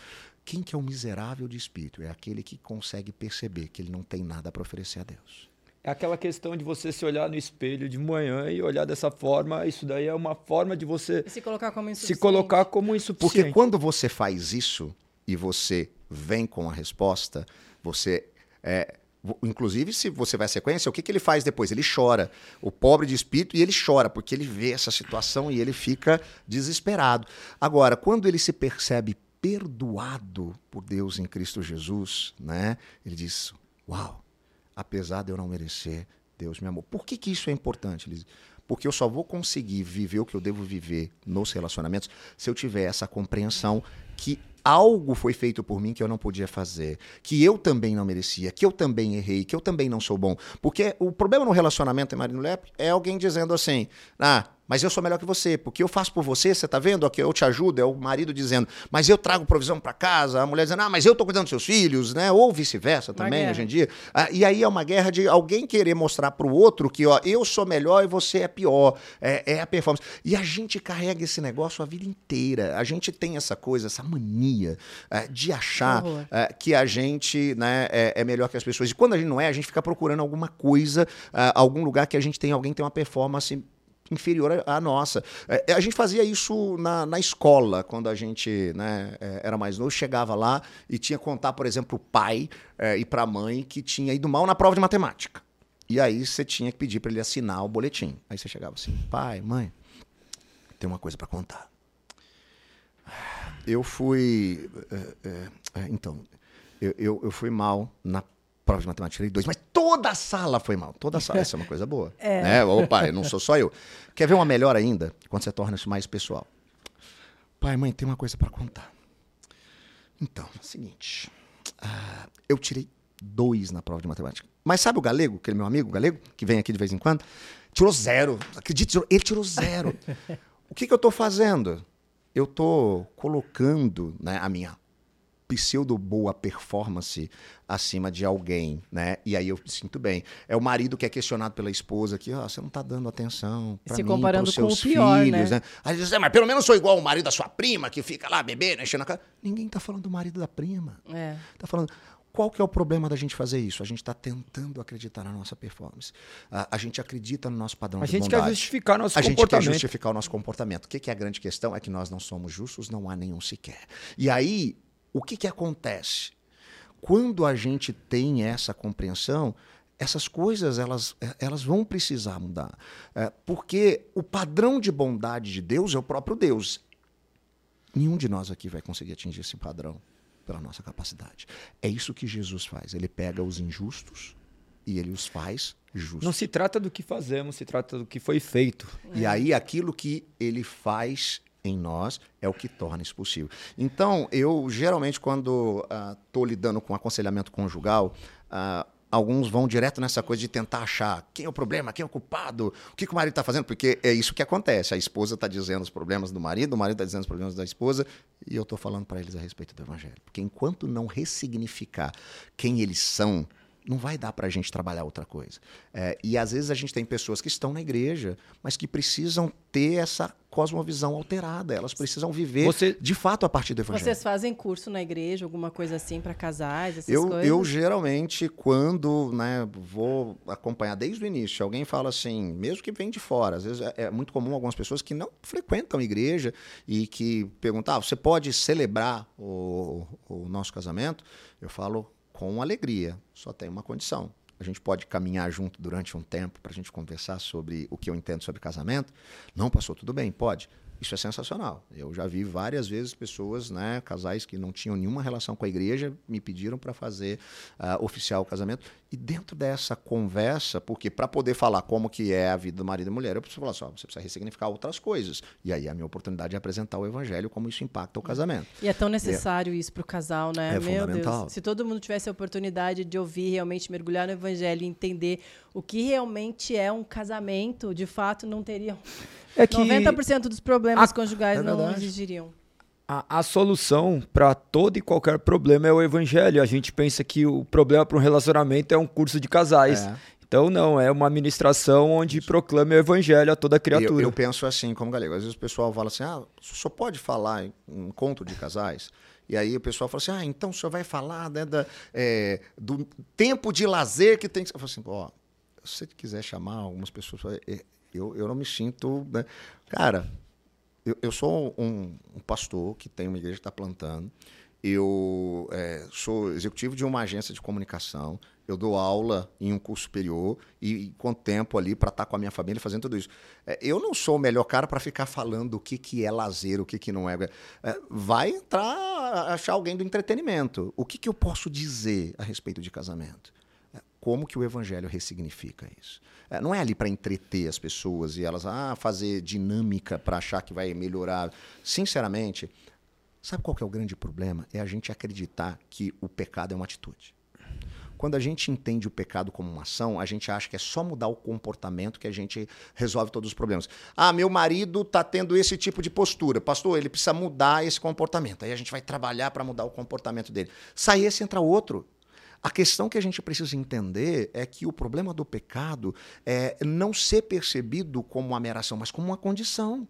Quem que é o miserável de espírito? É aquele que consegue perceber que ele não tem nada para oferecer a Deus. É aquela questão de você se olhar no espelho de manhã e olhar dessa forma. Isso daí é uma forma de você se colocar como insuficiente. Se colocar como insuficiente. Porque quando você faz isso e você vem com a resposta, você é, Inclusive, se você vai à sequência, o que, que ele faz depois? Ele chora. O pobre de espírito, e ele chora, porque ele vê essa situação e ele fica desesperado. Agora, quando ele se percebe perdoado por Deus em Cristo Jesus, né? Ele diz: Uau, apesar de eu não merecer, Deus me amou. Por que, que isso é importante, Liz? Porque eu só vou conseguir viver o que eu devo viver nos relacionamentos se eu tiver essa compreensão que algo foi feito por mim que eu não podia fazer, que eu também não merecia, que eu também errei, que eu também não sou bom. Porque o problema no relacionamento em marido e mulher é alguém dizendo assim: ah, mas eu sou melhor que você, porque eu faço por você, você tá vendo? Aqui eu te ajudo, é o marido dizendo, mas eu trago provisão para casa, a mulher dizendo, ah, mas eu tô cuidando dos seus filhos, né? Ou vice-versa também, hoje em dia. Ah, e aí é uma guerra de alguém querer mostrar pro outro que, ó, eu sou melhor e você é pior. É, é a performance. E a gente carrega esse negócio a vida inteira. A gente tem essa coisa, essa mania é, de achar é, que a gente né, é, é, melhor que as pessoas. E quando a gente não é, a gente fica procurando alguma coisa, é, algum lugar que a gente tem, alguém tem uma performance inferior à nossa. É, a gente fazia isso na, na escola, quando a gente né, é, era mais novo, chegava lá e tinha que contar, por exemplo, o pai é, e para a mãe que tinha ido mal na prova de matemática. E aí você tinha que pedir para ele assinar o boletim. Aí você chegava assim, pai, mãe, tem uma coisa para contar. Eu fui. É, é, é, então, eu, eu, eu, fui mal na prova de matemática, tirei dois, mas toda a sala foi mal. Toda a sala. Essa é uma coisa boa. É. Né? Opa, eu não sou só eu. Quer ver uma melhor ainda? Quando você torna isso mais pessoal. Pai, mãe, tem uma coisa para contar. Então, é o seguinte. Uh, eu tirei dois na prova de matemática. Mas sabe o galego, aquele meu amigo galego, que vem aqui de vez em quando? Tirou zero. Acredite, ele tirou zero. <laughs> o que, que eu estou fazendo? Eu estou colocando né, a minha pseudo boa performance acima de alguém, né? E aí eu sinto bem. É o marido que é questionado pela esposa que, ó, oh, você não tá dando atenção para mim, comparando pros seus com o pior, filhos, né? né? Aí diz, é, mas pelo menos sou igual o marido da sua prima que fica lá bebendo, enchendo a cara. Ninguém tá falando do marido da prima. É. Tá falando qual que é o problema da gente fazer isso? A gente está tentando acreditar na nossa performance. A, a, gente acredita no nosso padrão a de bondade. A gente quer justificar nosso a comportamento. A gente quer justificar o nosso comportamento. O que, que é a grande questão? É que nós não somos justos, não há nenhum sequer. E aí, o que, que acontece? Quando a gente tem essa compreensão, essas coisas elas, elas vão precisar mudar. É, porque o padrão de bondade de Deus é o próprio Deus. Nenhum de nós aqui vai conseguir atingir esse padrão pela nossa capacidade. É isso que Jesus faz. Ele pega os injustos e ele os faz justos. Não se trata do que fazemos, se trata do que foi feito. E aí aquilo que ele faz em nós é o que torna isso possível. Então, eu geralmente, quando estou uh, lidando com aconselhamento conjugal, uh, alguns vão direto nessa coisa de tentar achar quem é o problema, quem é o culpado, o que, que o marido está fazendo, porque é isso que acontece. A esposa está dizendo os problemas do marido, o marido está dizendo os problemas da esposa, e eu estou falando para eles a respeito do evangelho. Porque enquanto não ressignificar quem eles são, não vai dar para a gente trabalhar outra coisa. É, e às vezes a gente tem pessoas que estão na igreja, mas que precisam ter essa cosmovisão alterada. Elas precisam viver Você... de fato a partir do evangelho. Vocês fazem curso na igreja, alguma coisa assim para casais, essas eu, coisas? Eu geralmente, quando né, vou acompanhar desde o início, alguém fala assim, mesmo que vem de fora, às vezes é, é muito comum algumas pessoas que não frequentam a igreja e que perguntam, ah, você pode celebrar o, o nosso casamento? Eu falo, com alegria. Só tem uma condição. A gente pode caminhar junto durante um tempo para a gente conversar sobre o que eu entendo sobre casamento. Não passou tudo bem? Pode. Isso é sensacional. Eu já vi várias vezes pessoas, né, casais que não tinham nenhuma relação com a igreja, me pediram para fazer uh, oficial o casamento. E dentro dessa conversa, porque para poder falar como que é a vida do marido e mulher, eu preciso falar só, você precisa ressignificar outras coisas. E aí a minha oportunidade é apresentar o evangelho, como isso impacta o casamento. E é tão necessário é, isso para o casal, né? É Meu fundamental. Deus. Se todo mundo tivesse a oportunidade de ouvir, realmente mergulhar no evangelho e entender o que realmente é um casamento, de fato não teriam é que 90% dos problemas a, conjugais é não existiriam. A, a solução para todo e qualquer problema é o evangelho. A gente pensa que o problema para um relacionamento é um curso de casais. É. Então, não, é uma administração onde proclama o evangelho a toda criatura. Eu, eu penso assim, como galego. Às vezes o pessoal fala assim: ah, só pode falar em um encontro de casais. E aí o pessoal fala assim: ah, então o senhor vai falar né, da, é, do tempo de lazer que tem que. Eu falo assim: ó, se você quiser chamar algumas pessoas, é, eu, eu não me sinto. Né? Cara, eu, eu sou um, um, pastor que tem uma igreja que está plantando. Eu é, sou executivo de uma agência de comunicação. Eu dou aula em um curso superior e, e com tempo ali para estar tá com a minha família fazendo tudo isso. É, eu não sou o melhor cara para ficar falando o que, que é lazer, o que, que não é. é. Vai entrar, achar alguém do entretenimento. O que, que eu posso dizer a respeito de casamento? Como que o evangelho ressignifica isso? É, não é ali para entreter as pessoas e elas ah, fazer dinâmica para achar que vai melhorar. Sinceramente, Sabe qual que é o grande problema? É a gente acreditar que o pecado é uma atitude. Quando a gente entende o pecado como uma ação, a gente acha que é só mudar o comportamento que a gente resolve todos os problemas. Ah, meu marido está tendo esse tipo de postura. Pastor, ele precisa mudar esse comportamento. Aí a gente vai trabalhar para mudar o comportamento dele. Sai esse, entra outro. A questão que a gente precisa entender é que o problema do pecado é não ser percebido como uma mera ação, mas como uma condição.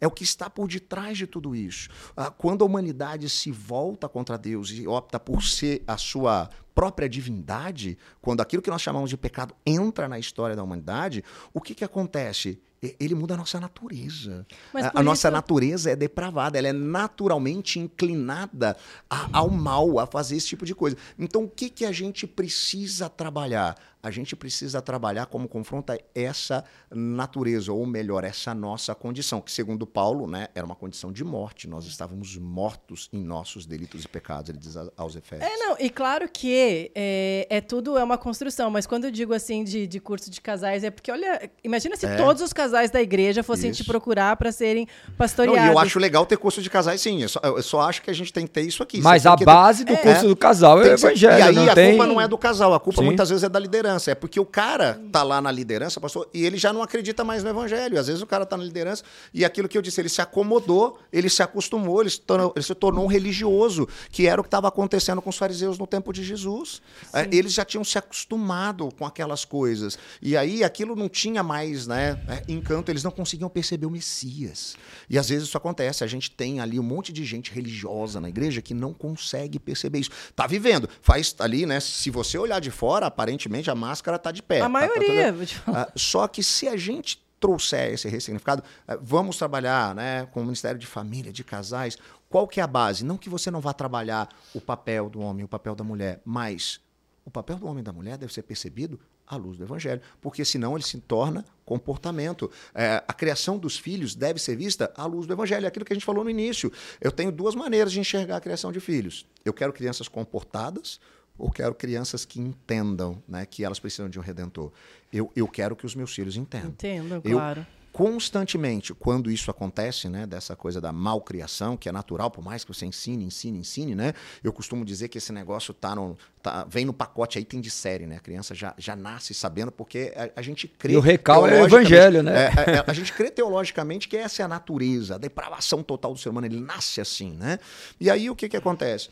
É o que está por detrás de tudo isso. Ah, quando a humanidade se volta contra Deus e opta por ser a sua própria divindade, quando aquilo que nós chamamos de pecado entra na história da humanidade, o que, que acontece? Ele muda a nossa natureza. A, a nossa natureza é depravada, ela é naturalmente inclinada a, ao mal, a fazer esse tipo de coisa. Então, o que, que a gente precisa trabalhar? A gente precisa trabalhar como confronta essa natureza, ou melhor, essa nossa condição, que segundo Paulo, né, era uma condição de morte. Nós estávamos mortos em nossos delitos e pecados, ele diz aos Efésios. É, não, e claro que é, é tudo é uma construção, mas quando eu digo assim de, de curso de casais, é porque, olha, imagina se é. todos os casais da igreja fossem isso. te procurar para serem pastoreados. Não, e eu acho legal ter curso de casais, sim. Eu só, eu só acho que a gente tem que ter isso aqui. Mas a base do curso do casal é o evangelho. E aí a tem... culpa não é do casal, a culpa sim. muitas vezes é da liderança liderança. É porque o cara tá lá na liderança, pastor, e ele já não acredita mais no evangelho. Às vezes o cara tá na liderança e aquilo que eu disse, ele se acomodou, ele se acostumou, ele se tornou, ele se tornou um religioso, que era o que estava acontecendo com os fariseus no tempo de Jesus. É, eles já tinham se acostumado com aquelas coisas. E aí aquilo não tinha mais né, é, encanto, eles não conseguiam perceber o Messias. E às vezes isso acontece, a gente tem ali um monte de gente religiosa na igreja que não consegue perceber isso. Tá vivendo, faz ali, né? Se você olhar de fora, aparentemente a máscara está de pé. A tá, maioria. Tá só que se a gente trouxer esse ressignificado, uh, vamos trabalhar né, com o Ministério de Família, de casais. Qual que é a base? Não que você não vá trabalhar o papel do homem, o papel da mulher, mas o papel do homem e da mulher deve ser percebido à luz do Evangelho, porque senão ele se torna comportamento. É, a criação dos filhos deve ser vista à luz do Evangelho, é aquilo que a gente falou no início. Eu tenho duas maneiras de enxergar a criação de filhos. Eu quero crianças comportadas, ou quero crianças que entendam né, que elas precisam de um redentor. Eu, eu quero que os meus filhos entendam. Entendam, claro. Constantemente, quando isso acontece, né, dessa coisa da malcriação, que é natural, por mais que você ensine, ensine, ensine, né? Eu costumo dizer que esse negócio tá no, tá, vem no pacote aí, tem de série, né? A criança já, já nasce sabendo, porque a, a gente crê. E o recal é o evangelho, né? É, é, é, a gente crê teologicamente que essa é a natureza, a depravação total do ser humano, ele nasce assim, né? E aí o que, que acontece?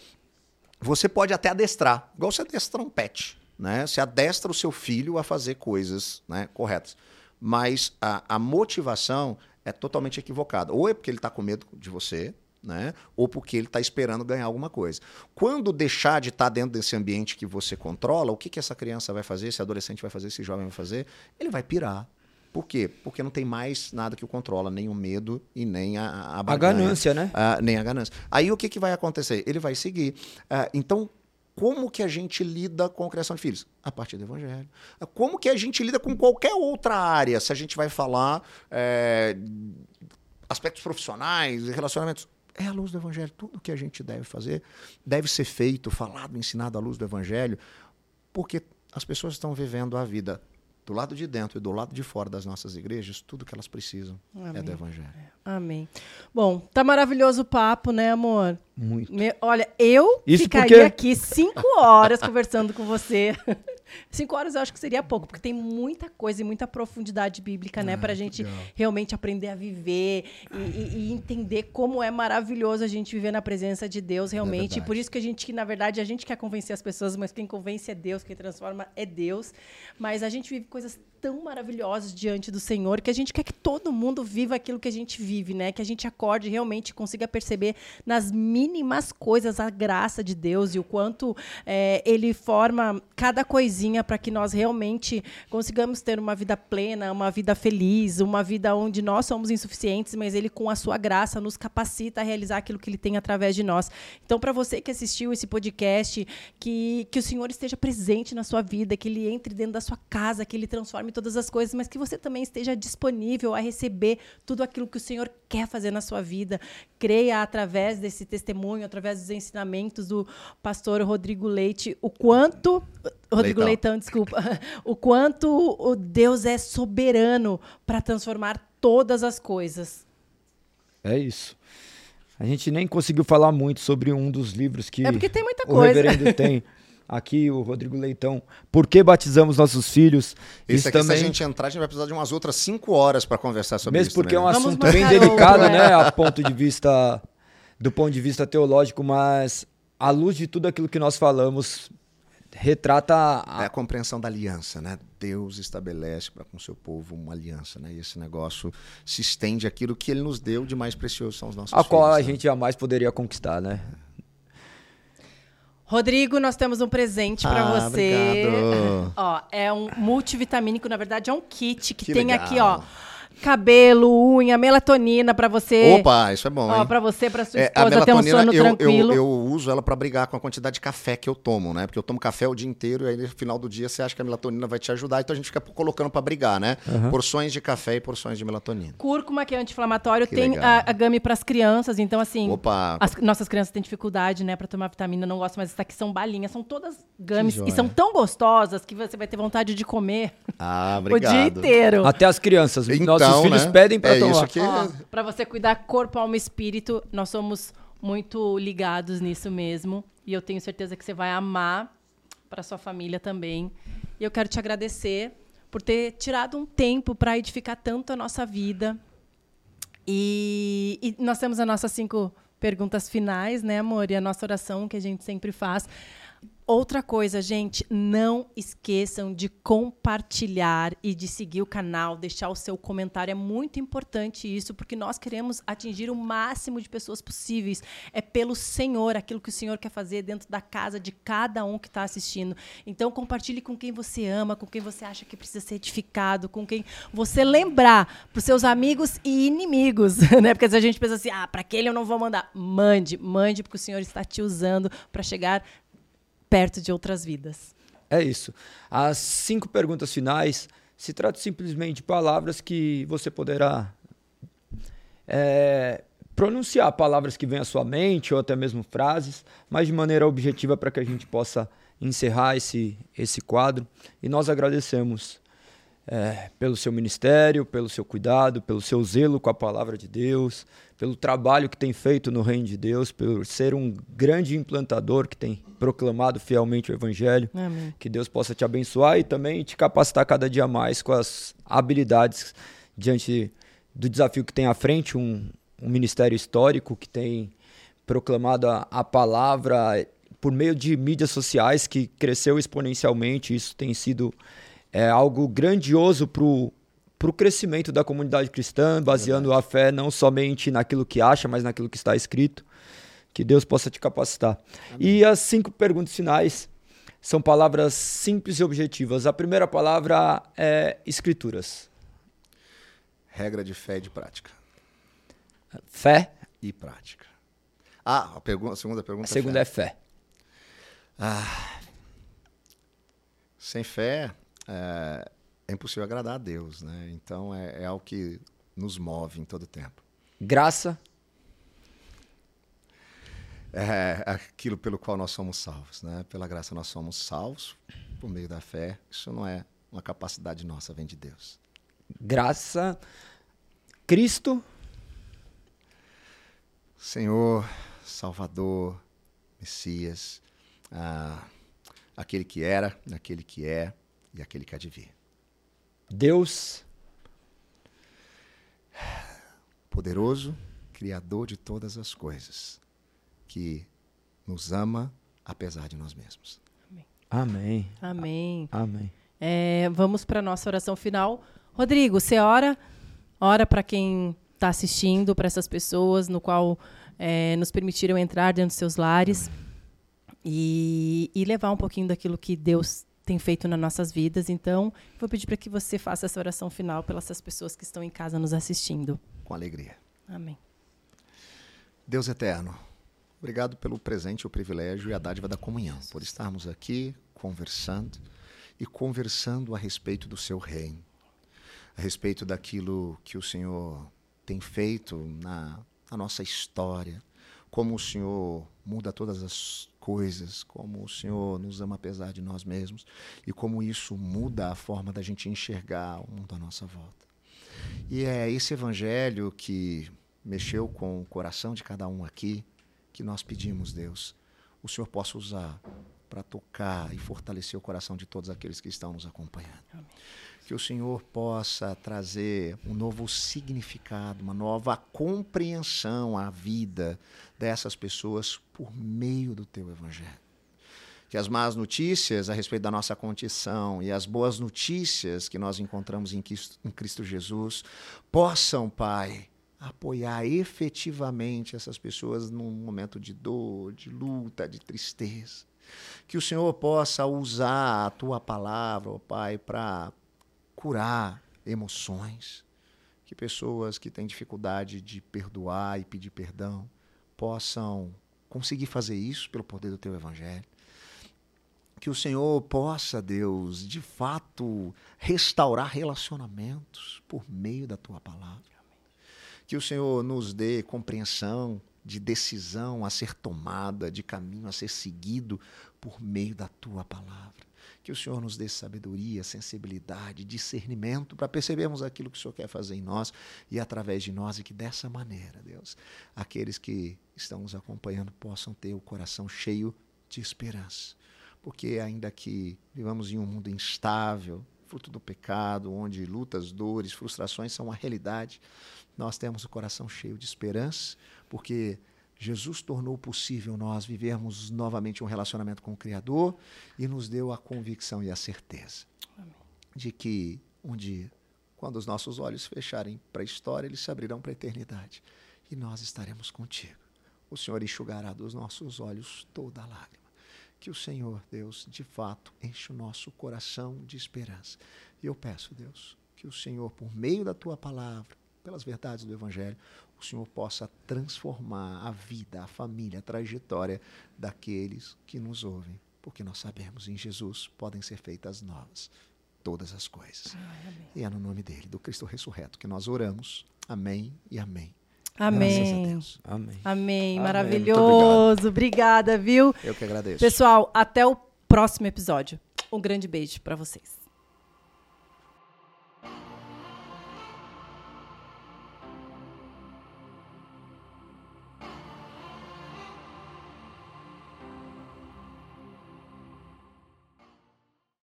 Você pode até adestrar, igual você adestra um pet. Né? Você adestra o seu filho a fazer coisas né, corretas. Mas a, a motivação é totalmente equivocada. Ou é porque ele está com medo de você, né? ou porque ele está esperando ganhar alguma coisa. Quando deixar de estar tá dentro desse ambiente que você controla, o que, que essa criança vai fazer, esse adolescente vai fazer, esse jovem vai fazer? Ele vai pirar. Por quê? Porque não tem mais nada que o controla, nem o medo e nem a A, a ganância, né? A, nem a ganância. Aí o que, que vai acontecer? Ele vai seguir. Uh, então, como que a gente lida com a criação de filhos? A partir do evangelho. Uh, como que a gente lida com qualquer outra área? Se a gente vai falar é, aspectos profissionais, relacionamentos. É a luz do evangelho. Tudo que a gente deve fazer deve ser feito, falado, ensinado à luz do evangelho, porque as pessoas estão vivendo a vida do lado de dentro e do lado de fora das nossas igrejas, tudo que elas precisam Amém. é do Evangelho. Amém. Bom, tá maravilhoso o papo, né, amor? Muito. Me, olha, eu Isso ficaria porque... aqui cinco horas conversando com você. <laughs> cinco horas eu acho que seria pouco, porque tem muita coisa e muita profundidade bíblica, né? Ah, para a gente legal. realmente aprender a viver e, e, e, entender como é maravilhoso a gente viver na presença de Deus, realmente. É e por isso que a gente, que, na verdade, a gente quer convencer as pessoas, mas quem convence é Deus, quem transforma é Deus. Mas a gente vive coisas tão maravilhosos diante do Senhor que a gente quer que todo mundo viva aquilo que a gente vive, né? Que a gente acorde realmente consiga perceber nas mínimas coisas a graça de Deus e o quanto é, Ele forma cada coisinha para que nós realmente consigamos ter uma vida plena, uma vida feliz, uma vida onde nós somos insuficientes, mas Ele com a Sua graça nos capacita a realizar aquilo que Ele tem através de nós. Então, para você que assistiu esse podcast, que que o Senhor esteja presente na sua vida, que Ele entre dentro da sua casa, que Ele transforme todas as coisas, mas que você também esteja disponível a receber tudo aquilo que o Senhor quer fazer na sua vida. Creia através desse testemunho, através dos ensinamentos do pastor Rodrigo Leite, o quanto Rodrigo Leitão, Leitão desculpa, <laughs> o quanto o Deus é soberano para transformar todas as coisas. É isso. A gente nem conseguiu falar muito sobre um dos livros que É porque tem muita o coisa. reverendo tem. <laughs> Aqui, o Rodrigo Leitão. Por que batizamos nossos filhos? Esse Isso aqui, também, se a gente entrar, a gente vai precisar de umas outras cinco horas para conversar sobre mesmo isso. porque é um também, né? Vamos assunto bem delicado, outro, né? é. A ponto de vista, do ponto de vista teológico, mas à luz de tudo aquilo que nós falamos, retrata a, É a compreensão da aliança, né? Deus estabelece para com o seu povo uma aliança, né? E esse negócio se estende àquilo que ele nos deu de mais precioso são os nossos a qual filhos, a né? gente jamais poderia conquistar, né? Rodrigo, nós temos um presente para Ah, você. obrigado. Ó, é um multivitamínico, na verdade é um kit que, Que tem legal. aqui, ó, cabelo, unha, melatonina para você. Opa, isso é bom, Ó, para você, para sua É, a esposa ter um melatonina, sono eu, tranquilo. eu, eu uso ela para brigar com a quantidade de café que eu tomo, né? Porque eu tomo café o dia inteiro e aí no final do dia você acha que a melatonina vai te ajudar, então a gente fica colocando para brigar, né? Porções de café e porções de melatonina. Cúrcuma, que é anti-inflamatório, tem legal. a, a Gami para as crianças, então assim, Opa, as nossas crianças têm dificuldade, né, para tomar vitamina, não gostam, mas isso aqui são balinhas, são todas games e são tão gostosas que você vai ter vontade de comer ah, <laughs> o dia inteiro. Até as crianças. Então, Nossos filhos né? pedem para é tomar. Isso aqui, Para você cuidar corpo, alma e espírito, nós somos muito ligados nisso mesmo. E eu tenho certeza que você vai amar para sua família também. E eu quero te agradecer por ter tirado um tempo para edificar tanto a nossa vida. E, e nós temos as nossas cinco perguntas finais, né, amor? E a nossa oração que a gente sempre faz. Outra coisa, gente, não esqueçam de compartilhar e de seguir o canal, deixar o seu comentário. É muito importante isso, porque nós queremos atingir o máximo de pessoas possíveis. É pelo Senhor, aquilo que o Senhor quer fazer dentro da casa de cada um que está assistindo. Então, compartilhe com quem você ama, com quem você acha que precisa ser edificado, com quem você lembrar, para os seus amigos e inimigos, <laughs> né? Porque se a gente pensa assim, ah, para aquele eu não vou mandar. Mande, mande, porque o Senhor está te usando para chegar perto de outras vidas. É isso. As cinco perguntas finais se tratam simplesmente de palavras que você poderá é, pronunciar palavras que vêm à sua mente ou até mesmo frases, mas de maneira objetiva para que a gente possa encerrar esse, esse quadro. E nós agradecemos é, pelo seu ministério, pelo seu cuidado, pelo seu zelo com a palavra de Deus, pelo trabalho que tem feito no reino de Deus, por ser um grande implantador que tem proclamado fielmente o evangelho. Amém. Que Deus possa te abençoar e também te capacitar cada dia mais com as habilidades diante do desafio que tem à frente, um, um ministério histórico que tem proclamado a, a palavra por meio de mídias sociais que cresceu exponencialmente. Isso tem sido é, algo grandioso para o crescimento da comunidade cristã, baseando a fé não somente naquilo que acha, mas naquilo que está escrito. Que Deus possa te capacitar. E as cinco perguntas finais são palavras simples e objetivas. A primeira palavra é escrituras. Regra de fé e de prática. Fé, E prática. Ah, a, pergunta, a segunda pergunta a segunda é fé. Sem fé é, é impossível agradar a Deus, né? Então é, é algo que nos move em todo tempo. Graça, É aquilo pelo qual nós somos salvos, né? Pela graça nós somos salvos por meio da fé. Isso não é uma capacidade nossa, vem de Deus. graça, Cristo, Senhor, Salvador, Messias, ah, aquele que era, aquele que é e aquele que há de vir. Deus, Poderoso, Criador de todas as coisas, que nos ama apesar de nós mesmos. amém, Amém. amém. É, vamos para a nossa oração final. Rodrigo, você ora, ora para quem está assistindo, para essas pessoas no qual é, nos permitiram entrar dentro dos seus lares e, e levar um pouquinho daquilo que Deus tem feito nas nossas vidas. Então, vou pedir para que você faça essa oração final pelas essas pessoas que estão em casa nos assistindo. Com alegria. Amém. Deus eterno, obrigado pelo presente, o privilégio e a dádiva da comunhão, por estarmos aqui conversando e conversando a respeito do seu reino, a respeito daquilo que o Senhor tem feito na, na nossa história, como o Senhor muda todas as coisas, como o Senhor nos ama apesar de nós mesmos e como isso muda a forma da gente enxergar o mundo à nossa volta. E é esse evangelho que mexeu com o coração de cada um aqui, que nós pedimos, Deus, o Senhor possa usar para tocar e fortalecer o coração de todos aqueles que estão nos acompanhando. Amém. Que o Senhor possa trazer um novo significado, uma nova compreensão à vida dessas pessoas por meio do teu evangelho que as más notícias a respeito da nossa condição e as boas notícias que nós encontramos em Cristo, em Cristo Jesus possam, Pai, apoiar efetivamente essas pessoas num momento de dor, de luta, de tristeza. Que o Senhor possa usar a tua palavra, ó Pai, para curar emoções. Que pessoas que têm dificuldade de perdoar e pedir perdão possam conseguir fazer isso pelo poder do teu evangelho que o Senhor possa, Deus, de fato restaurar relacionamentos por meio da tua palavra. Que o Senhor nos dê compreensão de decisão a ser tomada, de caminho a ser seguido por meio da tua palavra. Que o Senhor nos dê sabedoria, sensibilidade, discernimento para percebermos aquilo que o Senhor quer fazer em nós e através de nós, e que dessa maneira, Deus, aqueles que estão nos acompanhando possam ter o coração cheio de esperança. Porque ainda que vivamos em um mundo instável, fruto do pecado, onde lutas, dores, frustrações são uma realidade, nós temos o coração cheio de esperança, porque Jesus tornou possível nós vivermos novamente um relacionamento com o Criador e nos deu a convicção e a certeza Amém. de que um dia, quando os nossos olhos fecharem para a história, eles se abrirão para a eternidade e nós estaremos contigo. O Senhor enxugará dos nossos olhos toda a lágrima. Que o Senhor, Deus, de fato, enche o nosso coração de esperança. E eu peço, Deus, que o Senhor, por meio da tua palavra, pelas verdades do Evangelho, o Senhor possa transformar a vida, a família, a trajetória daqueles que nos ouvem. Porque nós sabemos, em Jesus podem ser feitas novas todas as coisas. e é no nome dele, do Cristo ressurreto, que nós oramos. Amém e amém. Amém. Amém. Amém. Maravilhoso. Obrigada, viu? Eu que agradeço. Pessoal, até o próximo episódio. Um grande beijo para vocês.